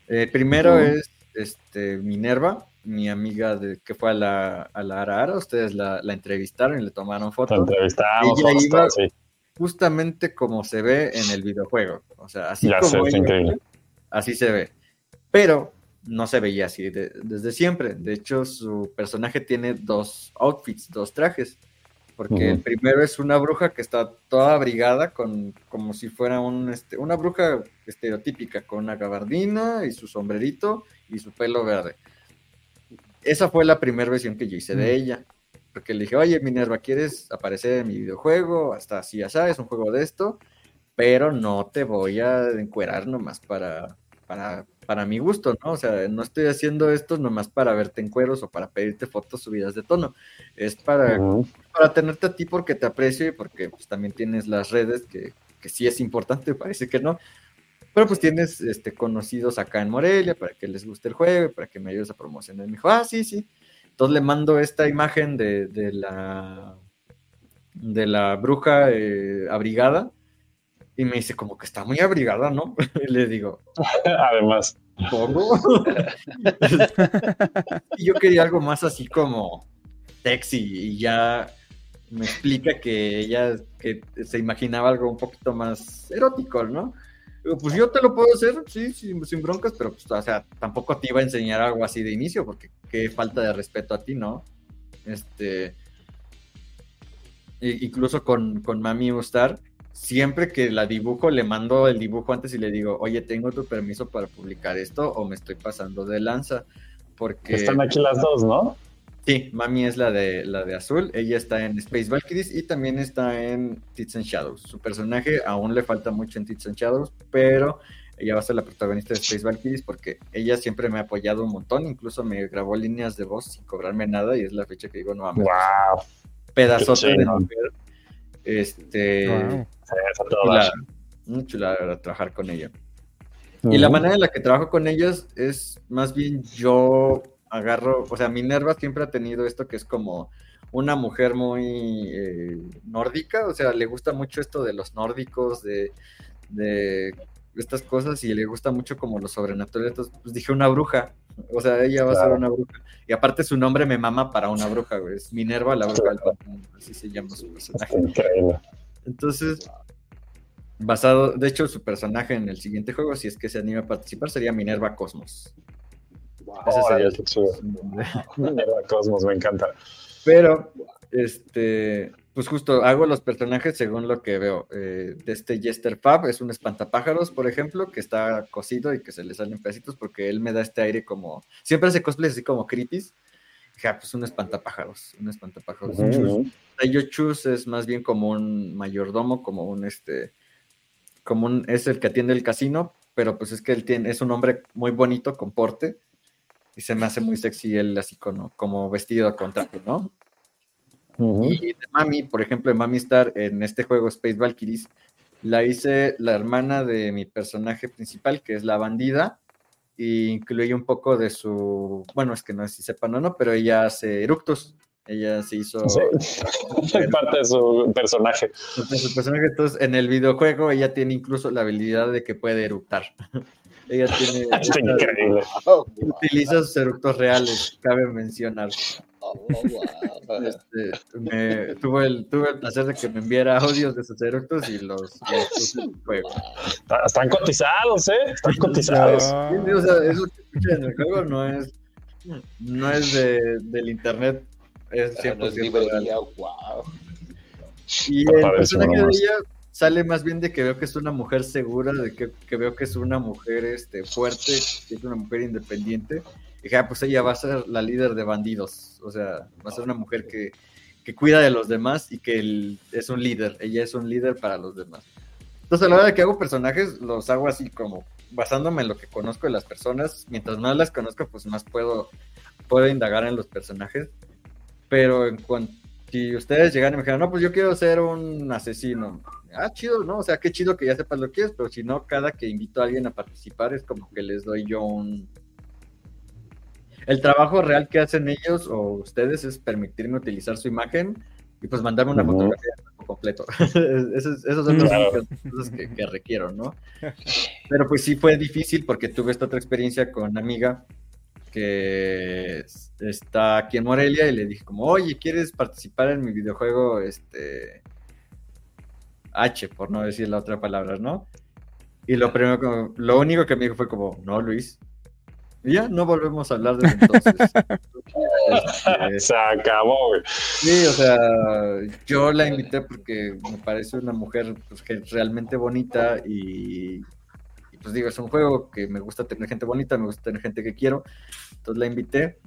Eh, primero Ujú. es este, Minerva, mi amiga de, que fue a la, a la Ara Ara. Ustedes la, la entrevistaron y le tomaron fotos. entrevistamos, Ella iba- sí. Justamente como se ve en el videojuego. O sea, así Ya sé, como está ella así se ve. Pero no se veía así de- desde siempre. De hecho, su personaje tiene dos outfits, dos trajes. Porque el primero es una bruja que está toda abrigada con como si fuera un, este, una bruja estereotípica, con una gabardina y su sombrerito y su pelo verde. Esa fue la primera versión que yo hice de ella. Porque le dije, oye, Minerva, ¿quieres aparecer en mi videojuego? Hasta así, ya sabes, un juego de esto. Pero no te voy a encuerar nomás para, para, para mi gusto, ¿no? O sea, no estoy haciendo esto nomás para verte en cueros o para pedirte fotos subidas de tono. Es para para tenerte a ti porque te aprecio y porque pues, también tienes las redes que, que sí es importante, parece que no. Pero pues tienes este, conocidos acá en Morelia para que les guste el juego, y para que me ayudes a promocionar. Me dijo, ah, sí, sí. Entonces le mando esta imagen de, de la de la bruja eh, abrigada y me dice como que está muy abrigada, ¿no? Y le digo, Además, ¿cómo? y yo quería algo más así como sexy y ya me explica que ella que se imaginaba algo un poquito más erótico, ¿no? Digo, pues yo te lo puedo hacer, sí, sin, sin broncas, pero pues, o sea, tampoco te iba a enseñar algo así de inicio, porque qué falta de respeto a ti, ¿no? Este, incluso con, con Mami Ustar, siempre que la dibujo, le mando el dibujo antes y le digo, oye, ¿tengo tu permiso para publicar esto o me estoy pasando de lanza? Porque... están aquí las dos, ¿no? Sí, Mami es la de, la de azul, ella está en Space Valkyries y también está en Tits and Shadows. Su personaje aún le falta mucho en Tits and Shadows, pero ella va a ser la protagonista de Space Valkyries porque ella siempre me ha apoyado un montón, incluso me grabó líneas de voz sin cobrarme nada y es la fecha que digo, no mames, Wow. pedazote de mujer. Este, Wow. Chulada, muy chulada de verdad, trabajar con ella. Y la manera en la que trabajo con ellas es más bien yo agarro, o sea, Minerva siempre ha tenido esto que es como una mujer muy eh, nórdica, o sea, le gusta mucho esto de los nórdicos, de, de estas cosas y le gusta mucho como lo sobrenatural. Entonces, pues dije una bruja, o sea, ella va a ser una bruja. Y aparte su nombre me mama para una bruja, güey. Es Minerva, la bruja del pantano, así se llama su personaje. Increíble. Entonces, basado, de hecho, su personaje en el siguiente juego, si es que se anima a participar, sería Minerva Cosmos. Ese sería nombre. Minerva Cosmos, me encanta. Pero, este, pues justo hago los personajes según lo que veo. Eh, de este Jester Fab es un espantapájaros, por ejemplo, que está cosido y que se le salen pedacitos porque él me da este aire como. Siempre hace cosplays así como creepy. Ja, pues un espantapájaros, un espantapájaros. Chus. ujú. Tayo Chus es más bien como un mayordomo, como un este, como un, es el que atiende el casino, pero pues es que él tiene, es un hombre muy bonito, con porte, y se me hace muy sexy él así como, como vestido con traje, ¿no? Y de Mami, por ejemplo, de Mami Star en este juego Space Valkyries, la hice la hermana de mi personaje principal, que es la bandida, y incluye un poco de su, bueno, es que no sé si sepan o no, pero ella hace eructos, ella se hizo Sí. Parte de su personaje. de su personaje, entonces en el videojuego ella tiene incluso la habilidad de que puede eructar. ella tiene, Está increíble. Utiliza sus eructos reales, cabe mencionar. Oh. Este, me, tuve, el, tuve el placer de que me enviara audios de sus eructos y los, los puse en el juego. Está- Están cotizados, ¿eh? Están cotizados. O sea, eso que escuchan en el juego no es, no es de, del internet, es Ah, no es 100% librería, wow. Y el personaje de ella sale más bien de que veo que es una mujer segura, de que, que veo que es una mujer este, fuerte, que es una mujer independiente. Dije, ah, pues ella va a ser la líder de bandidos. O sea, va a ser una mujer que, que cuida de los demás y que es un líder. Ella es un líder para los demás. Entonces, a la hora de que hago personajes, los hago así como basándome en lo que conozco de las personas. Mientras más las conozco, pues más puedo, puedo indagar en los personajes. Pero en cuanto si ustedes llegan y me dijeran, no, pues yo quiero ser un asesino. Ah, chido, ¿no? O sea, qué chido que ya sepas lo que es, pero si no, cada que invito a alguien a participar es como que les doy yo un... El trabajo real que hacen ellos o ustedes es permitirme utilizar su imagen y pues mandarme una fotografía completo. Esos, esos son Claro. únicas cosas que, que requiero, ¿no? Pero pues sí fue difícil porque tuve esta otra experiencia con una amiga que es- está aquí en Morelia y le dije como, oye, ¿quieres participar en mi videojuego este H, por no decir la otra palabra, ¿no? Y lo primero que- lo único que me dijo fue como, no, Luis. Ya no volvemos a hablar desde entonces. Este, Se acabó, güey. Sí, o sea, yo la invité porque me parece una mujer pues, que es realmente bonita y, y, pues digo, es un juego que me gusta tener gente bonita, me gusta tener gente que quiero, entonces la invité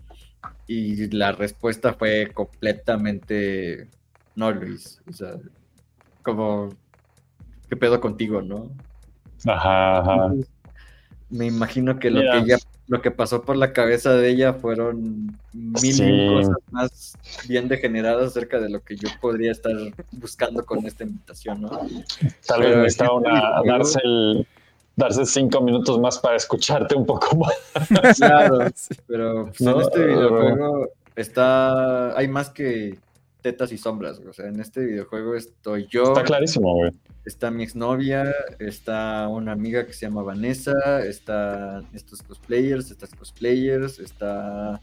y la respuesta fue completamente no, Luis, o sea, como, ¿qué pedo contigo, no? Ajá, ajá. Me imagino que lo Mira. que ella, lo que pasó por la cabeza de ella fueron mil Sí. cosas más bien degeneradas acerca de lo que yo podría estar buscando con esta invitación, ¿no? Tal vez necesitaba una, darse, el, darse cinco minutos más para escucharte un poco más. Claro, pero pues, No, en este videojuego está, hay más que tetas y sombras, güey. o sea, en este videojuego estoy yo, Está clarísimo, güey. está mi exnovia, está una amiga que se llama Vanessa, está estos cosplayers, estas cosplayers, está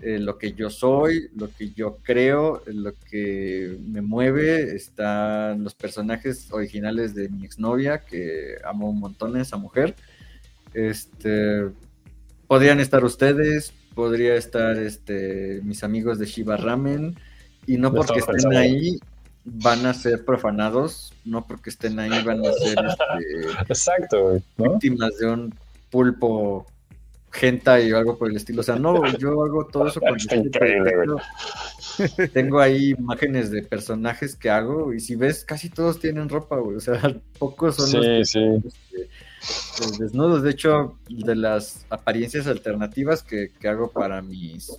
eh, lo que yo soy, lo que yo creo, lo que me mueve, están los personajes originales de mi exnovia, que amo un montón a esa mujer. Este podrían estar ustedes, podría estar este mis amigos de Shiba Ramen, y no porque estén ahí van a ser profanados, no porque estén ahí van a ser este, Exacto, víctimas de un pulpo hentai o algo por el estilo. O sea, no, yo hago todo eso con Está increíble, güey. Tengo- ahí imágenes de personajes que hago y si ves, casi todos tienen ropa, güey. O sea, pocos son los Sí, sí. este, pues, desnudos. De hecho, de las apariencias alternativas que, que hago para mis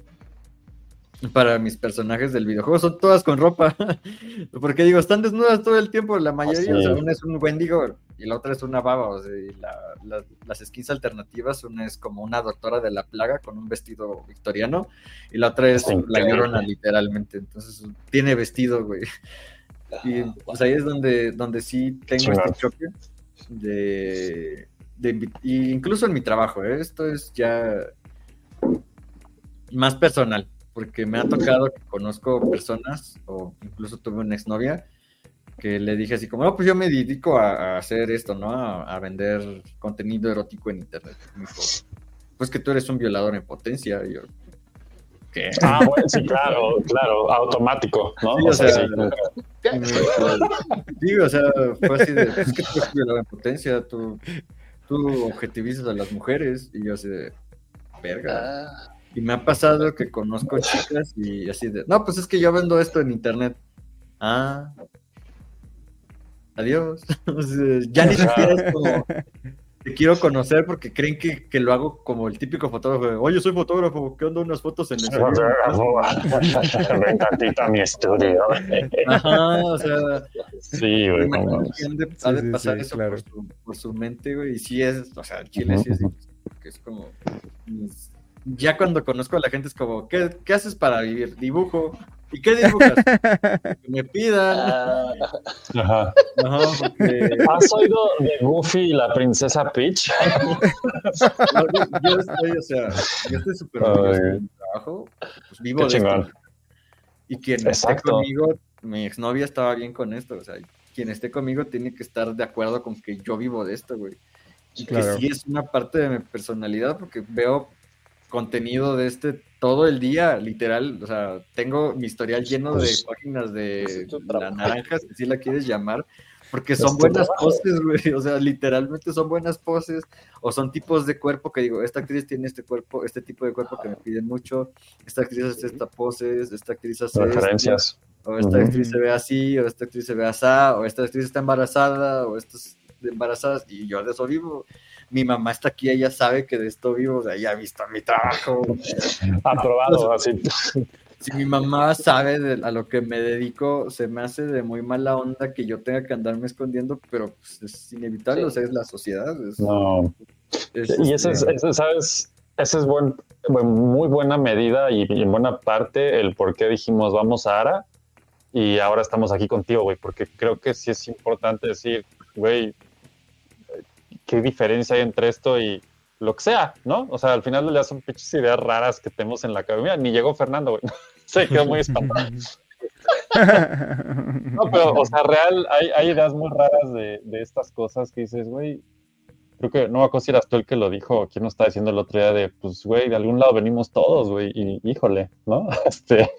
para mis personajes del videojuego son todas con ropa. Porque digo, están desnudas todo el tiempo, la mayoría. Sí. O sea, una es un Wendigo y la otra es una baba. O sea, y la- la- las skins alternativas, una es como una doctora de la plaga con un vestido victoriano y la otra es Está la llorona, literalmente. Entonces, tiene vestido, güey. Y pues ahí es donde, donde sí tengo este choque de, de incluso en mi trabajo, ¿eh? esto es ya más personal, porque me ha tocado que conozco personas, o incluso tuve una exnovia, que le dije así como, no, pues yo me dedico a, a hacer esto, ¿no? A, a vender contenido erótico en internet. Y me dijo, pues que tú eres un violador en potencia. Y yo, ¿qué? Ah, bueno, sí, claro, claro, automático, ¿no? Sí, o o sea, sea, sí, me o fue así de, es que tú eres violador en potencia, tú, tú objetivizas a las mujeres, y yo así de, verga. Ah, Y me ha pasado que conozco chicas y así de, no, pues es que yo vendo esto en internet. Ah, adiós. Ya ni siquiera es como, te quiero conocer porque creen que, que lo hago como el típico fotógrafo. de, Oye, soy fotógrafo, ¿qué onda unas fotos en el Ven tantito a mi estudio. Ajá, o sea, Sí, güey. ha de sí, pasar sí, eso claro. por, su, por su mente, güey. Y sí es, o sea, Chile sí es, que es como. es- ya cuando conozco a la gente es como, ¿qué, qué haces para vivir? Dibujo. ¿Y qué dibujas? que me pidan. Ah, Ajá. Ajá, porque ¿Has oído de Goofy y la princesa Peach? yo, yo estoy, o sea, yo estoy súper orgulloso de mi trabajo. Pues vivo Qué de esto. chingón. Y quien esté Exacto. conmigo, mi exnovia estaba bien con esto. O sea, quien esté conmigo tiene que estar de acuerdo con que yo vivo de esto, güey. Y Claro. que sí es una parte de mi personalidad porque veo contenido de este todo el día, literal. O sea, tengo mi historial lleno de Pues, páginas de es tu la naranja, si así la quieres llamar. Porque son buenas poses, güey. O sea, literalmente son buenas poses. O son tipos de cuerpo que digo, esta actriz tiene este cuerpo, este tipo de cuerpo que me piden mucho. Esta actriz hace esta pose, esta actriz hace Referencias. o esta actriz se ve así, o esta actriz se ve así, o esta actriz está embarazada, o estas embarazadas, y yo de eso vivo. Mi mamá está aquí, ella sabe que de esto vivo, o sea, ella ha visto mi trabajo. Aprobado, así. Si mi mamá sabe de- a lo que me dedico, se me hace de muy mala onda que yo tenga que andarme escondiendo, pero pues, es inevitable, Sí. o sea, es la sociedad. es- No. es, Y ese es, este, ¿sabes? Ese es buen, buen- muy buena medida y, y en buena parte el por qué dijimos vamos a Ara y ahora estamos aquí contigo, güey, porque creo que sí es importante decir, güey, qué diferencia hay entre esto y lo que sea, ¿no? O sea, al final día son pinches ideas raras que tenemos en la cabeza. Ni llegó Fernando, güey. Se quedó muy espantado. No, pero, o sea, real, hay, hay ideas muy raras de, de estas cosas que dices, güey, creo que no me acuerdo si eras tú el que lo dijo, quién nos estaba diciendo el otro día de, pues, güey, de algún lado venimos todos, güey, y híjole, ¿no? Este,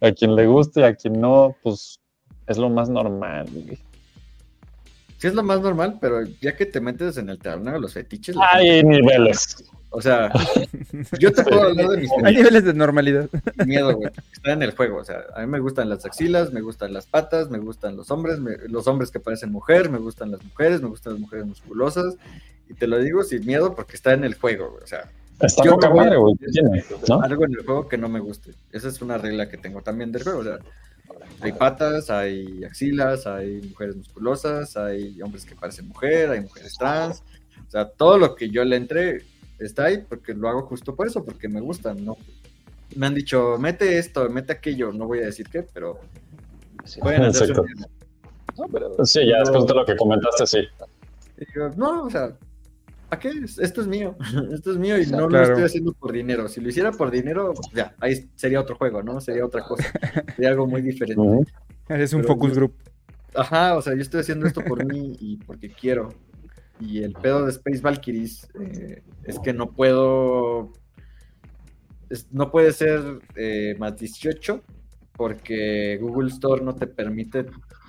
a quien le guste y a quien no, pues, es lo más normal, güey. Sí es lo más normal, pero ya que te metes en el terreno de los fetiches, Hay niveles. O sea, yo te puedo hablar de mis Hay niveles de normalidad. miedo, güey. Está en el juego. O sea, a mí me gustan las axilas, me gustan las patas, me gustan los hombres, me- los hombres que parecen mujer, me gustan las mujeres, me gustan las mujeres musculosas. Y te lo digo sin miedo porque está en el juego, güey. O sea, Está Yo poca no madre, güey, algo en el juego que no me guste. Esa es una regla que tengo también del juego. O sea, hay patas, hay axilas, hay mujeres musculosas, hay hombres que parecen mujer, hay mujeres trans. O sea, todo lo que yo le entré está ahí porque lo hago justo por eso, porque me gustan, ¿no? Me han dicho, mete esto, mete aquello, no voy a decir qué, pero pueden hacerse Exacto. no, pero Sí, ya después de lo que comentaste, sí. Digo, no, o sea, ¿a qué? Esto es mío, esto es mío y no lo estoy haciendo por dinero. Si lo hiciera por dinero, ya, ahí sería otro juego, ¿no? Sería otra cosa, sería algo muy diferente. Ujú. Eres un Pero focus yo- group. Ajá, o sea, yo estoy haciendo esto por mí y porque quiero. Y el pedo de Space Valkyries eh, es que no puedo. es- no puede ser eh, más 18 porque Google Store no te permite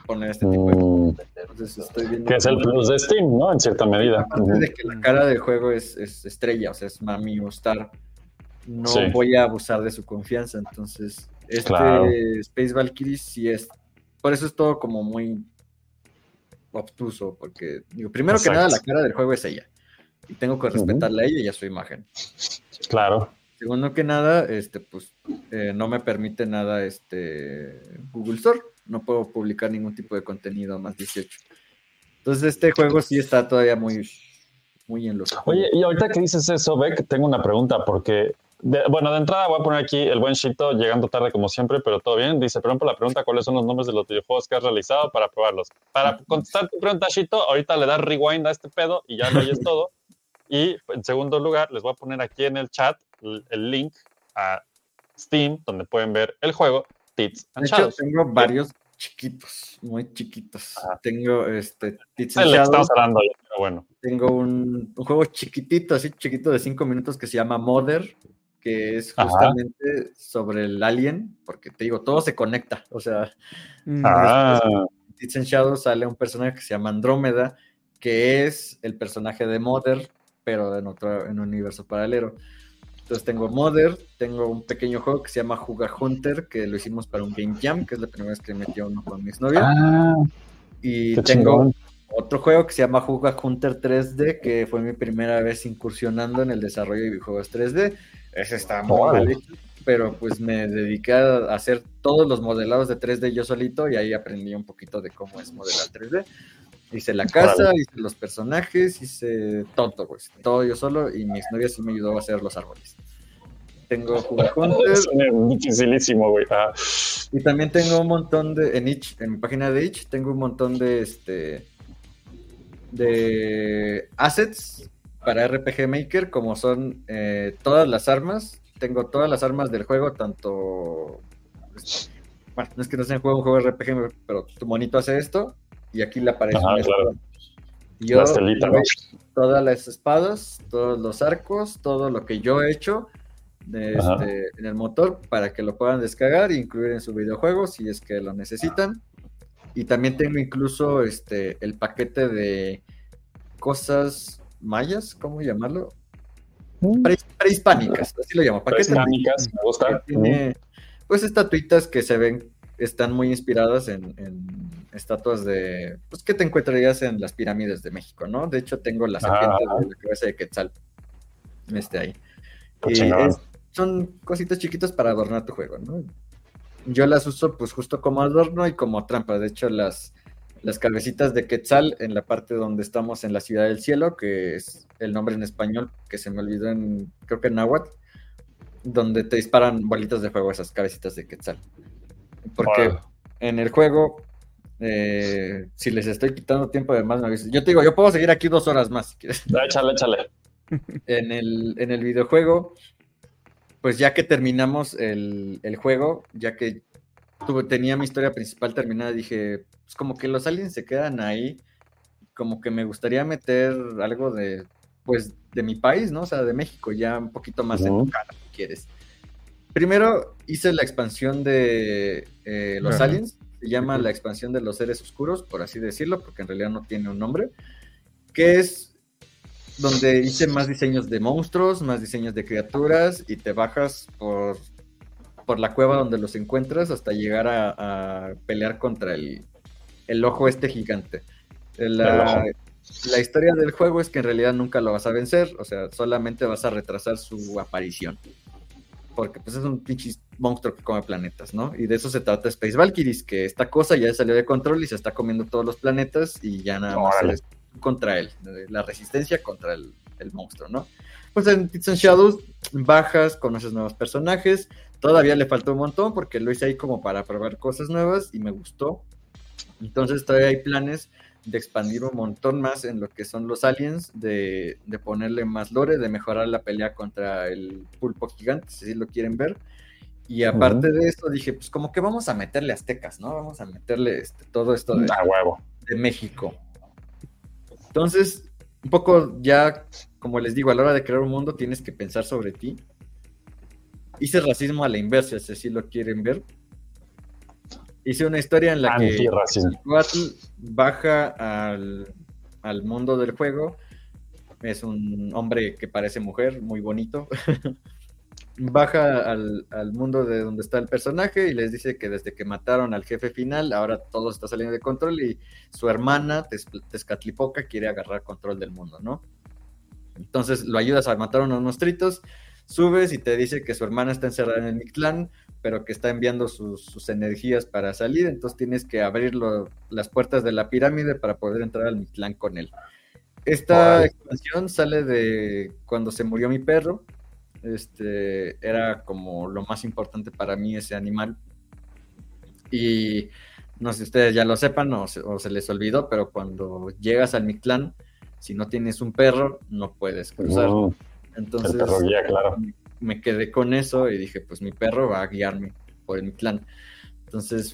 poner este tipo de Mm, Entonces estoy viendo. que es el plus de Steam, ¿no? En cierta medida. Aparte de que la cara del juego es, es estrella, o sea, es Mami o Star. No Sí. voy a abusar de su confianza, entonces este Claro. Space Valkyrie sí es. Por eso es todo como muy obtuso, porque digo, primero que nada la cara del juego es ella. Y tengo que respetarla a ella y a su imagen. Claro. Segundo que nada, este, pues, eh, no me permite nada este Google Store. No puedo publicar ningún tipo de contenido más 18. Entonces, este juego sí está todavía muy, muy en los. Oye, y ahorita que dices eso, Beck, tengo una pregunta, porque, de- bueno, de entrada voy a poner aquí el buen Shito, llegando tarde como siempre, pero todo bien. Dice, perdón por la pregunta, ¿cuáles son los nombres de los videojuegos que has realizado para probarlos? Para contestar tu pregunta, Shito, ahorita le das rewind a este pedo y ya lo oyes todo. Y en segundo lugar, les voy a poner aquí en el chat el, el link a Steam, donde pueden ver el juego Tits De hecho, tengo varios chiquitos, muy chiquitos. Ajá. Tengo este Tits and Shadows, estamos hablando, ya, pero bueno. tengo un, un juego chiquitito, así chiquito de 5 minutos que se llama Mother, que es Ajá. justamente sobre el alien, porque te digo, todo se conecta. O sea, Ah, en Tits and Shadows sale un personaje que se llama Andrómeda, que es el personaje de Mother, pero en otro en un universo paralelo. Entonces tengo Mother, tengo un pequeño juego que se llama Juga Hunter, que lo hicimos para un Game Jam, que es la primera vez que metí uno con mi exnovia. ah, y tengo chingón. otro juego que se llama Juga Hunter 3D, que fue mi primera vez incursionando en el desarrollo de videojuegos 3D. Ese está muy mal hecho, pero pues me dediqué a hacer todos los modelados de 3D yo solito y ahí aprendí un poquito de cómo es modelar 3D. Hice la casa, Órale. hice los personajes, hice todo, pues, todo yo solo y mi exnovia sí me ayudó a hacer los árboles. Tengo Hunter, dificilísimo, güey. Ah, y también tengo un montón de, en Itch, en mi página de Itch, tengo un montón de, este, de assets para RPG Maker, como son eh, todas las armas. Tengo todas las armas del juego, tanto, bueno, no es que no sea un juego, un juego RPG, pero tu monito hace esto, y aquí le aparece Ajá, claro. Y Yo, todas las espadas, todos los arcos, todo lo que yo he hecho este, en el motor para que lo puedan descargar e incluir en su videojuego si es que lo necesitan. Y también tengo incluso este, el paquete de cosas mayas, ¿cómo llamarlo? Pre- prehispánicas, así lo llamo. Prehispánicas, me gusta. tiene, pues estatuitas que se ven, están muy inspiradas en, en estatuas de, pues que te encontrarías en las pirámides de México, ¿no? De hecho tengo la serpiente Ah. de la cabeza de Quetzal, este ahí. Y es- son cositas chiquitas para adornar tu juego, ¿no? Yo las uso pues justo como adorno y como trampa. De hecho, las, las cabecitas de Quetzal en la parte donde estamos en la ciudad del cielo, que es el nombre en español que se me olvidó en, creo que en náhuatl, donde te disparan bolitas de fuego esas cabecitas de Quetzal. Porque en el juego, eh, si les estoy quitando tiempo de más, me avisan. Yo te digo, yo puedo seguir aquí dos horas más si quieres Échale, échale. en el, en el videojuego, pues ya que terminamos el, el juego, ya que tuve, tenía mi historia principal terminada, dije, pues como que los aliens se quedan ahí, como que me gustaría meter algo de, pues, de mi país, ¿no? O sea, de México, ya un poquito más Ujú. enfocada, si quieres. Primero hice la expansión de eh, los Ajá. aliens, se llama la expansión de los seres oscuros, por así decirlo, porque en realidad no tiene un nombre, que es donde hice más diseños de monstruos, más diseños de criaturas y te bajas por, por la cueva donde los encuentras hasta llegar a, a pelear contra el, el ojo este gigante. La, la historia del juego es que en realidad nunca lo vas a vencer, o sea, solamente vas a retrasar su aparición. Porque pues es un pinche monstruo que come planetas, ¿no? Y de eso se trata Space Valkyries, que esta cosa ya salió de control y se está comiendo todos los planetas y ya nada más es contra él, la resistencia contra el, el monstruo, ¿no? Pues en Tits and Shadows bajas, conoces nuevos personajes, todavía le faltó un montón porque lo hice ahí como para probar cosas nuevas y me gustó. Entonces todavía hay planes de expandir un montón más en lo que son los aliens, de, de ponerle más lore, de mejorar la pelea contra el pulpo gigante, si lo quieren ver. Y aparte de eso dije, pues como que vamos a meterle aztecas, ¿no? Vamos a meterle este, todo esto de, huevo. de México. Entonces, un poco ya, como les digo, a la hora de crear un mundo tienes que pensar sobre ti. Hice racismo a la inversa, si lo quieren ver. Hice una historia en la que Antirracismo. Quetzalcóatl baja al, al mundo del juego. Es un hombre que parece mujer, muy bonito. baja al, al mundo de donde está el personaje y les dice que desde que mataron al jefe final, ahora todo está saliendo de control y su hermana, Tez- Tezcatlipoca, quiere agarrar control del mundo, ¿no? Entonces lo ayudas a matar a unos monstruitos, subes y te dice que su hermana está encerrada en el Mictlán, pero que está enviando sus, sus energías para salir, entonces tienes que abrir las puertas de la pirámide para poder entrar al Mictlán con él. Esta expansión sale de cuando se murió mi perro, este era como lo más importante para mí ese animal. Y no sé si ustedes ya lo sepan o se, o se les olvidó, pero cuando llegas al Mictlán, si no tienes un perro, no puedes cruzar. Entonces el perro guía, claro. Me quedé con eso y dije, pues mi perro va a guiarme por el Mictlán. Entonces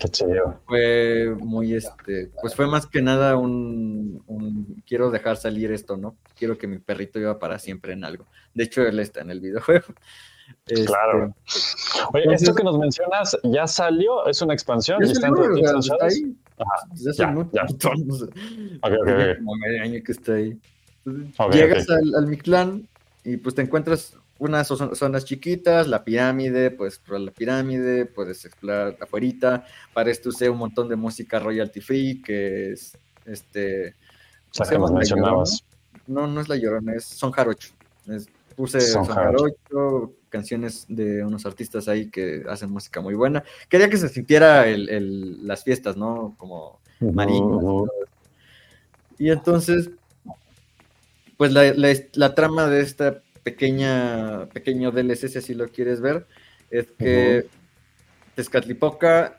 fue muy, este, pues fue más que nada un, un, quiero dejar salir esto, ¿no? Quiero que mi perrito viva para siempre en algo. De hecho, él está en el videojuego. Este, Claro. Oye, Entonces- esto que nos mencionas ya salió, es una expansión. ya ¿Y está Shadows? ahí. Ajá, ya, un ya. montón, como medio año que está ahí. Entonces, Llegas. Al, al Mictlán y pues te encuentras unas zo- zonas chiquitas, la pirámide, puedes explorar la pirámide, puedes explorar afuerita, para esto usé un montón de música royalty free, que es este sea, que Hacemos nos la mencionabas. No, no es la llorona, es Son Jarocho. Es- puse Son Son, Jarocho. Jarocho, canciones de unos artistas ahí que hacen música muy buena. Quería que se sintiera el- el- las fiestas, ¿no? Como marinas. y entonces, pues la, la- la trama de esta pequeña, pequeño DLC, si así lo quieres ver, es que Tezcatlipoca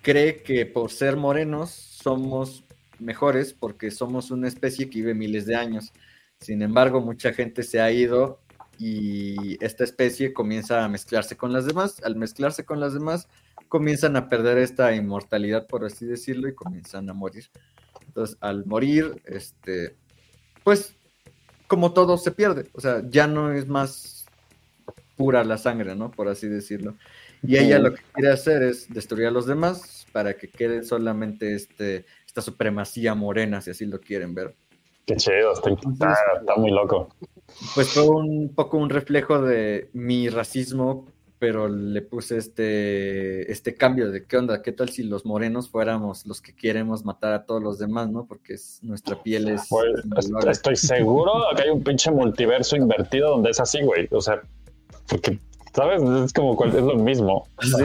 cree que por ser morenos somos mejores porque somos una especie que vive miles de años. Sin embargo, mucha gente se ha ido y esta especie comienza a mezclarse con las demás. Al mezclarse con las demás, comienzan a perder esta inmortalidad, por así decirlo, y comienzan a morir. Entonces, al morir, este, pues, como todo se pierde. O sea, ya no es más pura la sangre, ¿no? Por así decirlo. Y ella lo que quiere hacer es destruir a los demás para que quede solamente este, esta supremacía morena, si así lo quieren ver. Qué chido, está, está- está muy loco. Pues fue un poco un reflejo de mi racismo, pero le puse este, este cambio de qué onda, qué tal si los morenos fuéramos los que queremos matar a todos los demás, ¿no? Porque es- nuestra piel es... Est- estoy seguro que hay un pinche multiverso invertido donde es así, güey. O sea, porque, ¿sabes? Es como cual- es lo mismo. Sí.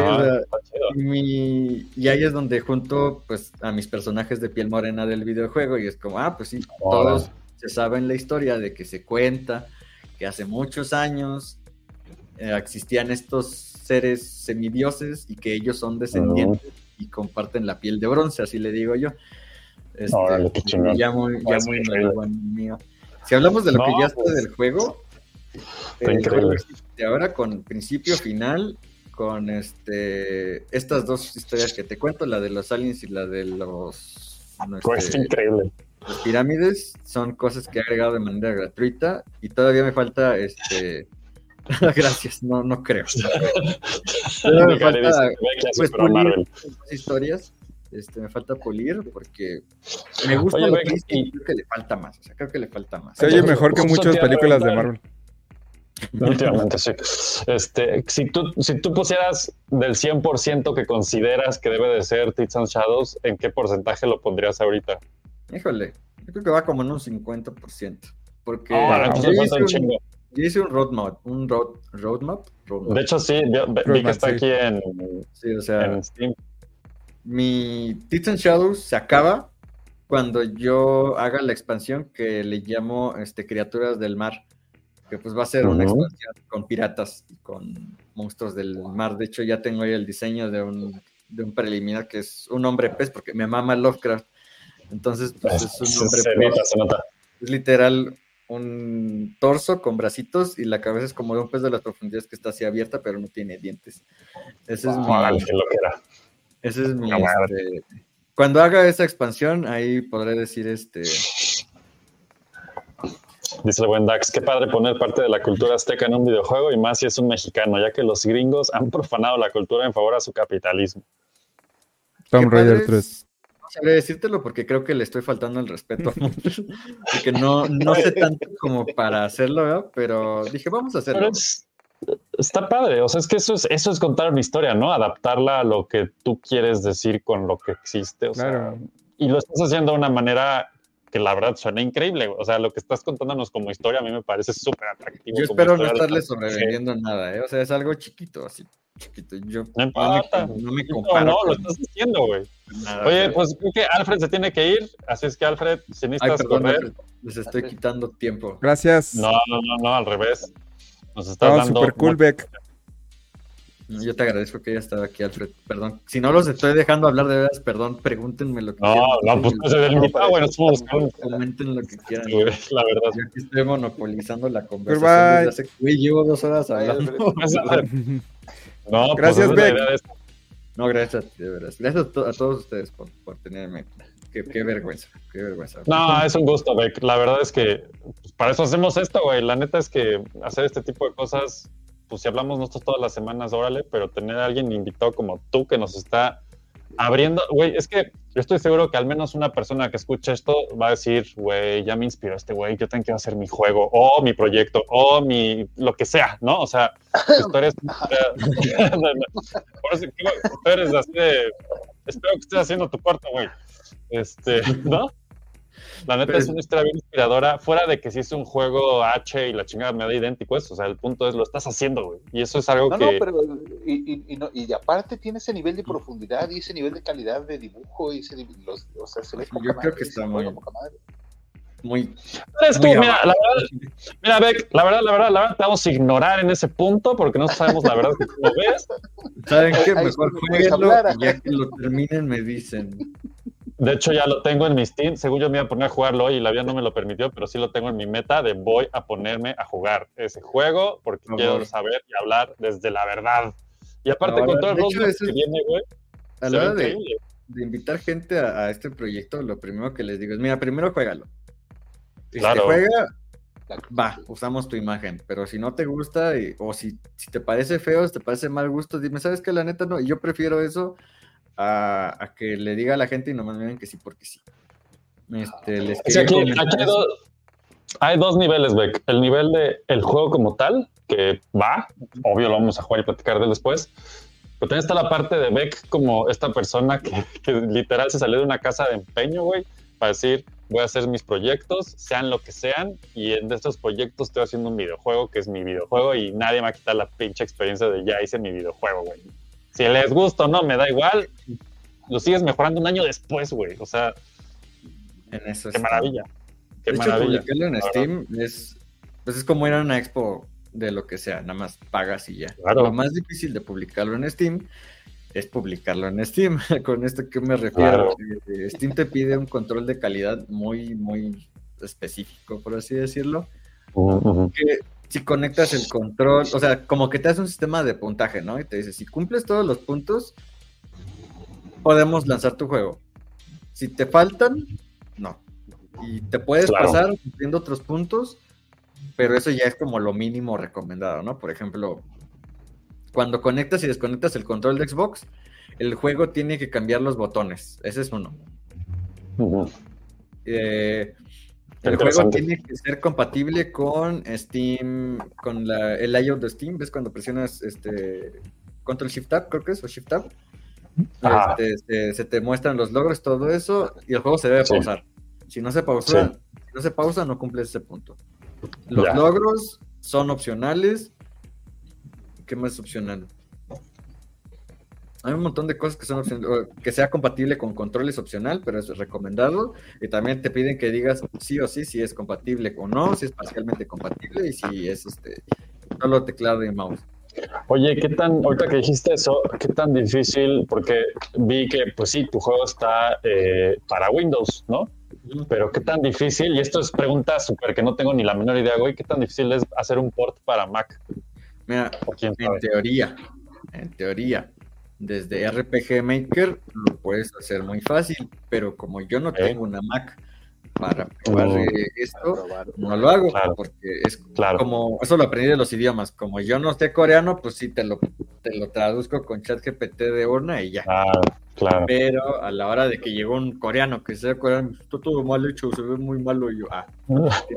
Y, mi- y ahí es donde junto pues a mis personajes de piel morena del videojuego y es como, ah, pues sí, todos se saben la historia de que se cuenta que hace muchos años eh, existían estos seres semidioses y que ellos son descendientes y comparten la piel de bronce, así le digo yo. Este, Órale, qué chingón. ya muy, ya muy nuevo mío. Si hablamos de lo que ya está pues, del juego, está el juego increíble. existe ahora con principio final, con este estas dos historias que te cuento, la de los aliens y la de los, no, este, increíble. las pirámides, son cosas que he agregado de manera gratuita y todavía me falta este gracias, no, no creo. Me falta dice, "Ve que haces pues, pulir Marvel". las historias. Este, me falta pulir porque me gusta Oye, lo que y creo que le falta más. O sea, creo que le falta más. Se oye mejor que muchas películas de. Marvel. Últimamente, sí. Este, si, tú, si tú pusieras del 100% que consideras que debe de ser Tits and Shadows, ¿en qué porcentaje lo pondrías ahorita? Híjole, yo creo que va como en un 50%. Porque entonces un chingo. Yo hice un roadmap, un road, roadmap, roadmap. De hecho, sí, vi, vi que está sí. aquí en, Sí, o sea, en Steam. mi Tits and Shadows se acaba cuando yo haga la expansión que le llamo este, Criaturas del Mar, que pues va a ser una Ujú. expansión con piratas y con monstruos del mar. De hecho, ya tengo ahí el diseño de un, de un preliminar que es un hombre pez, porque me mama Lovecraft. Entonces, pues es un hombre se pez. nota, se nota. Es literal un torso con bracitos y la cabeza es como de un pez de las profundidades que está así abierta, pero no tiene dientes. Ese es mi, Órale, qué loquera. ese es mi, este, cuando haga esa expansión, ahí podré decir este. Dice el buen Dax, qué padre poner parte de la cultura azteca en un videojuego y más si es un mexicano, ya que los gringos han profanado la cultura en favor a su capitalismo. Qué Raider padre 3. Sabré decírtelo porque creo que le estoy faltando el respeto a porque no, no sé tanto como para hacerlo, ¿verdad? pero dije, vamos a hacerlo. Es- está padre, o sea, es que eso es, eso es contar una historia, ¿no? Adaptarla a lo que tú quieres decir con lo que existe. O sea, Claro. y lo estás haciendo de una manera que la verdad suena increíble. O sea, lo que estás contándonos como historia a mí me parece súper atractivo. Yo espero no estarle Sí. sobrevendiendo nada, ¿eh? o sea, es algo chiquito, así, chiquito. Yo No importa. no me, no me No, comparo no, lo estás haciendo, güey. Oye, pero- pues creo que Alfred se tiene que ir, así es que Alfred, si Ay, necesitas perdón, correr, les estoy quitando tiempo. Gracias. no, no, no, no, al revés. Nos estás Oh, dando. super cool, Beck. Yo te agradezco que haya estado aquí, Alfred. Perdón. Si no los estoy dejando hablar de veras, perdón, pregúntenme lo que No, quieran. no, pues desde el invitado, güey, nos fuimos buscando. Comenten lo que quieran. güey, La verdad. Yo aquí estoy monopolizando la conversación desde hace... Güey, llevo dos horas hablando. No, Gracias, Beck. No, gracias a ti, de veras. Gracias a, to- a todos ustedes por, por tenerme. Qué, qué vergüenza, qué vergüenza. No, es un gusto, Beck. La verdad es que pues, para eso hacemos esto, güey. La neta es que hacer este tipo de cosas, pues si hablamos nosotros todas las semanas, órale, pero tener a alguien invitado como tú que nos está abriendo, güey, es que yo estoy seguro que al menos una persona que escuche esto va a decir, güey, ya me inspiró este güey, yo tengo que hacer mi juego, o mi proyecto, o mi, lo que sea, ¿no? O sea, tú eres, por eso tú eres así de, espero que estés haciendo tu cuarto, güey. Este, ¿no? La neta Pero- es una historia bien inspiradora, fuera de que si es un juego H y la chingada me da idéntico eso, o sea, el punto es lo estás haciendo, güey. Y eso es algo No, que... no, pero y, y, y no- y aparte tiene ese nivel de profundidad y ese nivel de calidad de dibujo y ese, los- o sea, se ve Yo creo que está muy-. Muy. Eres tú, muy mira, la verdad, mira, Beck, la verdad, la verdad, la verdad, te vamos a ignorar en ese punto porque no sabemos la verdad que tú lo ves. ¿Saben qué? Mejor jueguenlo y ya que lo terminen me dicen. De hecho, ya lo tengo en mi Steam. Según yo me iba a poner a jugarlo hoy y la vida no me lo permitió, pero sí lo tengo en mi meta de voy a ponerme a jugar ese juego porque Por quiero saber y hablar desde la verdad. Y aparte, Ahora, con todo el hecho, eso que es- viene, güey, A la hora de, invitar gente a, a este proyecto, lo primero que les digo es: mira, primero juégalo. Y Claro. Si te juega, va, usamos tu imagen. Pero si no te gusta y- o si, si te parece feo, si te parece mal gusto, dime, ¿sabes qué? La neta no. Y yo prefiero eso a, a que le diga a la gente y nomás digan que sí porque sí. Este, les aquí, aquí hay, dos, hay dos niveles, Beck. El nivel de el juego como tal, que va, obvio lo vamos a jugar y platicar de después. Pero también está la parte de Beck como esta persona que, que literal se salió de una casa de empeño, güey, para decir, voy a hacer mis proyectos, sean lo que sean, y en estos proyectos estoy haciendo un videojuego que es mi videojuego y nadie me va a quitar la pinche experiencia de ya hice mi videojuego, güey. Si les gusta o no, me da igual, lo sigues mejorando un año después, güey. O sea, En eso qué está. maravilla. Qué de hecho, maravilla. publicarlo en verdad. Steam es, pues es como ir a una expo de lo que sea, nada más pagas y ya. Claro. Lo más difícil de publicarlo en Steam es publicarlo en Steam. Con esto que me refiero, Claro. Eh, Steam te pide un control de calidad muy, muy específico, por así decirlo. Que si conectas el control, o sea, como que te hace un sistema de puntaje, ¿no? Y te dice, si cumples todos los puntos, podemos lanzar tu juego. Si te faltan, no. Y te puedes Claro. pasar cumpliendo otros puntos, pero eso ya es como lo mínimo recomendado, ¿no? Por ejemplo, cuando conectas y desconectas el control de Xbox, el juego tiene que cambiar los botones. Ese es uno. Ujú. Eh, Qué el juego tiene que ser compatible con Steam, con la, el layout de Steam. ¿Ves cuando presionas este Control Shift Tab, creo que es, o Shift Tab? Ajá. Este, se, se te muestran los logros, todo eso, y el juego se debe Sí. pausar. Si no se pausa, Sí. si no se pausa, no cumples ese punto. Los Ya. logros son opcionales. ¿Qué más es opcional? Hay un montón de cosas que son Que sea compatible con control es opcional, pero es recomendado. Y también te piden que digas sí o sí si es compatible o no, si es parcialmente compatible y si es este solo teclado y mouse. Oye, ¿qué tan, ahorita que dijiste eso, qué tan difícil, porque vi que, pues sí, tu juego está eh, para Windows, ¿no? Pero qué tan difícil, y esto es pregunta súper que no tengo ni la menor idea, güey, qué tan difícil es hacer un port para Mac, Mira, En teoría, en teoría, desde RPG Maker lo puedes hacer muy fácil, pero como yo no tengo una Mac para probar Mm. eh, esto, Probar. no lo hago, Claro. porque es Claro. como, eso lo aprendí de los idiomas, como yo no sé coreano, pues sí te lo, te lo traduzco con ChatGPT de urna y ya. Claro. Pero a la hora de que llegó un coreano que sea coreano, está todo mal hecho, se ve muy malo y yo, ah. Sí,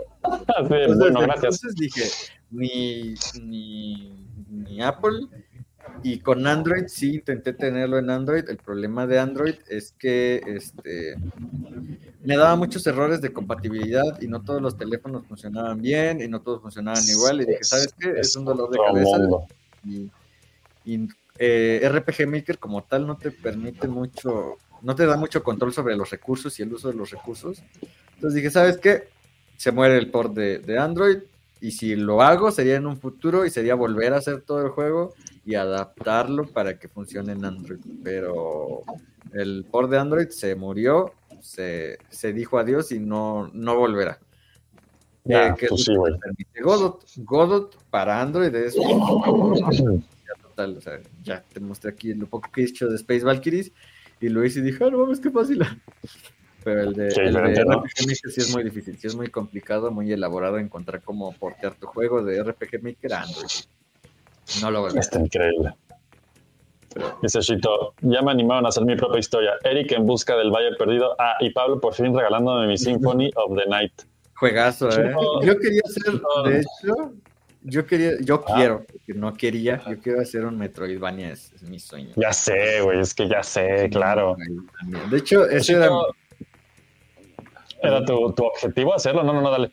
Entonces, bueno, gracias. entonces dije, ni, ni, ni Apple y con Android sí intenté tenerlo en Android. El problema de Android es que este me daba muchos errores de compatibilidad y no todos los teléfonos funcionaban bien y no todos funcionaban igual. Y dije, ¿sabes qué? Es un dolor de cabeza. Y, y, eh, RPG Maker como tal no te permite mucho, no te da mucho control sobre los recursos y el uso de los recursos. Entonces dije, ¿sabes qué? Se muere el port de, de Android y si lo hago sería en un futuro y sería volver a hacer todo el juego y adaptarlo para que funcione en Android. Pero el port de Android se murió, se, se dijo adiós y no, no volverá. Ya, Eh, que es pues sí, Godot. Godot para Android es ya total, o sea, ya te mostré aquí lo poco que he hecho de Space Valkyries y lo hice y dije, ah, no mames, qué fácil. Pero el de, Qué el de diferente, ¿no? RPG Maker sí es muy difícil, sí es muy complicado, muy elaborado encontrar cómo portear tu juego de RPG Maker a Android. No lo a Está increíble. Dice Shito, ya me animaron a hacer mi propia historia. Eric en busca del Valle Perdido. Ah, y Pablo por fin regalándome mi Symphony of the Night. Juegazo, ¿eh? No. Yo quería hacer, No. de hecho, yo quería, yo Ah. quiero, porque no quería, yo quiero hacer un Metroidvania, es, es mi sueño. Ya sé, güey, es que ya sé, claro. De hecho, ese Shito, ¿Era tu, tu objetivo hacerlo? No, no, no, dale.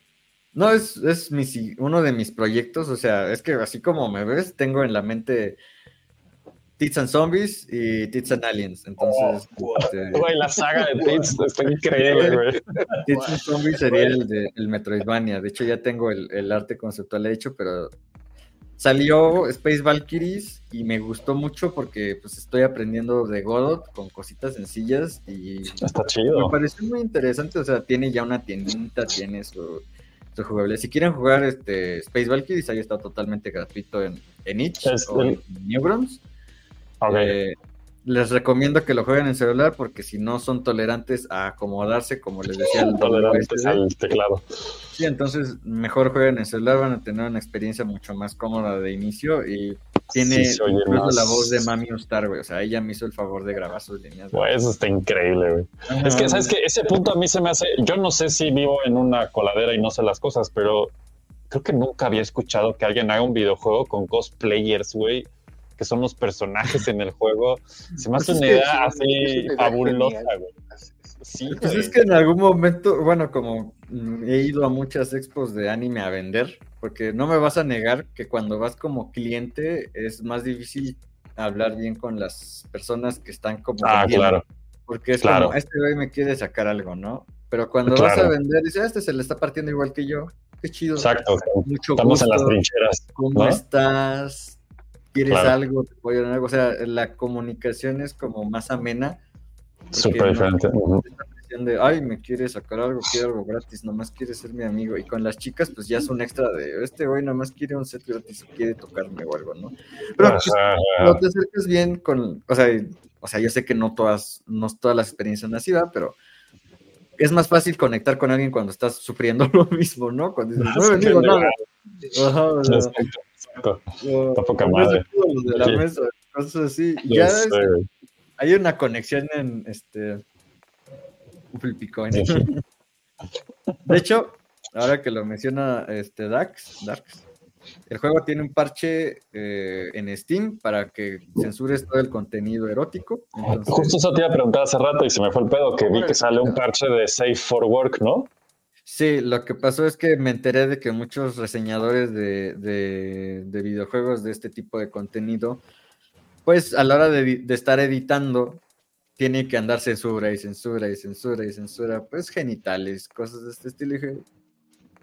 No, es, es mi, uno de mis proyectos, o sea, es que así como me ves, tengo en la mente Tits and Zombies y Tits and Aliens. Entonces, este, Güey, la saga de Tits está increíble, güey. Tits and Zombies sería el de el Metroidvania. De hecho, ya tengo el, el arte conceptual hecho, pero salió Space Valkyries y me gustó mucho porque pues estoy aprendiendo de Godot con cositas sencillas y Está me chido. pareció muy interesante, o sea, tiene ya una tiendita, tiene su, su jugabilidad. Si quieren jugar este Space Valkyries, ahí está totalmente gratuito en, en itch o en Newgrounds. Ok. Eh, les recomiendo que lo jueguen en celular porque si no son tolerantes a acomodarse, como les decía el Tolerantes al teclado. Sí, entonces mejor jueguen en celular, van a tener una experiencia mucho más cómoda de inicio y tiene Sí, incluso más- la voz de Mami Star, güey. O sea, ella me hizo el favor de grabar sus líneas. Güey, eso está increíble, güey. Es que, ¿sabes qué? Ese punto a mí se me hace. Yo no sé si vivo en una coladera y no sé las cosas, pero creo que nunca había escuchado que alguien haga un videojuego con cosplayers, güey, que son los personajes en el juego. Se me hace Pues una es que idea sí, así una fabulosa, güey. Sí, Pues es que en algún momento, bueno, como he ido a muchas expos de anime a vender, porque no me vas a negar que cuando vas como cliente es más difícil hablar bien con las personas que están como Ah, vendiendo, claro. porque es claro. como, este güey me quiere sacar algo, ¿no? Pero cuando vas a vender, dices, este se le está partiendo igual que yo, qué chido, Exacto. mucho Estamos en las trincheras. ¿cómo ¿no? estás? ¿Quieres Claro. algo? ¿Te puedo ayudar en algo? O sea, la comunicación es como más amena. Súper no- diferente. Presión de, ay, me quiere sacar algo, quiere algo gratis, nomás quiere ser mi amigo. Y con las chicas, pues ya es un extra de, este güey nomás quiere un set gratis quiere tocarme o algo, ¿no? Pero pues, no te acerques bien con, o sea, o sea, yo sé que no todas, no todas las experiencias así, ¿va? Pero es más fácil conectar con alguien cuando estás sufriendo lo mismo, ¿no? Cuando dices, no vendido que nada. Ajá, Está poca madre. de la Sí. mesa, cosas así. Ya es- hay una conexión en este Flipicoin. Sí. De hecho, ahora que lo menciona este Dax, Dax, el juego tiene un parche eh, en Steam para que censures todo el contenido erótico. Entonces, Justo eso te iba a preguntar hace rato y se me fue el pedo que vi que sale un parche de Safe for Work, ¿no? Sí, lo que pasó es que me enteré de que muchos reseñadores de, de- de videojuegos de este tipo de contenido, pues a la hora de, estar editando, tiene que andar censura y censura y censura y censura, pues genitales, cosas de este estilo. Y dije,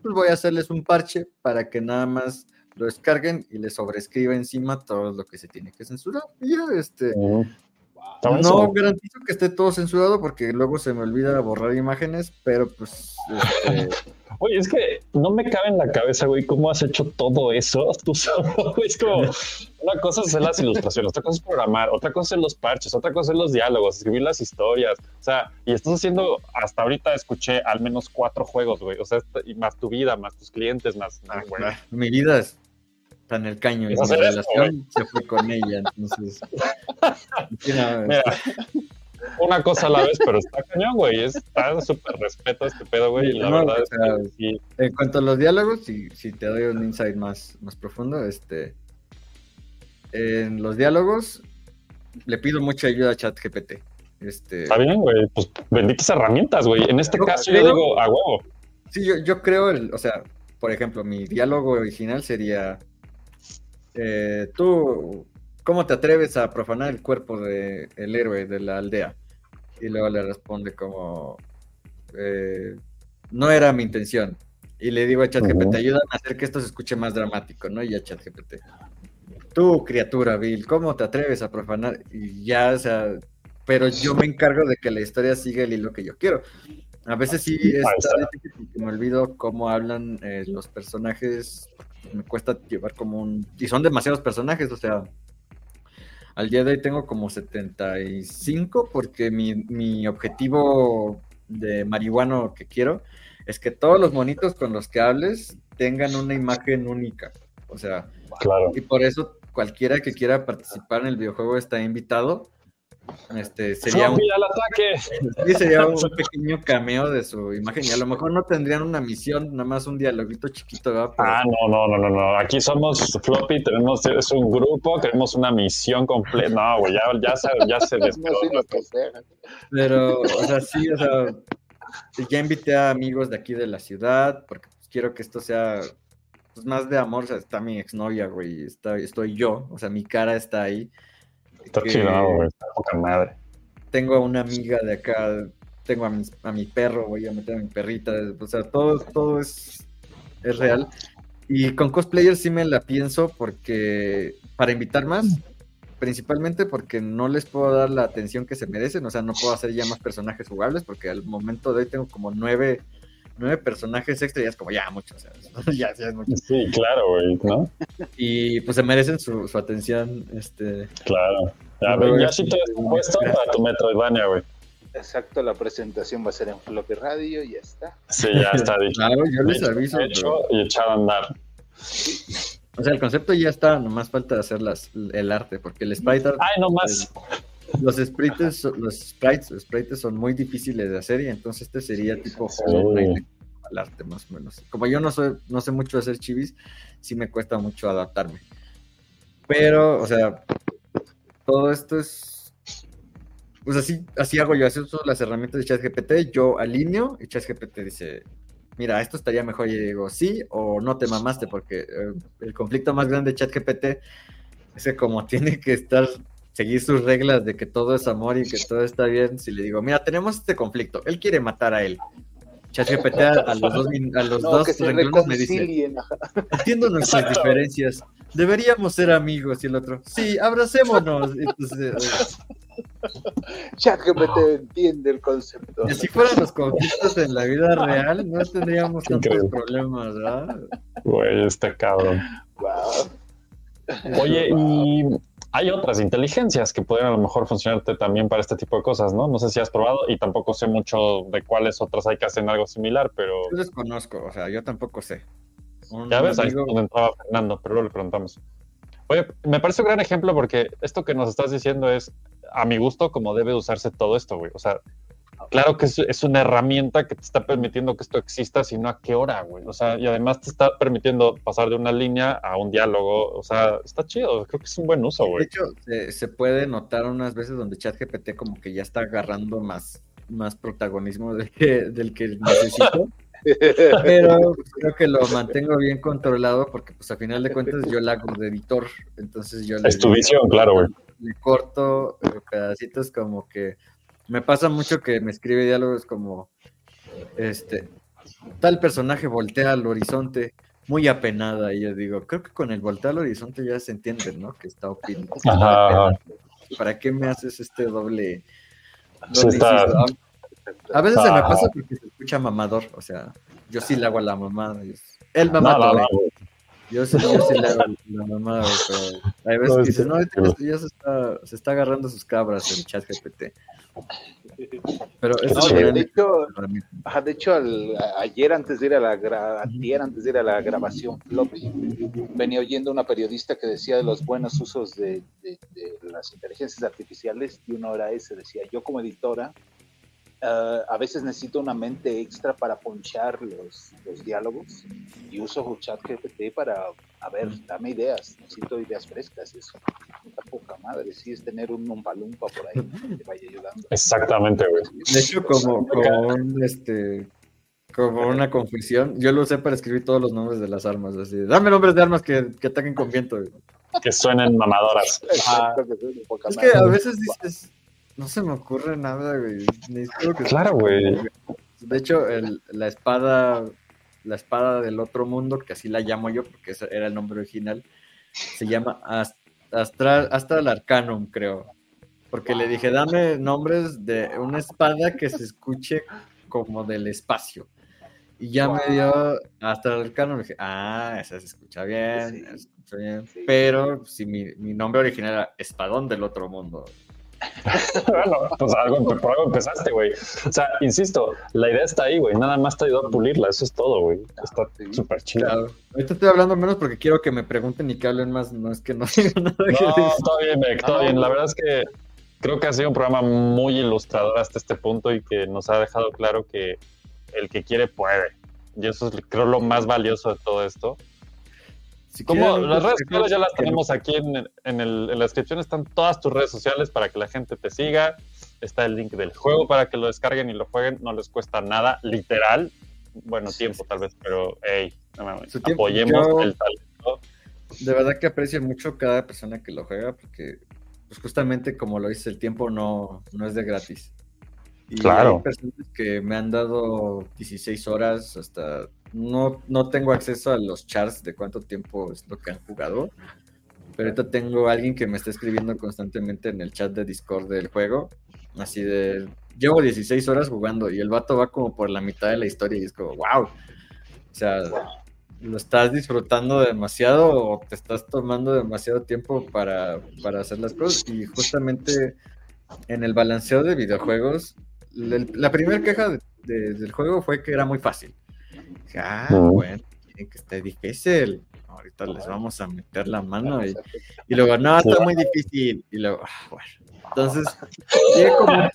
pues voy a hacerles un parche para que nada más lo descarguen y les sobrescriba encima todo lo que se tiene que censurar. Y ya, este, no garantizo que esté todo censurado porque luego se me olvida borrar imágenes, pero pues este, Oye, es que no me cabe en la cabeza, güey, cómo has hecho todo eso tú solo. Es como una cosa es hacer las ilustraciones, otra cosa es programar, otra cosa es los parches, otra cosa es los diálogos, escribir las historias. O sea, y estás haciendo, hasta ahorita escuché al menos cuatro juegos, güey. O sea, y más tu vida, más tus clientes, más. Ah, güey. Mi vida es tan el caño y Es esto, relación se fue con ella, entonces. Mira, una cosa a la vez, pero está cañón, güey. Está súper respeto a este pedo, güey. Y la No, verdad o es que sí. En cuanto a los diálogos, si, si te doy un insight más, más profundo, este. En los diálogos le pido mucha ayuda a ChatGPT. Este, Está bien, güey. Pues benditas herramientas, güey. En este No, caso yo digo, a huevo. Sí, yo, yo creo, el, o sea, por ejemplo, mi diálogo original sería, eh, tú, ¿cómo te atreves a profanar el cuerpo del héroe de la aldea? Y luego le responde como, eh, no era mi intención. Y le digo a ChatGPT, Ujú. ayúdame a hacer que esto se escuche más dramático, ¿no? Y a ChatGPT, tú, criatura vil, ¿cómo te atreves a profanar? Y ya, o sea, pero yo me encargo de que la historia siga el hilo que yo quiero. A veces sí porque me olvido cómo hablan eh, los personajes. Me cuesta llevar como un... Y son demasiados personajes, o sea... Al día de hoy tengo como 75 porque mi, mi objetivo de marihuano que quiero es que todos los monitos con los que hables tengan una imagen única. O sea, Claro. y por eso cualquiera que quiera participar en el videojuego está invitado. Este sería un, al ataque. sí, sería un pequeño cameo de su imagen y a lo mejor no tendrían una misión, nada más un dialoguito chiquito, ¿verdad? Pero- Ah, no, no, no, no, no. Aquí somos Floppy, tenemos, es un grupo, queremos una misión completa. No, güey, ya, ya se, ya se. Pero, o sea, sí, o sea, ya invité a amigos de aquí de la ciudad, porque pues, quiero que esto sea pues, más de amor. O sea, está mi exnovia, güey, está, estoy yo, o sea, mi cara está ahí. Está chido, güey. Está poca madre. Tengo a una amiga de acá, tengo a mi, a mi perro, voy a meter a mi perrita, o sea, todo, todo es, es real. Y con cosplayers sí me la pienso porque para invitar más, principalmente porque no les puedo dar la atención que se merecen, o sea, no puedo hacer ya más personajes jugables porque al momento de hoy tengo como nueve, nueve personajes extra y ya es como ya mucho, o sea, ya, ya es mucho. Sí, claro, güey, ¿no? Y pues se merecen su, su atención, este, Claro. Ya, sí te has puesto para tu Metroidvania, güey. Exacto, la presentación va a ser en Floppy Radio y ya está. Sí, ya está dicho. claro, yo les aviso, hecho pero- y echado a andar. o sea, el concepto ya está, nomás falta hacer las, el arte, porque el sprite art Ay, no más. Los sprites, los sprites, los sprites son muy difíciles de hacer y entonces este sería tipo Sí. Hollow Knight al arte más o menos. Como yo no soy, no sé mucho hacer chivis, sí me cuesta mucho adaptarme. Pero, o sea, todo esto es, pues así, así hago yo, así uso las herramientas de ChatGPT, yo alineo y ChatGPT dice, mira, esto estaría mejor y digo sí o no te mamaste porque eh, el conflicto más grande de ChatGPT es que como tiene que estar seguir sus reglas de que todo es amor y que todo está bien, si le digo, mira, tenemos este conflicto, él quiere matar a él. ChatGPT a, a los dos, a los No, dos renglones me dice, entiendo nuestras Exacto. diferencias, deberíamos ser amigos y el otro, sí, abracémonos. Y Entonces, ChatGPT entiende el concepto. eh, si fueran los conflictos en la vida real, no tendríamos tantos Increíble. problemas, ¿verdad? Güey, este cabrón. Wow. Oye, y hay otras inteligencias que pueden a lo mejor funcionarte también para este tipo de cosas, ¿no? No sé si has probado y tampoco sé mucho de cuáles otras hay que hacen algo similar, pero Yo desconozco, o sea, yo tampoco sé. Un ya ves, ahí es amigo- donde entraba Fernando, pero luego le preguntamos. Oye, me parece un gran ejemplo porque esto que nos estás diciendo es, a mi gusto, como debe usarse todo esto, güey. O sea, claro que es, es una herramienta que te está permitiendo que esto exista, sino a qué hora, güey. O sea, y además te está permitiendo pasar de una línea a un diálogo. O sea, está chido. Creo que es un buen uso, De güey. hecho, se, se puede notar unas veces donde ChatGPT como que ya está agarrando más, más protagonismo del que, del que necesito. Pero creo que lo mantengo bien controlado porque pues a final de cuentas yo la hago de editor. Entonces yo le, Es tu visión, claro, güey. le corto eh, pedacitos como que me pasa mucho que me escribe diálogos como este tal personaje voltea al horizonte muy apenada y yo digo, creo que con el voltear al horizonte ya se entiende, ¿no? Que está opinando. ¿Para qué me haces este doble? Doble? A veces se me pasa porque se escucha mamador, o sea, yo sí le hago a la mamada. es- Él No, no, no. Yo sí, yo sí le hago la mamada, pero hay veces No, que es dice, no, este ya se está, se está agarrando sus cabras en chat GPT. Pero No, de, hecho, de hecho al- ayer antes de ir a la gra- antier, antes de ir a la grabación floppy, venía oyendo una periodista que decía de los buenos usos de, de- de las inteligencias artificiales y uno era ese, decía, yo como editora ah, a veces necesito una mente extra para ponchar los, los diálogos y uso ChatGPT para, a ver, dame ideas, necesito ideas frescas, eso está poca madre, sí es tener un umpalumpa por ahí que te vaya ayudando. Exactamente, güey. De hecho, como, como un, este, como una confusión, yo lo usé para escribir todos los nombres de las armas. Así, dame nombres de armas que, que ataquen con viento. güey. Que suenen mamadoras. Exacto, que soy de poca Es que a veces dices, no se me ocurre nada, güey. Necesito que- Claro, güey. De hecho, el- la espada, la espada del otro mundo, que así la llamo yo, porque ese era el nombre original, se llama Ast- Astral, Astral Arcanum, creo. Porque le dije, dame nombres de una espada que se escuche como del espacio. Y ya me dio Astral Arcanum. Dije, ah, esa se escucha bien, Sí. se escucha bien. Sí. Pero si mi, mi nombre original era Espadón del otro mundo. Bueno, pues algo, por algo empezaste, güey. O sea, insisto, la idea está ahí, güey. Nada más te ayudó a pulirla. Eso es todo, güey. Está Sí. súper chido. Claro. Ahorita estoy hablando menos porque quiero que me pregunten y que hablen más. No es que no diga nada que No, decir. todo bien, Beck, todo bien. La verdad es que creo que ha sido un programa muy ilustrador hasta este punto y que nos ha dejado claro que el que quiere puede. Y eso es, creo, lo más valioso de todo esto. Si Como las redes sociales ya las no- tenemos aquí en, en el- en la descripción, están todas tus redes sociales para que la gente te siga. está el link del juego para que lo descarguen y lo jueguen. No les cuesta nada, literal. Bueno, tiempo tal vez, pero hey, apoyemos Yo- el talento. De verdad que aprecio mucho cada persona que lo juega porque, pues justamente como lo dice, el tiempo no, no es de gratis. Y Claro. hay personas que me han dado 16 horas hasta... No, no tengo acceso a los charts de cuánto tiempo es lo que han jugado. Pero ahorita tengo alguien que me está escribiendo constantemente en el chat de Discord del juego. Así de... Llevo 16 horas jugando y el vato va como por la mitad de la historia y es como, wow. O sea, ¿lo estás disfrutando demasiado o te estás tomando demasiado tiempo para, para hacer las cosas? Y justamente en el balanceo de videojuegos, la, primera queja de- de- del juego fue que era muy fácil. Ah, Ujú. bueno, quieren que esté difícil. Ahorita les vamos a meter la mano y, y luego, no, está muy difícil. Y luego, ah, bueno. Entonces, llega como un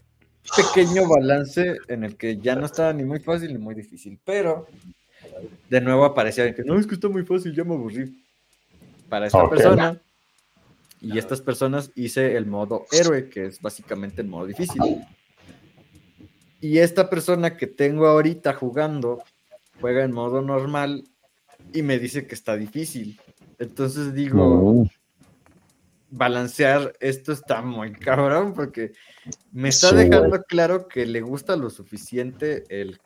pequeño balance en el que ya no estaba ni muy fácil ni muy difícil, pero de nuevo aparecía que no, es que está muy fácil, ya me aburrí. Para esta Ok. persona y estas personas hice el modo héroe, que es básicamente el modo difícil. Y esta persona que tengo ahorita jugando juega en modo normal y me dice que está difícil. Entonces digo, balancear esto está muy cabrón porque me está Sí, dejando claro que le gusta lo suficiente el,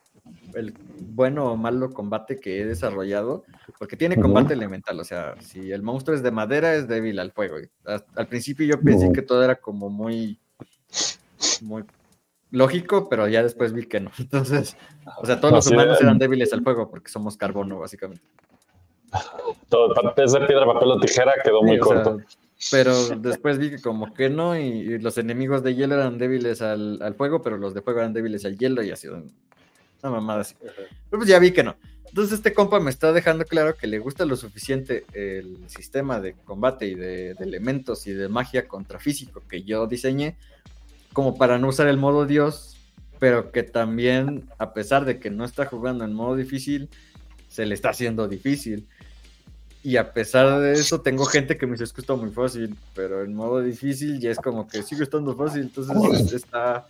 el bueno o malo combate que he desarrollado, porque tiene combate elemental, o sea, si el monstruo es de madera es débil al fuego. Al, al principio yo pensé que todo era como muy, muy lógico, pero ya después vi que no. Entonces, o sea, todos los humanos eran débiles al fuego porque somos carbono, básicamente. todo, es de piedra, papel o tijera quedó muy Sí, o sea, corto. pero después vi que como que no, y, y los enemigos de hielo eran débiles al, al fuego, pero los de fuego eran débiles al hielo, y así, una mamada así. Pero pues ya vi que no. Entonces este compa me está dejando claro que le gusta lo suficiente el sistema de combate y de, de elementos y de magia contra físico que yo diseñé, como para no usar el modo Dios, pero que también, a pesar de que no está jugando en modo difícil, se le está haciendo difícil. Y a pesar de eso, tengo gente que me dice es que está muy fácil, pero en modo difícil ya es como que sigue estando fácil, entonces está...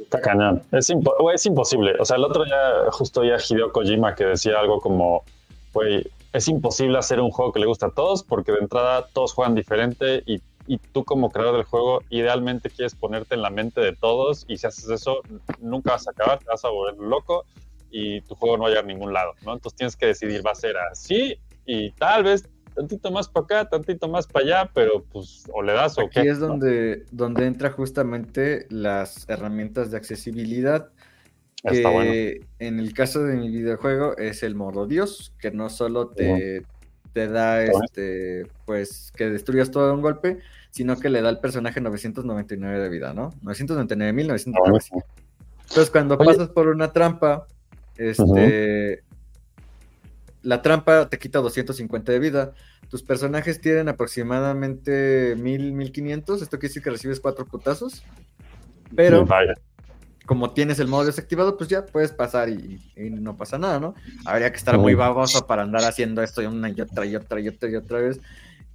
Está cañón. Es, impo- es imposible. O sea, el otro día, justo ya Hideo Kojima que decía algo como, güey, es imposible hacer un juego que le gusta a todos porque de entrada todos juegan diferente y, y tú como creador del juego idealmente quieres ponerte en la mente de todos y si haces eso nunca vas a acabar, te vas a volver loco y tu juego no va a llegar a ningún lado, ¿no? Entonces tienes que decidir, va a ser así y tal vez tantito más para acá, tantito más para allá, pero pues o le das o Aquí qué. es ¿no? donde, donde entra justamente las herramientas de accesibilidad. Que bueno. en el caso de mi videojuego es el modo Dios, que no solo te, te da este, pues que destruyas todo de un golpe, sino que le da al personaje 999 de vida, ¿no? 999.995. Entonces, cuando Oye. pasas por una trampa, este, la trampa te quita 250 de vida. Tus personajes tienen aproximadamente 1000, 1500. Esto quiere decir que recibes cuatro putazos. Pero Vaya. Como tienes el modo desactivado, pues ya puedes pasar y, y no pasa nada, ¿no? Habría que estar muy baboso para andar haciendo esto una y otra y otra y otra y otra vez.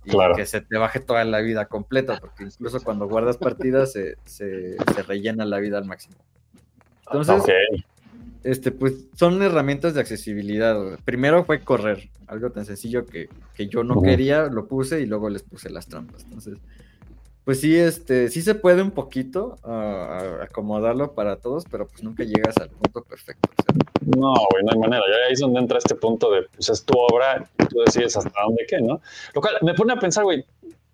Y Claro. que se te baje toda la vida completa, porque incluso cuando guardas partidas se, se- se rellena la vida al máximo. Entonces, este, pues son herramientas de accesibilidad. Primero fue correr, algo tan sencillo que, que yo no quería, lo puse y luego les puse las trampas. Entonces, pues sí, este, sí se puede un poquito ah, acomodarlo para todos, pero pues nunca llegas al punto perfecto. No, güey, no hay manera. Ya ahí es donde entra este punto de, pues es tu obra, y tú decides hasta dónde qué, ¿no? Lo cual me pone a pensar, güey,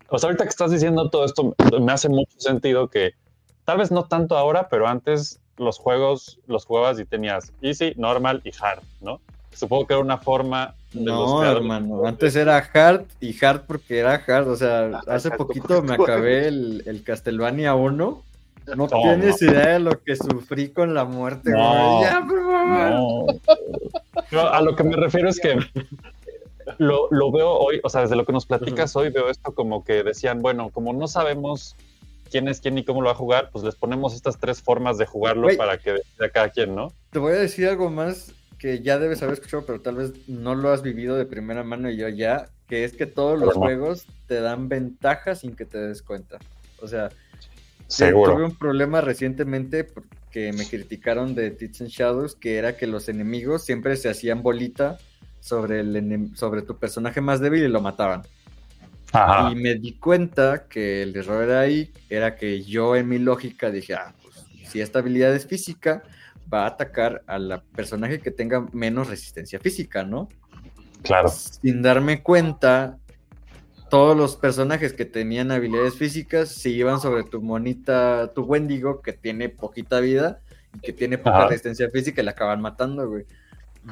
o sea, ahorita que estás diciendo todo esto, me hace mucho sentido que tal vez no tanto ahora, pero antes los juegos los jugabas y tenías easy, normal y hard, ¿no? Supongo que era una forma no, hermano, antes era hard y hard porque era hard. O sea, Ah, hace poquito me acabé el, el Castlevania 1. No Toma. tienes idea de lo que sufrí con la muerte, No. güey. Ya, por favor. No. Yo a lo que me refiero es que lo, lo veo hoy, o sea, desde lo que nos platicas hoy, veo esto como que decían, bueno, como no sabemos quién es quién y cómo lo va a jugar, pues les ponemos estas tres formas de jugarlo Güey. para que decida cada quien, ¿no? Te voy a decir algo más que ya debes haber escuchado, pero tal vez no lo has vivido de primera mano y yo ya, que es que todos los juegos te dan ventajas sin que te des cuenta. O sea, Seguro. Tuve un problema recientemente porque me criticaron de Tits and Shadows, que era que los enemigos siempre se hacían bolita sobre, el sobre tu personaje más débil y lo mataban. Ajá. Y me di cuenta que el error era ahí, era que yo en mi lógica dije, ah, pues si esta habilidad es física, va a atacar a la personaje que tenga menos resistencia física, ¿no? Claro. Sin darme cuenta, todos los personajes que tenían habilidades físicas se iban sobre tu monita, tu Wendigo, que tiene poquita vida y que tiene poca Ajá. resistencia física y la acaban matando, güey.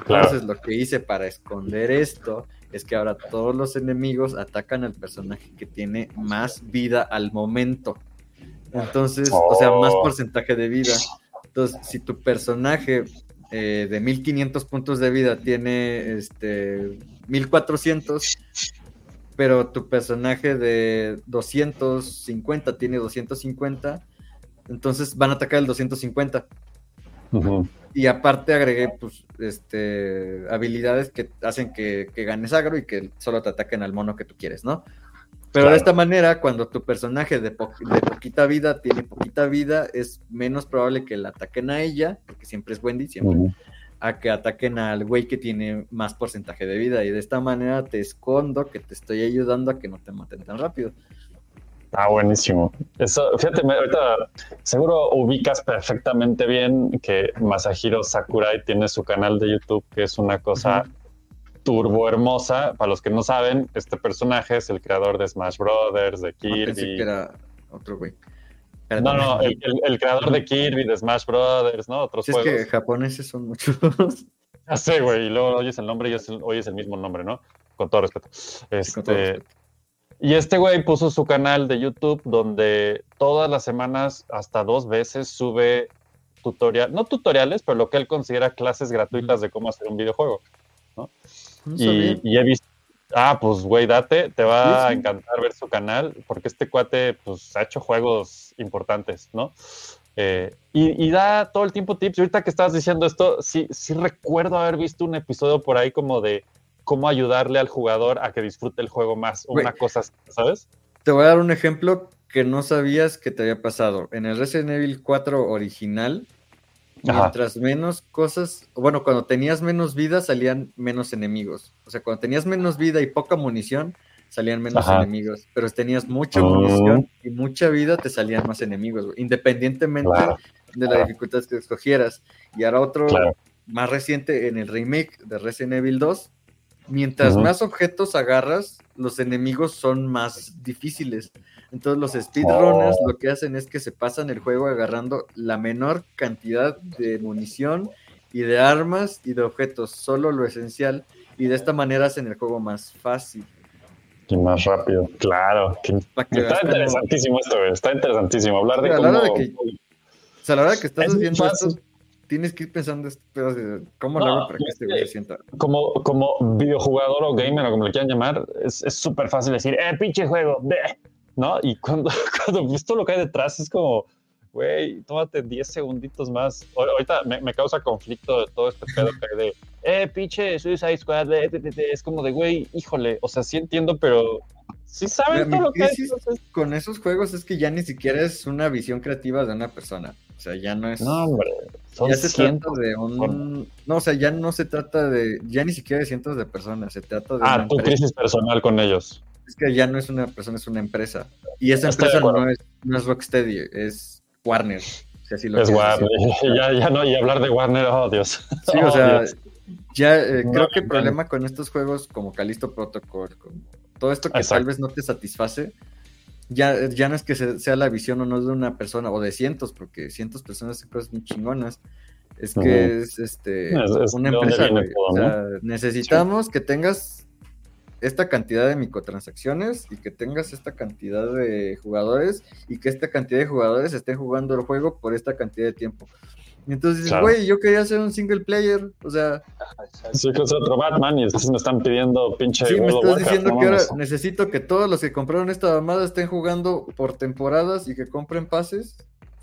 Claro. Entonces lo que hice para esconder esto es que ahora todos los enemigos atacan al personaje que tiene más vida al momento. Entonces, o sea, más Oh. porcentaje de vida. Entonces, si tu personaje eh, de 1500 puntos de vida tiene este 1400, pero tu personaje de 250 tiene 250, entonces van a atacar el 250. Ujú. Y aparte agregué pues este habilidades que hacen que, que ganes agro y que solo te ataquen al mono que tú quieres, ¿no? Pero Claro. de esta manera, cuando tu personaje de, po- de poquita vida tiene poquita vida, es menos probable que la ataquen a ella, porque siempre es Wendy, siempre, a que ataquen al güey que tiene más porcentaje de vida. Y de esta manera te escondo que te estoy ayudando a que no te maten tan rápido. Ah, buenísimo. Eso, fíjate, me- ahorita seguro ubicas perfectamente bien que Masahiro Sakurai tiene su canal de YouTube, que es una cosa turbo hermosa. Para los que no saben, este personaje es el creador de Smash Brothers, de No, pensé Kirby. que era otro güey. No, no, el, el- el creador de Kirby, de Smash Brothers, ¿no? Otros Si es juegos. que japoneses son muchos. Ya sé, güey, y luego oyes el nombre y es oyes el mismo nombre, ¿no? Con todo respeto. Este, Con todo respeto. Y este güey puso su canal de YouTube donde todas las semanas, hasta dos veces, sube tutorial, no tutoriales, pero lo que él considera clases gratuitas de cómo hacer un videojuego. No Y, he visto, ah, pues güey, date, te va a encantar ver su canal, porque este cuate, pues, ha hecho juegos importantes, ¿no? Eh, y, y da todo el tiempo tips. Y ahorita que estabas diciendo esto, sí, sí recuerdo haber visto un episodio por ahí como de cómo ayudarle al jugador a que disfrute el juego más, o una cosa, así, ¿sabes? Te voy a dar un ejemplo que no sabías que te había pasado. En el Resident Evil 4 original, Ajá. mientras menos cosas, bueno, cuando tenías menos vida salían menos enemigos. O sea, cuando tenías menos vida y poca munición, salían menos Ajá. enemigos. Pero si tenías mucha munición y mucha vida, te salían más enemigos, independientemente Claro. de la dificultad que escogieras. Y ahora otro Claro. más reciente en el remake de Resident Evil 2, mientras más objetos agarras, los enemigos son más difíciles. Entonces los speedrunners Oh. lo que hacen es que se pasan el juego agarrando la menor cantidad de munición y de armas y de objetos, solo lo esencial, y de esta manera hacen el juego más fácil. Y más rápido. Claro. que- Para que Está interesantísimo esto. Está interesantísimo. Hablar de a la cómo. de que- O sea, la hora que estás Es haciendo esto, tienes que ir pensando este de cómo No, lo hago para que es este güey se sienta. Como, como videojugador o gamer o como le quieran llamar, es es súper fácil decir, eh, pinche juego, bleh", ¿no? Y cuando, cuando visto lo que hay detrás es como, güey, tómate 10 segunditos más. Ahor- Ahorita me, me causa conflicto todo este pedo que de, eh, pinche Suicide Squad, bleh, bleh, bleh", es como de, güey, híjole, o sea, sí entiendo, pero sí saben todo lo que entonces- con esos juegos es que ya ni siquiera es una visión creativa de una persona. O sea, ya no es. No, hombre, son ya se cientos. de un. No, o sea, ya no se trata de. Ya ni siquiera de cientos de personas. Se trata de. Ah, tu empresa. crisis personal con ellos. Es que ya no es una persona, es una empresa. Y esa Estoy empresa no es, no es Rocksteady, es Warner. Si así lo Es Warner. Ya, ya no, y hablar de Warner, oh Dios. Sí, Oh, o sea, Dios. ya eh, No, creo que el no. problema con estos juegos como Callisto Protocol, como todo esto que Exacto. tal vez no te satisface, ya, ya no es que se- sea la visión o no de una persona o de cientos, porque cientos de personas hacen cosas muy chingonas. Es que es este Es- es una empresa, viene O sea, necesitamos que tengas esta cantidad de microtransacciones y que tengas esta cantidad de jugadores y que esta cantidad de jugadores estén jugando el juego por esta cantidad de tiempo. Y entonces dices, Claro. güey, yo quería hacer un single player, o sea, Sí, que es otro Batman y después me están pidiendo pinche. Sí, me World estás Warcraft, diciendo no que ahora necesito que todos los que compraron esta mamada estén jugando por temporadas y que compren pases.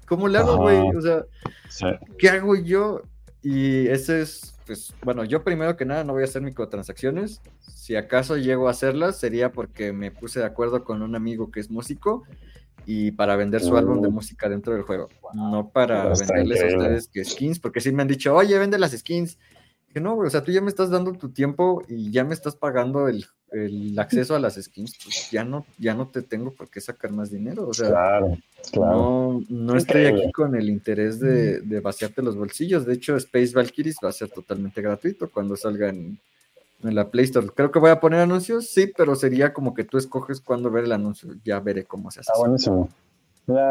¿Cómo le hago, güey? O sea, Sí. ¿qué hago yo? Y ese es, pues, bueno, yo primero que nada no voy a hacer microtransacciones. Si acaso llego a hacerlas, sería porque me puse de acuerdo con un amigo que es músico y para vender su álbum de música dentro del juego, no para venderles a ustedes que skins, porque sí me han dicho, oye, vende las skins. Que no, güey, o sea, tú ya me estás dando tu tiempo y ya me estás pagando el, el acceso a las skins, pues ya no, ya no te tengo por qué sacar más dinero, o sea, Claro, claro. no, no estoy aquí con el interés de, de vaciarte los bolsillos. De hecho, Space Valkyries va a ser totalmente gratuito cuando salga en, en la Play Store. Creo que voy a poner anuncios, sí, pero sería como que tú escoges cuándo ver el anuncio. Ya veré cómo se hace. Está buenísimo.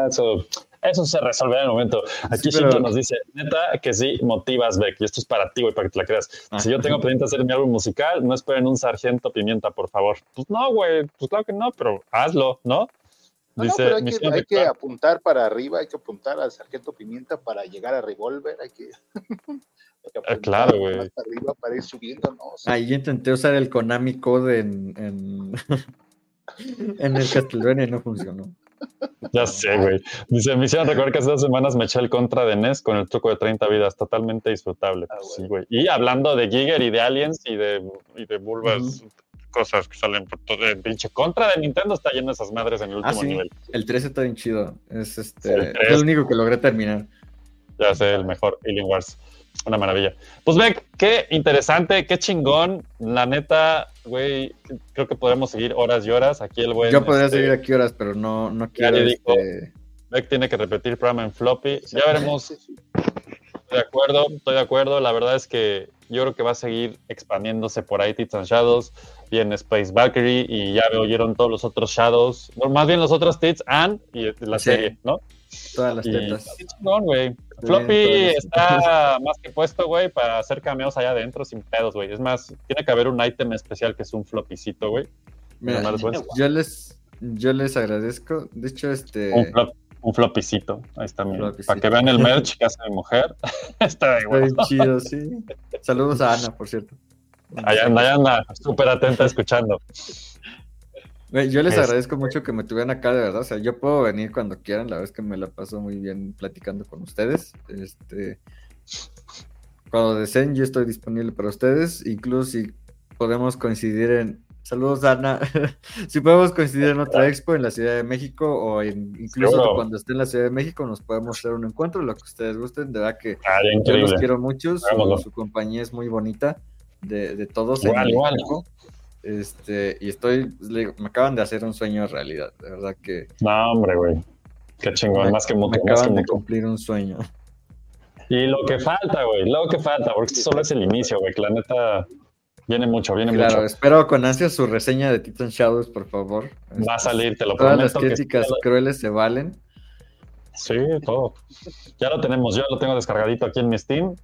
Eso, eso se resolverá en el momento. Aquí Sí, pero- nos dice, neta, que sí, motivas, Beck, y esto es para ti, güey, para que te la creas. Ah. Si yo tengo pendiente hacer mi álbum musical, no esperen un sargento pimienta, por favor. Pues no, güey, pues claro que no, pero hazlo, ¿no? No, no, Dice, pero hay que, hay apuntar para arriba, hay que apuntar al Sargento Pimienta para llegar a Revolver, hay que, Ah, claro, güey. más para arriba para ir subiendo, ¿no? O sea, Ahí intenté usar el Konami Code en, en, en el Castlevania y no funcionó. Ya sé, güey. Dice, me hicieron recordar que hace dos semanas me eché el contra de NES con el truco de 30 vidas, totalmente disfrutable. Ah, sí, güey. güey. Y hablando de Giger y de Aliens y de, y de Bulbas, cosas que salen por todo. El pinche contra de Nintendo está lleno de esas madres en el Ah, último sí. nivel. El 13 está bien chido. Es este. El es 3. el único que logré terminar. Ya sé, el mejor Alien Wars. Una maravilla. Pues Beck, qué interesante, qué chingón. La neta, güey, creo que podemos seguir horas y horas. Aquí el buen. Yo podría este, seguir aquí horas, pero no, no quiero. le dijo. este, Beck tiene que repetir el programa en floppy. Ya veremos sí, sí. Estoy de acuerdo, estoy de acuerdo. La verdad es que yo creo que va a seguir expandiéndose por ahí Tits and Shadows, viene Space Valkyrie y ya oyeron todos los otros Shadows, bueno, más bien los otros Tits and y la serie, ¿no? Todas las tetas. chingón, güey. Floppy está más que puesto, güey, para hacer cameos allá adentro sin pedos, güey. Es más, tiene que haber un ítem especial que es un floppycito, güey. Mira, pues. yo les, yo les agradezco. De hecho, este. Un, flop, un floppycito. Ahí está. Floppycito. Para que vean el merch que hace mi mujer. está igual. chido, sí. Saludos a Ana, por cierto. Allá anda, allá anda, súper atenta escuchando. Yo les Es- agradezco mucho que me tuvieran acá, de verdad. O sea, yo puedo venir cuando quieran. La verdad es que me la paso muy bien platicando con ustedes. Este, cuando deseen, yo estoy disponible para ustedes. Incluso si podemos coincidir en. Saludos, Ana. si podemos coincidir en otra expo en la Ciudad de México o en- incluso cuando esté en la Ciudad de México, nos podemos hacer un encuentro, lo que ustedes gusten. De verdad que Haría yo los quiero mucho. Su, su compañía es muy bonita de, de todos. Igual, en igual. Este, y estoy, digo, me acaban de hacer un sueño realidad, de verdad que No, hombre, güey. Qué chingón, me, más que me más que acaban de cumplir un sueño. Y lo que falta, güey, lo que falta, porque esto solo es el inicio, güey, que la neta viene mucho, viene Claro, mucho. espero con ansia su reseña de Titan Shadows, por favor. Va a salir, te lo Todas las prometo. críticas crueles se valen. Sí, todo. Ya lo tenemos, yo lo tengo descargadito aquí en mi Steam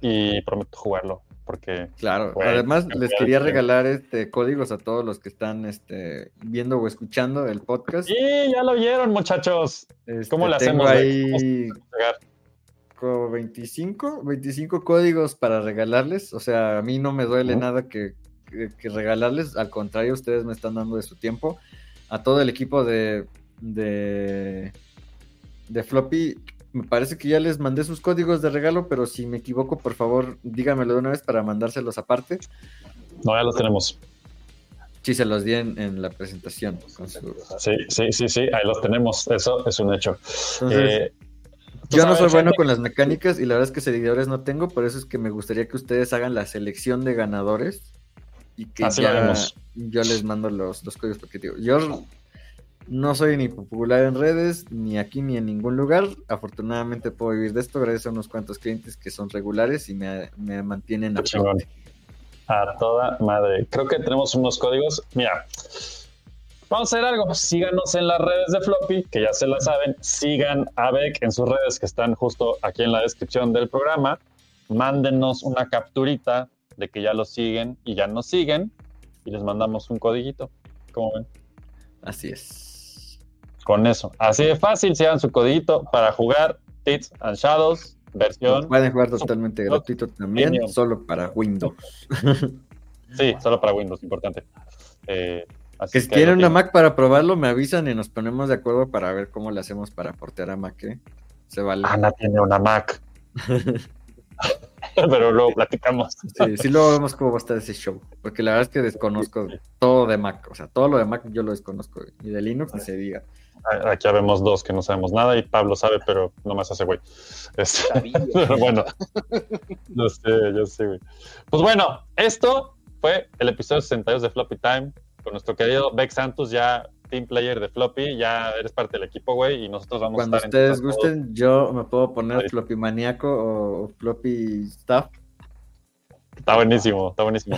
y prometo jugarlo, porque Claro, Bueno, además les quería sí. regalar este códigos a todos los que están este, viendo o escuchando el podcast. Y ya lo oyeron, muchachos. Este, ¿Cómo le tengo hacemos? ahí ¿Cómo llegar? como 25, 25 códigos para regalarles. O sea, a mí no me duele nada que, que- que regalarles. Al contrario, ustedes me están dando de su tiempo. A todo el equipo de, de, de Floppy, me parece que ya les mandé sus códigos de regalo, pero si me equivoco, por favor, dígamelo de una vez para mandárselos aparte. No, ya los tenemos. Sí, se los di en, en la presentación. con su- Sí, sí, sí, sí, ahí los tenemos. Eso es un hecho. Entonces, Eh, Yo no sabes, soy bueno con las mecánicas y la verdad es que seguidores no tengo, por eso es que me gustaría que ustedes hagan la selección de ganadores y que Así ya yo les mando los, los códigos porque digo, yo no soy ni popular en redes, ni aquí ni en ningún lugar. Afortunadamente puedo vivir de esto gracias a unos cuantos clientes que son regulares y me, me mantienen a flote. A toda madre. Creo que tenemos unos códigos. Mira, vamos a hacer algo. Síganos en las redes de Floppy, que ya se la saben. Sigan a Beck en sus redes que están justo aquí en la descripción del programa. Mándenos una capturita de que ya lo siguen y ya nos siguen y les mandamos un codiguito. ¿Cómo ven? Así es. Con eso. Así de fácil, sigan su codiguito para jugar Tits and Shadows, versión. Pueden jugar totalmente gratuito también, Premium. solo para Windows. Sí, solo para Windows, importante. Eh, así Que si tienen una. Mac para probarlo, me avisan y nos ponemos de acuerdo para ver cómo le hacemos para portear a Mac. ¿eh? Se vale. Ana tiene una Mac. pero luego platicamos. Sí, sí luego vemos cómo va a estar ese show. Porque la verdad es que desconozco todo de Mac. O sea, todo lo de Mac yo lo desconozco. Y de Linux ni se diga. Aquí vemos dos que no sabemos nada y Pablo sabe, pero no más hace güey. Este, pero bueno, yo sé, yo sé, güey. Pues bueno, esto fue el episodio 62 de Floppy Time con nuestro querido Beck Santos, ya team player de Floppy, ya eres parte del equipo, güey, y nosotros vamos Cuando a estar ustedes todos- gusten, yo me puedo poner Ahí. floppy maníaco o, o floppy staff. Está buenísimo, está buenísimo.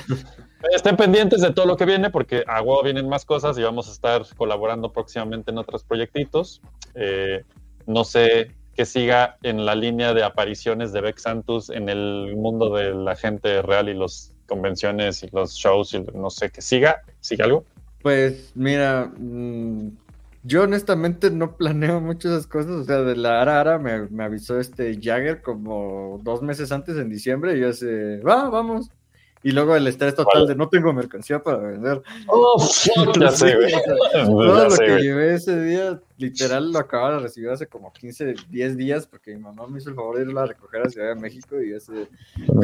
Estén pendientes de todo lo que viene porque a huevo vienen más cosas y vamos a estar colaborando próximamente en otros proyectitos. Eh, no sé que siga en la línea de apariciones de Beck Santos en el mundo de la gente real y las convenciones y los shows y no sé que siga, siga algo. Pues mira, mm, yo honestamente no planeo mucho esas cosas. O sea, de la Ara Ara me, me avisó este Jagger como dos meses antes en diciembre y yo así, va, vamos. Y luego el estrés total de no tengo mercancía para vender. Oh, ya sé, güey. Todo Ya lo sé, que güey. llevé ese día, literal, lo acababa de recibir hace como 15, 10 días, porque mi mamá me hizo el favor de irlo a recoger a Ciudad de México y ese,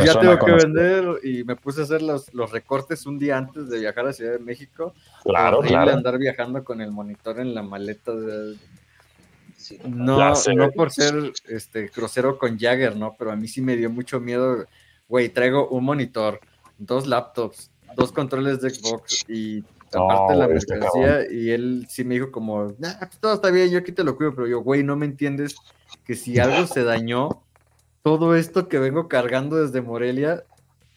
ya tengo que vender y me puse a hacer los, los recortes un día antes de viajar a Ciudad de México. Claro, Horrible claro. andar viajando con el monitor en la maleta. o sea, Sí. no, sé, no por ser este grosero con Jagger, ¿no? Pero a mí sí me dio mucho miedo. Güey, traigo un monitor, dos laptops, dos controles de Xbox y No, aparte la mercancía. Y él sí me dijo como, "Nah, pues todo está bien, yo aquí te lo cuido. Pero yo, güey, no me entiendes que si algo se dañó, todo esto que vengo cargando desde Morelia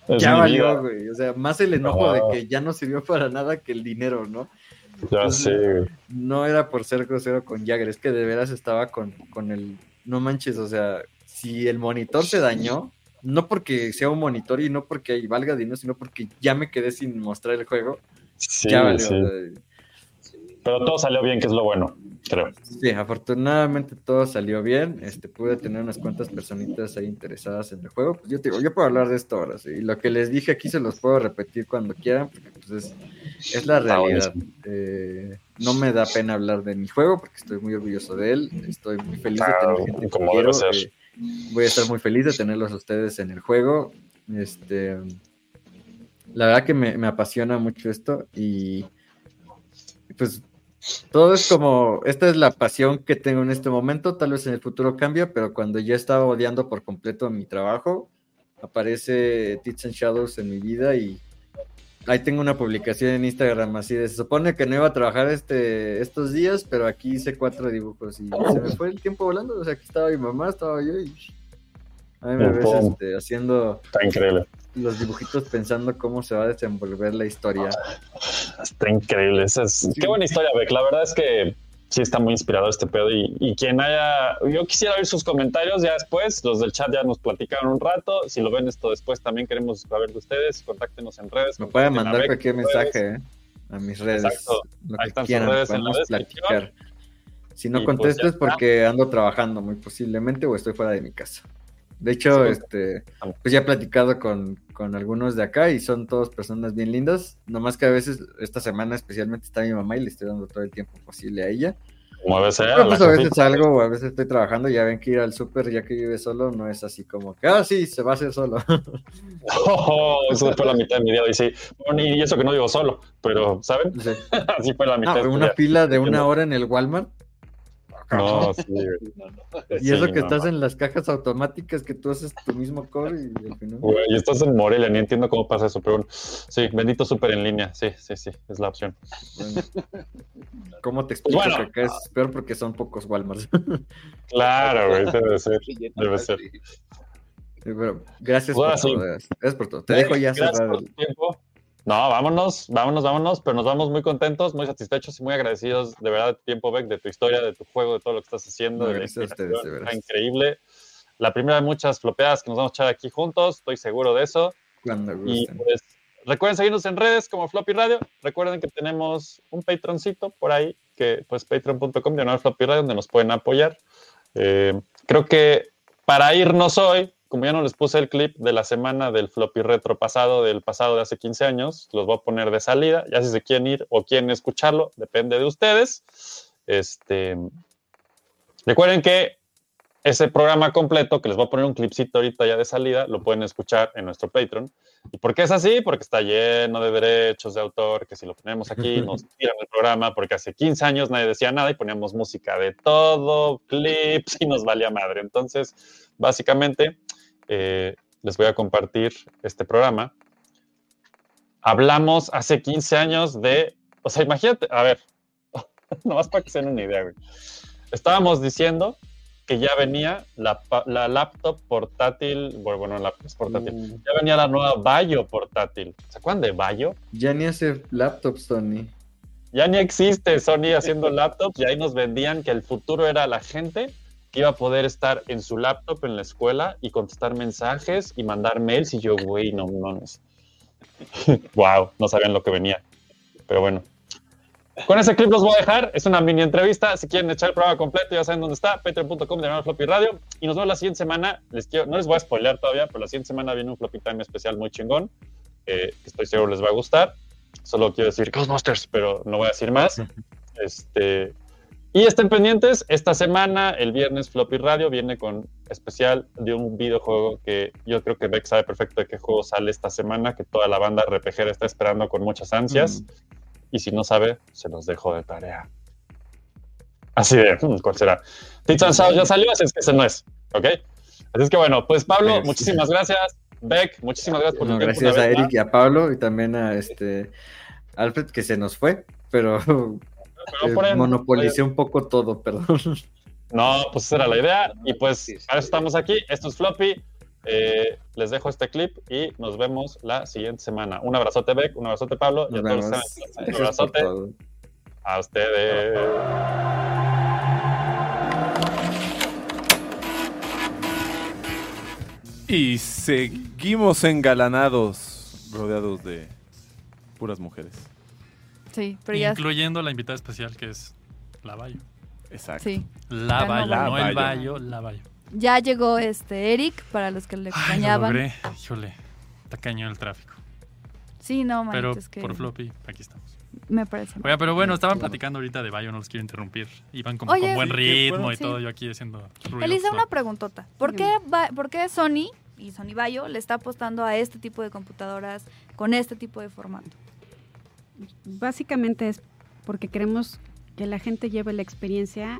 Es ya valió, güey. O sea, más el enojo No. de que ya no sirvió para nada que el dinero, ¿no? Ya sé, güey. No era por ser grosero con Jagger, es que de veras estaba con, con el. No manches, o sea, si el monitor se dañó, no porque sea un monitor y no porque ahí valga dinero, sino porque ya me quedé sin mostrar el juego. Sí, ya valió. sí. Pero todo salió bien, que es lo bueno, creo. Sí, afortunadamente todo salió bien. Este, pude tener unas cuantas personitas ahí interesadas en el juego. Pues yo te digo, yo puedo hablar de esto ahora, sí. Y lo que les dije aquí se los puedo repetir cuando quieran, porque pues, es, es la realidad. Eh, no me da pena hablar de mi juego, porque estoy muy orgulloso de él. Estoy muy feliz de tener gente que como quiero. debe ser. eh, voy a estar muy feliz de tenerlos ustedes en el juego. Este, la verdad que me, me apasiona mucho esto y pues todo es como, esta es la pasión que tengo en este momento, tal vez en el futuro cambia, pero cuando ya estaba odiando por completo mi trabajo, aparece Tits and Shadows en mi vida y ahí tengo una publicación en Instagram así de, se supone que no iba a trabajar este, estos días, pero aquí hice cuatro dibujos y se me fue el tiempo volando, o sea, aquí estaba mi mamá, estaba yo y a mí me ves este, haciendo Está increíble. los dibujitos pensando cómo se va a desenvolver la historia. Está increíble. Esa es- Qué buena historia, Beck. La verdad es que sí está muy inspirado este pedo. Y, y quien haya. Yo quisiera ver sus comentarios ya después. Los del chat ya nos platicaron un rato. Si lo ven esto después, también queremos saber de ustedes. Contáctenos en redes. Me pueden mandar Beck cualquier mensaje ¿eh? a mis redes. Exacto. Lo Ahí que están sus quieran, redes en la platicar. Si no Y pues contestes está. porque ando trabajando muy posiblemente o estoy fuera de mi casa. De hecho, Sí. este, pues ya he platicado con, con algunos de acá y son todos personas bien lindas. Nomás que a veces, esta semana especialmente está mi mamá y le estoy dando todo el tiempo posible a ella. Como debe ser. Pero pues a veces salgo o a veces estoy trabajando. Ya ven que ir al súper ya que vive solo no es así como que, ah, sí, se va a hacer solo. Oh, eso fue la mitad de mi día. Y sí, bueno, y eso que no vivo solo, pero ¿saben? Así fue la mitad. No, de una día. fila de una hora en el Walmart. No, sí, güey. Y eso Sí, que no, estás no. en las cajas automáticas que tú haces tu mismo core y al final. Güey, y estás en Morelia, ni entiendo cómo pasa eso, pero bueno, sí, bendito súper en línea, sí, sí, sí, es la opción. Bueno. ¿Cómo te explico Bueno. que acá es peor porque son pocos Walmarts? Claro, güey, debe ser. Debe ser. Sí, pero gracias Pues por sí. todo. Gracias gracias por todo. Te dejo ya Gracias cerrar. por el- tu tiempo. No, vámonos, vámonos, vámonos, pero nos vamos muy contentos, muy satisfechos y muy agradecidos de verdad de tu tiempo, Beck, de tu historia, de tu juego, de todo lo que estás haciendo. No, de la gracias a ustedes, inspiración. de veras. Está increíble. La primera de muchas flopeadas que nos vamos a echar aquí juntos, estoy seguro de eso. Cuando Y gusten. pues recuerden seguirnos en redes como Floppy Radio. Recuerden que tenemos un Patroncito por ahí, que pues patreon.com de Floppy Radio, donde nos pueden apoyar. Eh, creo que para irnos hoy, como ya no les puse el clip de la semana del Floppy Retro pasado, del pasado de hace 15 años, los voy a poner de salida. Ya si se quieren ir o quieren escucharlo, depende de ustedes. Este, recuerden que ese programa completo, que les voy a poner un clipcito ahorita ya de salida, lo pueden escuchar en nuestro Patreon. ¿Y por qué es así? Porque está lleno de derechos de autor, que si lo ponemos aquí nos tiran el programa, porque hace 15 años nadie decía nada y poníamos música de todo, clips y nos valía madre. Entonces, básicamente, eh, les voy a compartir este programa. Hablamos hace 15 años de, o sea, imagínate, a ver, nomás para que se den una idea, güey. Estábamos diciendo que ya venía la, la laptop portátil, bueno, la es portátil, Mm. ya venía la nueva Bayo portátil. ¿Se acuerdan de Bayo? Ya ni hace laptops, Tony. Ya ni existe Sony haciendo laptops y ahí nos vendían que el futuro era la gente que iba a poder estar en su laptop en la escuela y contestar mensajes y mandar mails y yo, güey, no, no, no. wow, no sabían lo que venía. Pero bueno. Con ese clip los voy a dejar. Es una mini entrevista. Si quieren echar el programa completo, ya saben dónde está. Patreon.com de Floppy Radio. Y nos vemos la siguiente semana. Les quiero, no les voy a spoilear todavía, pero la siguiente semana viene un Floppy Time especial muy chingón. eh, que estoy seguro les va a gustar. Solo quiero decir Ghostbusters, pero no voy a decir más. Este, y estén pendientes, esta semana, el viernes, Floppy Radio viene con especial de un videojuego que yo creo que Beck sabe perfecto de qué juego sale esta semana, que toda la banda RPGera está esperando con muchas ansias. Y si no sabe, se los dejo de tarea. Así de, hmm, ¿cuál será? Tits and South ya salió, así es que ese no es, ¿ok? Así es que bueno, pues Pablo, Pues- muchísimas gracias. Beck, muchísimas gracias por tu No, gracias a Eric y a Pablo y también a este Alfred que se nos fue, pero. Pero eh, monopolicé un poco todo, perdón. No, pues esa era la idea. Y pues Sí, sí. para eso estamos aquí. Esto es Floppy. Eh, les dejo este clip y nos vemos la siguiente semana. Un abrazote, Beck. Un abrazote, Pablo. y a todos Un abrazote a ustedes. Y seguimos engalanados, rodeados de puras mujeres. Sí, pero ya. Incluyendo la invitada especial que es la Bayo. Exacto. Sí. La Bayo, no el. Bayo, la Bayo. Ya llegó este Eric, para los que le Ay, lo extrañaban. Híjole, está cañón el tráfico. sí, no, manito, Pero es que por floppy, aquí estamos. me parece. Oiga, pero bueno, estaban platicando ahorita de Bayo, no los quiero interrumpir. Iban como Oye, con buen ritmo bueno. y Sí. todo, yo aquí haciendo ruido. Elisa, una preguntota. ¿Por qué, va- ¿Por qué Sony y Sony Bayo le está apostando a este tipo de computadoras con este tipo de formato? Básicamente es porque queremos que la gente lleve la experiencia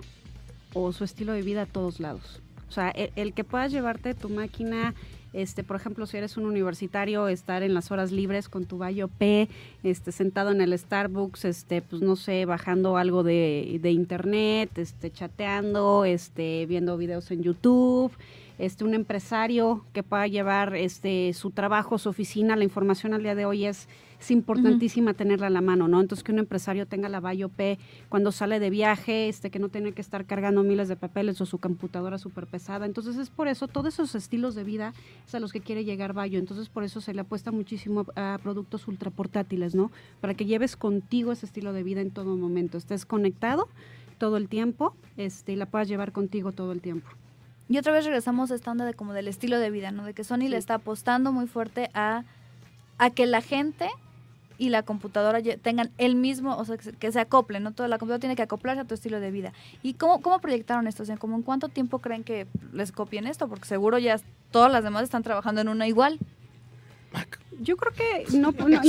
o su estilo de vida a todos lados. O sea, e- el, que puedas llevarte tu máquina, este, por ejemplo, si eres un universitario, estar en las horas libres con tu Bayo P, este, sentado en el Starbucks, este, pues no sé, bajando algo de, de internet, este, chateando, este, viendo videos en YouTube, este, un empresario que pueda llevar este, su trabajo, su oficina, la información al día de hoy es, es importantísima tenerla a la mano, ¿no? Entonces que un empresario tenga la Bayo P cuando sale de viaje, este, que no tenga que estar cargando miles de papeles o su computadora súper pesada. Entonces es por eso, todos esos estilos de vida es a los que quiere llegar Bayo. Entonces por eso se le apuesta muchísimo a productos ultra portátiles, ¿no? Para que lleves contigo ese estilo de vida en todo momento. Estés conectado todo el tiempo este, y la puedas llevar contigo todo el tiempo. Y otra vez regresamos a esta onda de como del estilo de vida, ¿no? De que Sony le está apostando muy fuerte a, a que la gente y la computadora tengan el mismo, o sea, que se, que se acoplen, ¿no? Toda la computadora tiene que acoplarse a tu estilo de vida. ¿Y cómo, cómo proyectaron esto? O sea, ¿cómo en cuánto tiempo creen que les copien esto? Porque seguro ya todas las demás están trabajando en una igual. Yo creo que no, no, no,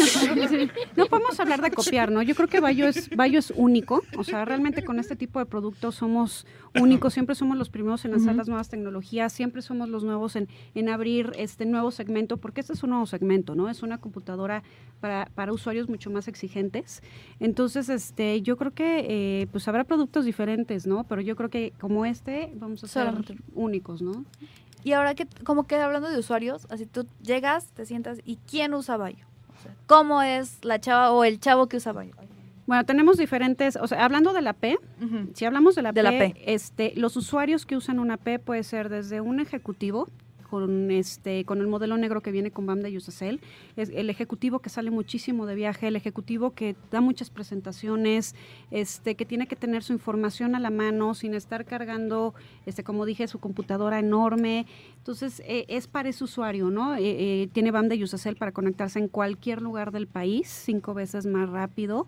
no podemos hablar de copiar, ¿no? Yo creo que Bayo es, Bayo es único. O sea, realmente con este tipo de productos somos únicos. Siempre somos los primeros en lanzar las nuevas tecnologías. Siempre somos los nuevos en, en abrir este nuevo segmento, porque este es un nuevo segmento, ¿no? Es una computadora para, para usuarios mucho más exigentes. Entonces, este, yo creo que eh, pues habrá productos diferentes, ¿no? Pero yo creo que como este vamos a ser Solamente. únicos, ¿no? Y ahora que, como que hablando de usuarios, así tú llegas, te sientas, ¿y quién usa Bayo? ¿Cómo es la chava o el chavo que usa Bayo? Bueno, tenemos diferentes, o sea, hablando de la P, Si hablamos de la, De P, la P. Este, los usuarios que usan una P puede ser desde un ejecutivo con este con el modelo negro que viene con Banda y Usacell, es el ejecutivo que sale muchísimo de viaje, el ejecutivo que da muchas presentaciones, este que tiene que tener su información a la mano sin estar cargando este como dije su computadora enorme. Entonces, eh, es para ese usuario, ¿no? Eh, eh, tiene Banda y Usacell para conectarse en cualquier lugar del país, cinco veces más rápido.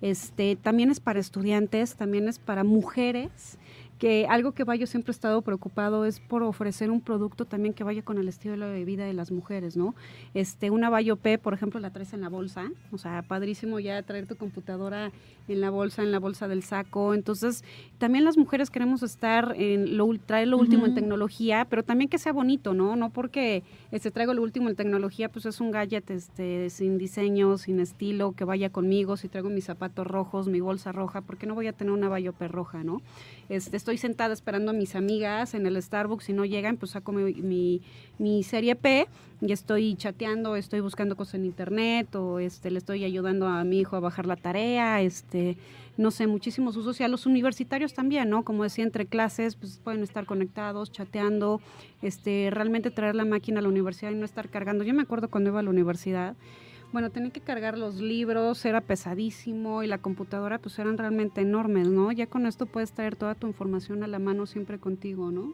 Este, también es para estudiantes, también es para mujeres que algo que Bayo siempre ha estado preocupado es por ofrecer un producto también que vaya con el estilo de vida de las mujeres, ¿no? Este, una Bayo P, por ejemplo, la traes en la bolsa, o sea, padrísimo ya traer tu computadora en la bolsa, en la bolsa del saco. Entonces, también las mujeres queremos estar en lo, traer lo último en tecnología, pero también que sea bonito, ¿no? No porque este, traigo lo último en tecnología, pues es un gadget este, sin diseño, sin estilo, que vaya conmigo. Si traigo mis zapatos rojos, mi bolsa roja, ¿por qué no voy a tener una Bayope roja, no? Este, estoy sentada esperando a mis amigas en el Starbucks, si no llegan, pues saco mi, mi, mi serie P y estoy chateando, estoy buscando cosas en internet o este, le estoy ayudando a mi hijo a bajar la tarea, este, no sé, muchísimos usos y a los universitarios también, ¿no? Como decía, entre clases, pues pueden estar conectados, chateando, este, realmente traer la máquina a la universidad y no estar cargando. Yo me acuerdo cuando iba a la universidad, bueno, tenía que cargar los libros, era pesadísimo y la computadora pues eran realmente enormes, ¿no? Ya con esto puedes traer toda tu información a la mano siempre contigo, ¿no?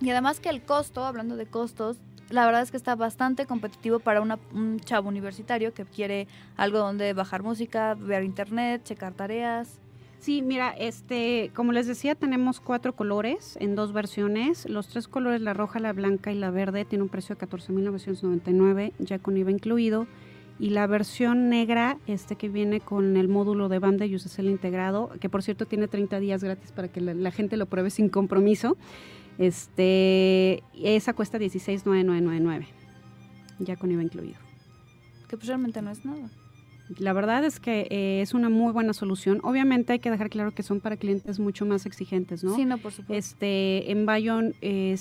Y además que el costo, hablando de costos, la verdad es que está bastante competitivo para una- un chavo universitario que quiere algo donde bajar música, ver internet, checar tareas. Sí, mira, este, como les decía, tenemos cuatro colores en dos versiones. Los tres colores, la roja, la blanca y la verde, tiene un precio de 14.999, ya con IVA incluido. Y la versión negra, este que viene con el módulo de banda y USSL integrado, que por cierto tiene 30 días gratis para que la, la gente lo pruebe sin compromiso. Este, esa cuesta 16.999, ya con IVA incluido. Que pues realmente no es nada. La verdad es que eh, es una muy buena solución. Obviamente hay que dejar claro que son para clientes mucho más exigentes, ¿no? Sí, no, por supuesto. Este, en Bayon eh,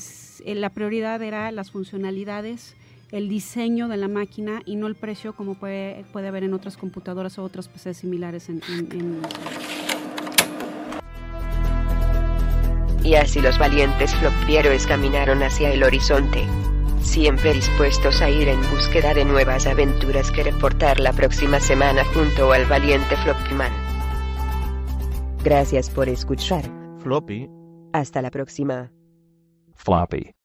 la prioridad era las funcionalidades, el diseño de la máquina y no el precio como puede, puede haber en otras computadoras o otras PCs similares en, en- en- Y así los valientes flopieros caminaron hacia el horizonte. Siempre dispuestos a ir en búsqueda de nuevas aventuras que reportar la próxima semana junto al valiente Floppyman. Gracias por escuchar. Floppy, Hasta la próxima. floppy.